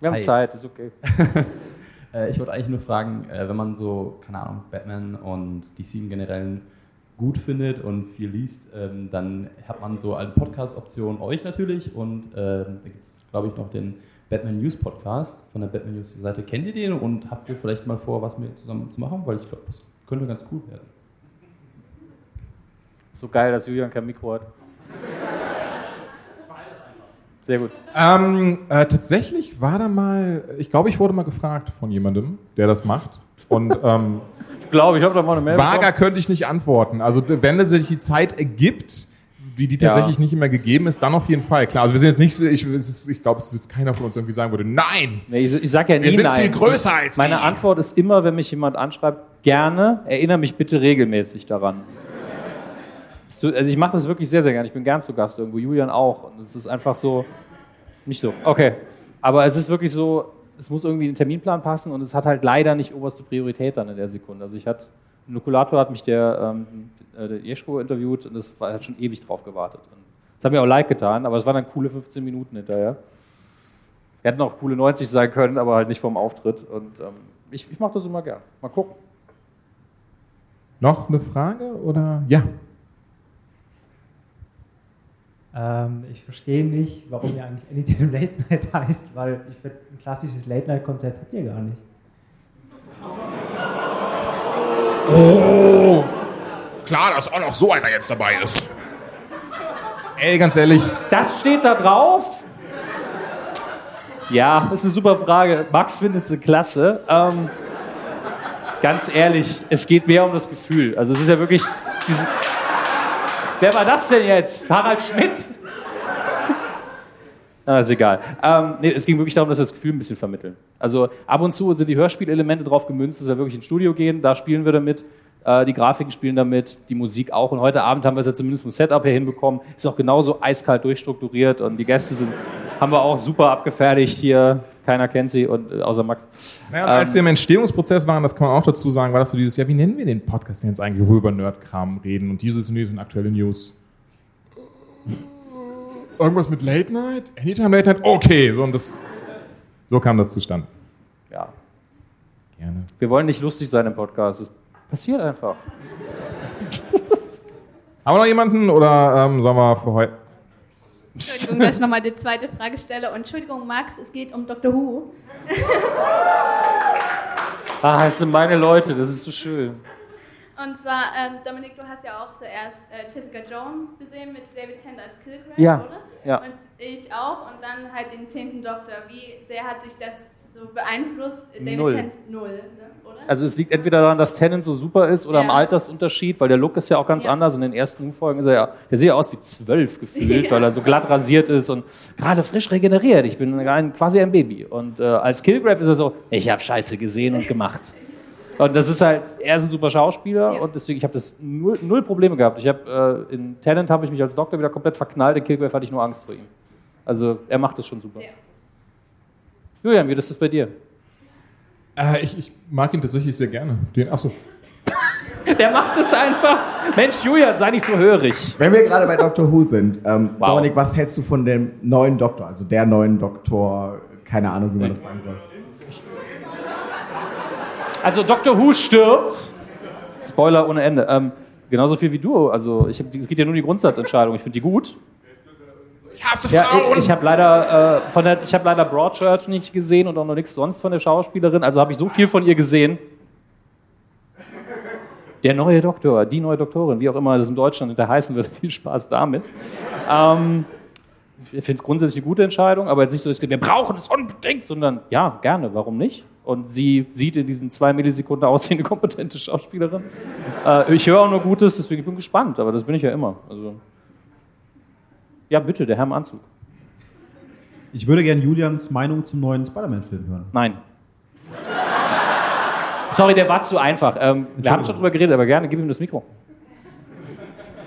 Wir haben Hi. Zeit, ist okay. Äh, ich wollte eigentlich nur fragen, äh, wenn man so, keine Ahnung, Batman und DC im Generellen gut findet und viel liest, ähm, dann hat man so eine Podcast-Option euch natürlich und ähm, da gibt es, glaube ich, noch den Batman News Podcast von der Batman News Seite. Kennt ihr den und habt ihr vielleicht mal vor, was mit zusammen zu machen? Weil ich glaube, das könnte ganz cool werden. So geil, dass Julian kein Mikro hat. Sehr gut. Ähm, äh, tatsächlich war da mal, ich glaube, ich wurde mal gefragt von jemandem, der das macht. Und ähm, ich glaube, ich habe da mal eine Mail Vager bekommen. könnte ich nicht antworten. Also wenn sich die Zeit ergibt, die, die tatsächlich Ja. nicht immer gegeben ist, dann auf jeden Fall. Klar, also wir sind jetzt nicht, so- ich, ich glaube, es ist jetzt keiner von uns irgendwie sagen würde, nein! Nee, ich, ich sag ja nie Wir sind nein. viel größer als Meine die. Antwort ist immer, wenn mich jemand anschreibt, gerne, erinnere mich bitte regelmäßig daran. Also ich mache das wirklich sehr, sehr gerne. Ich bin gern zu Gast irgendwo, Julian auch. Und es ist einfach so, nicht so, okay. Aber es ist wirklich so, es muss irgendwie in den Terminplan passen und es hat halt leider nicht oberste Priorität dann in der Sekunde. Also ich hatte, im Nukulator hat mich der, ähm, äh, der Jeschko interviewt und das war, hat schon ewig drauf gewartet. Und das hat mir auch leid getan, aber es waren dann coole 15 Minuten hinterher. Wir hätten auch coole 90 sein können, aber halt nicht vom Auftritt. Und ähm, ich, ich mache das immer gern. Mal gucken. Noch eine Frage oder? Ja. Ähm, ich verstehe nicht, warum ihr eigentlich Anytime Late Night heißt, weil ich finde, ein klassisches Late Night Konzept habt ihr gar nicht. Oh! Klar, dass auch noch so einer jetzt dabei ist. Ey, ganz ehrlich. Das steht da drauf? Ja, das ist eine super Frage. Max findet es eine klasse. Ähm, ganz ehrlich, es geht mehr um das Gefühl. Also es ist ja wirklich. Diese Wer war das denn jetzt? Harald Schmidt? Ah, ist egal. Ähm, nee, es ging wirklich darum, dass wir das Gefühl ein bisschen vermitteln. Also ab und zu sind die Hörspielelemente drauf gemünzt, dass wir wirklich ins Studio gehen, da spielen wir damit. Äh, die Grafiken spielen damit, die Musik auch. Und heute Abend haben wir es ja zumindest vom Setup her hinbekommen. Ist auch genauso eiskalt durchstrukturiert und die Gäste sind, haben wir auch super abgefertigt hier. Keiner kennt sie, und, äh, außer Max. Naja, und als Ähm, wir im Entstehungsprozess waren, das kann man auch dazu sagen, war das so dieses, ja, wie nennen wir den Podcast denn jetzt eigentlich, wo wir über Nerdkram reden und dieses News und aktuelle News? Irgendwas mit Late Night? Anytime Late Night? Okay, so und das. So kam das zustande. Ja. Gerne. Wir wollen nicht lustig sein im Podcast. Es passiert einfach. Haben wir noch jemanden oder ähm, sollen wir für heute? Entschuldigung, dass ich nochmal die zweite Frage stelle. Und Entschuldigung, Max, es geht um Dr. Who. Ah, es sind meine Leute, das ist so schön. Und zwar, ähm, Dominik, du hast ja auch zuerst äh, Jessica Jones gesehen mit David Tennant als Kilgrave, Ja, oder? ja. Und ich auch. Und dann halt den zehnten Doktor. Wie sehr hat sich das so beeinflusst? David Null. Tennant, null, ne? oder? Also es liegt entweder daran, dass Tennant so super ist oder am Ja. Altersunterschied, weil der Look ist ja auch ganz anders. In den ersten Folgen ist er ja, der sieht ja aus wie zwölf gefühlt, Ja. weil er so glatt rasiert ist und gerade frisch regeneriert. Ich bin ein, quasi ein Baby. Und äh, als Kilgrave ist er so, ich habe Scheiße gesehen und gemacht. Und das ist halt, er ist ein super Schauspieler und deswegen, ich habe das null, null Probleme gehabt. Ich habe äh, in Tennant habe ich mich als Doktor wieder komplett verknallt, in Kilgrave hatte ich nur Angst vor ihm. Also er macht das schon super. Julian, wie ist das bei dir? Äh, ich, ich mag ihn tatsächlich sehr gerne. Den, achso. Der macht es einfach. Mensch, Julian, sei nicht so hörig. Wenn wir gerade bei Doctor Who sind, ähm, Dominik, was hältst du von dem neuen Doktor, also der neuen Doktor, keine Ahnung, wie man das sagen soll? Also Dr. Who stirbt. Spoiler ohne Ende. Ähm, genauso viel wie du. Also ich hab, es geht ja nur um die Grundsatzentscheidung. Ich finde die gut. Ich hasse Ja, Frauen! ich ich habe leider, äh, von der- ich hab leider Broadchurch nicht gesehen und auch noch nichts sonst von der Schauspielerin. Also habe ich so viel von ihr gesehen. Der neue Doktor, die neue Doktorin, wie auch immer das in Deutschland hinter heißen wird. Viel Spaß damit. Ähm, ich finde es grundsätzlich eine gute Entscheidung, aber jetzt nicht so, dass wir brauchen es unbedingt, sondern ja, gerne, warum nicht? Und sie sieht in diesen zwei Millisekunden aus wie eine kompetente Schauspielerin. Äh, ich höre auch nur Gutes, deswegen bin ich gespannt, aber das bin ich ja immer. Also, ja, bitte, der Herr im Anzug. Ich würde gerne Julians Meinung zum neuen Spider-Man-Film hören. Nein. Sorry, der war zu einfach. Ähm, wir haben schon drüber geredet, aber gerne, gib ihm das Mikro.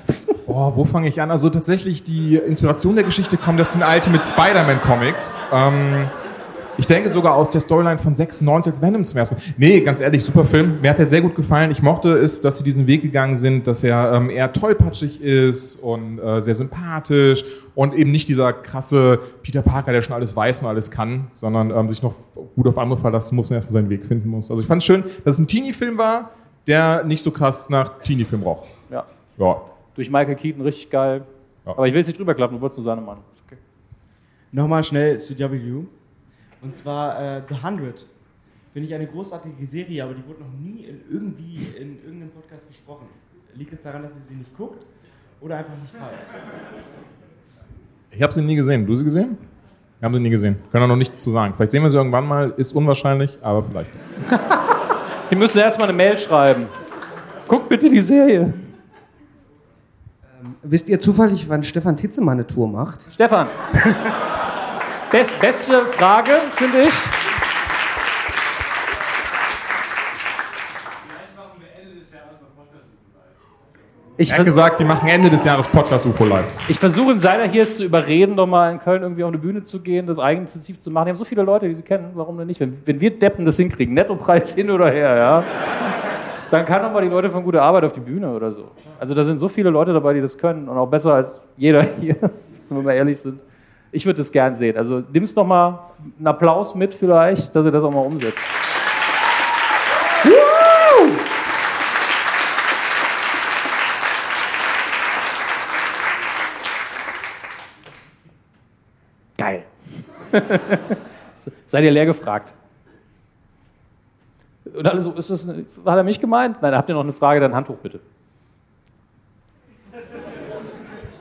Boah, wo fange ich an? Also tatsächlich, die Inspiration der Geschichte kommt, das sind Ultimate Spider-Man Comics. Ähm, ich denke sogar aus der Storyline von 96 als Venom zum ersten Mal. Nee, ganz ehrlich, super Film. Mir hat er sehr gut gefallen. Ich mochte es, dass sie diesen Weg gegangen sind, dass er ähm, eher tollpatschig ist und äh, sehr sympathisch und eben nicht dieser krasse Peter Parker, der schon alles weiß und alles kann, sondern ähm, sich noch gut auf andere verlassen muss und erstmal seinen Weg finden muss. Also ich fand es schön, dass es ein Teenie-Film war, der nicht so krass nach Teenie-Film roch. Ja. Ja. Durch Michael Keaton richtig geil. Aber ich will es nicht drüber klappen, du wolltest nur seine Meinung. Okay. Nochmal schnell zu W. Und zwar äh, The 100. Finde ich eine großartige Serie, aber die wurde noch nie in irgendwie in irgendeinem Podcast besprochen. Liegt es daran, dass ihr sie nicht guckt oder einfach nicht feiert? Ich habe sie nie gesehen. Du sie gesehen? Wir haben sie nie gesehen. Können auch noch nichts zu sagen. Vielleicht sehen wir sie irgendwann mal. Ist unwahrscheinlich, aber vielleicht. Wir müssen erstmal eine Mail schreiben. Guck bitte die Serie. Wisst ihr zufällig, wann Stefan Titzemann eine Tour macht? Stefan. Best, beste Frage, finde ich. Ich er hat gesagt, die machen Ende des Jahres Podcast UFO live. Ich versuche, seit er hier zu überreden, doch mal in Köln irgendwie auf eine Bühne zu gehen, das eigeninitiativ zu machen. Die haben so viele Leute, die sie kennen. Warum denn nicht? Wenn, wenn wir Deppen das hinkriegen, Nettopreis hin oder her, ja, dann kann doch mal die Leute von gute Arbeit auf die Bühne oder so. Also da sind so viele Leute dabei, die das können und auch besser als jeder hier, wenn wir mal ehrlich sind. Ich würde das gern sehen. Also nimmst noch mal einen Applaus mit vielleicht, dass ihr das auch mal umsetzt. Geil. Seid ihr leer gefragt? Und alle so, ist das hat er mich gemeint? Nein, habt ihr noch eine Frage, dann Hand hoch bitte. Ihr-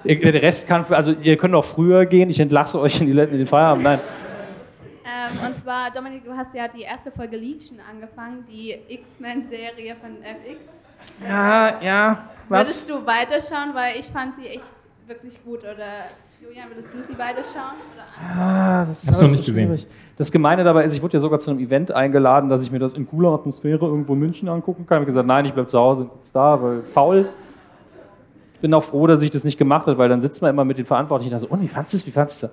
Der Rest kann, also ihr könnt auch früher gehen, ich entlasse euch in, die, in den Feierabend. Nein. Ähm, und zwar, Dominik, du hast ja die erste Folge Legion angefangen, die X-Men-Serie von FX. Ja, ja, Würdest du weiterschauen, weil ich fand sie echt wirklich gut. Oder Julian, würdest du sie weiterschauen? Ah, das ist Hab's noch nicht so gesehen. schwierig. Das Gemeine dabei ist, ich wurde ja sogar zu einem Event eingeladen, dass ich mir das in cooler Atmosphäre irgendwo in München angucken kann. Ich habe gesagt, nein, ich bleib zu Hause und guck's da, weil faul. Ich bin auch froh, dass ich das nicht gemacht habe, weil dann sitzt man immer mit den Verantwortlichen da so, und wie fandest du es, wie fandest du es?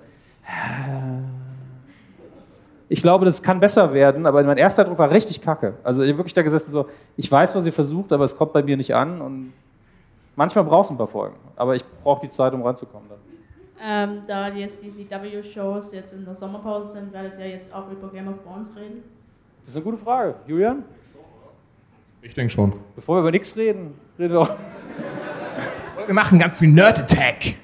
Ich glaube, das kann besser werden, aber mein erster Eindruck war richtig kacke. Also ich hab wirklich da gesessen so, ich weiß, was ihr versucht, aber es kommt bei mir nicht an und manchmal brauchst du ein paar Folgen. Aber ich brauche die Zeit, um ranzukommen dann. Ähm, da jetzt die CW-Shows jetzt in der Sommerpause sind, werdet ihr jetzt auch über Game of Thrones reden? Das ist eine gute Frage. Julian? Ich denke schon. Bevor wir über nichts reden, reden wir auch. Wir machen ganz viel Nerd-Attack.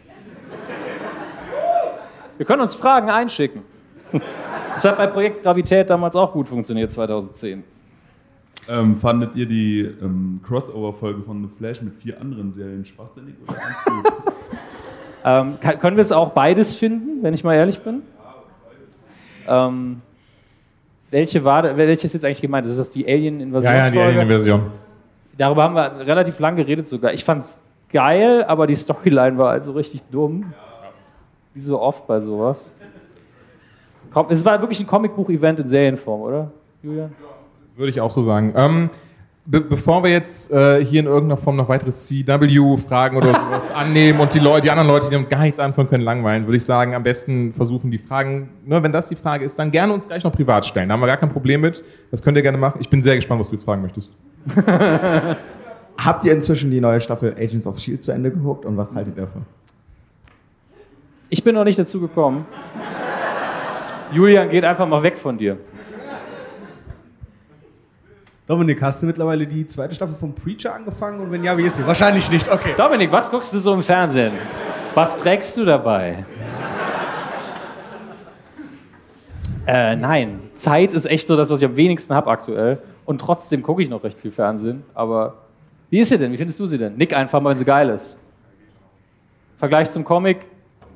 Wir können uns Fragen einschicken. Das hat bei Projekt Gravität damals auch gut funktioniert, 2010. Ähm, fandet ihr die ähm, Crossover-Folge von The Flash mit vier anderen Serien schwachsinnig oder ganz gut? Ähm, kann, können wir es auch beides finden, wenn ich mal ehrlich bin? Ähm, welche war, welche ist jetzt eigentlich gemeint? Ist das die Ja, Alien-Invasionsfolge? ja, die Alien-Version. Darüber haben wir relativ lang geredet sogar. Ich fand es geil, aber die Storyline war also richtig dumm. Wie so oft bei sowas. Es war wirklich ein Comicbuch-Event in Serienform, oder, Julian? Würde ich auch so sagen. Ähm, be bevor wir jetzt äh, hier in irgendeiner Form noch weitere CW-Fragen oder sowas annehmen und die, Leute, die anderen Leute, die damit gar nichts anfangen können, langweilen, würde ich sagen, am besten versuchen die Fragen, ne, wenn das die Frage ist, dann gerne uns gleich noch privat stellen. Da haben wir gar kein Problem mit. Das könnt ihr gerne machen. Ich bin sehr gespannt, was du jetzt fragen möchtest. Habt ihr inzwischen die neue Staffel Agents of Shield zu Ende geguckt und was haltet ihr davon? Ich bin noch nicht dazu gekommen. Julian, geht einfach mal weg von dir. Dominik, hast du mittlerweile die zweite Staffel von Preacher angefangen? Und wenn ja, wie ist sie? Wahrscheinlich nicht, okay. Dominik, was guckst du so im Fernsehen? Was trägst du dabei? Äh, nein, Zeit ist echt so das, was ich am wenigsten habe aktuell. Und trotzdem gucke ich noch recht viel Fernsehen. Aber wie ist sie denn? Wie findest du sie denn? Nick einfach mal, wenn sie geil ist. Vergleich zum Comic,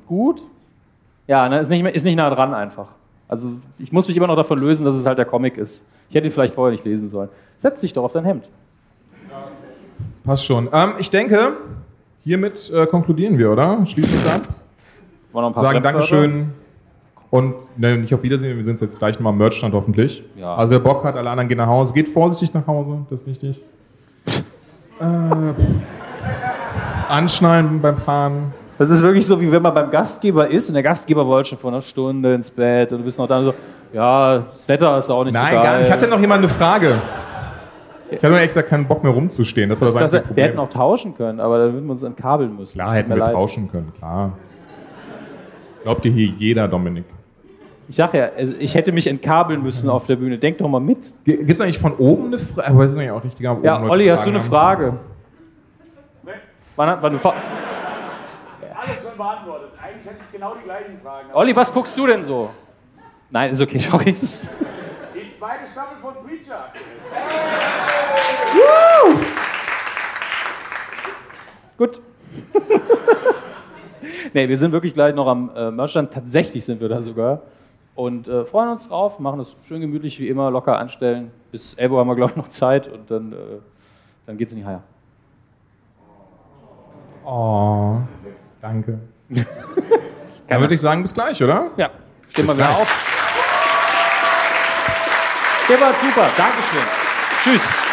gut. Ja, ne, ist, nicht mehr, ist nicht nah dran einfach. Also ich muss mich immer noch davon lösen, dass es halt der Comic ist. Ich hätte ihn vielleicht vorher nicht lesen sollen. Setz dich doch auf dein Hemd. Passt schon. Ähm, ich denke, hiermit äh, konkludieren wir, oder? Schließen uns ab. War noch ein paar Sagen? Dankeschön und ne, nicht auf Wiedersehen, wir sind jetzt gleich nochmal am Merchstand hoffentlich. Ja. Also wer Bock hat, alle anderen gehen nach Hause. Geht vorsichtig nach Hause, das ist wichtig. Äh, anschnallen beim Fahren. Das ist wirklich so, wie wenn man beim Gastgeber ist und der Gastgeber wollte schon vor einer Stunde ins Bett und du bist noch dann so, ja, das Wetter ist auch nicht Nein, so geil. gar nicht. Ich hatte noch jemand eine Frage. Ich hatte nur ehrlich gesagt keinen Bock mehr rumzustehen. Das war das, das, das, wir hätten Problem. auch tauschen können, aber dann würden wir uns entkabeln müssen. Klar hätten wir leid. tauschen können, klar. Glaubt ihr hier jeder, Dominik? Ich sag ja, also ich hätte mich entkabeln müssen auf der Bühne. Denk doch mal mit. Gibt es eigentlich von oben eine Frage? Aber das ist eigentlich auch richtiger. Ja, Olli, hast du eine haben. Frage? Wann, hat- wann, fa- Alles schon beantwortet. Eigentlich hätte ich genau die gleichen Fragen. Olli, was guckst du denn so? Nein, ist okay, sorry. Die zweite Staffel von Preacher. Gut. nee, wir sind wirklich gleich noch am äh, Merchstand. Tatsächlich sind wir da sogar. Und äh, freuen uns drauf, machen das schön gemütlich wie immer, locker anstellen. Bis 11 Uhr haben wir, glaube ich, noch Zeit und dann, äh, dann geht's in die Haie. Oh, danke. Dann würde ich sagen, bis gleich, oder? Ja, stehen wir wieder gleich. auf. Der war super, Dankeschön. Tschüss.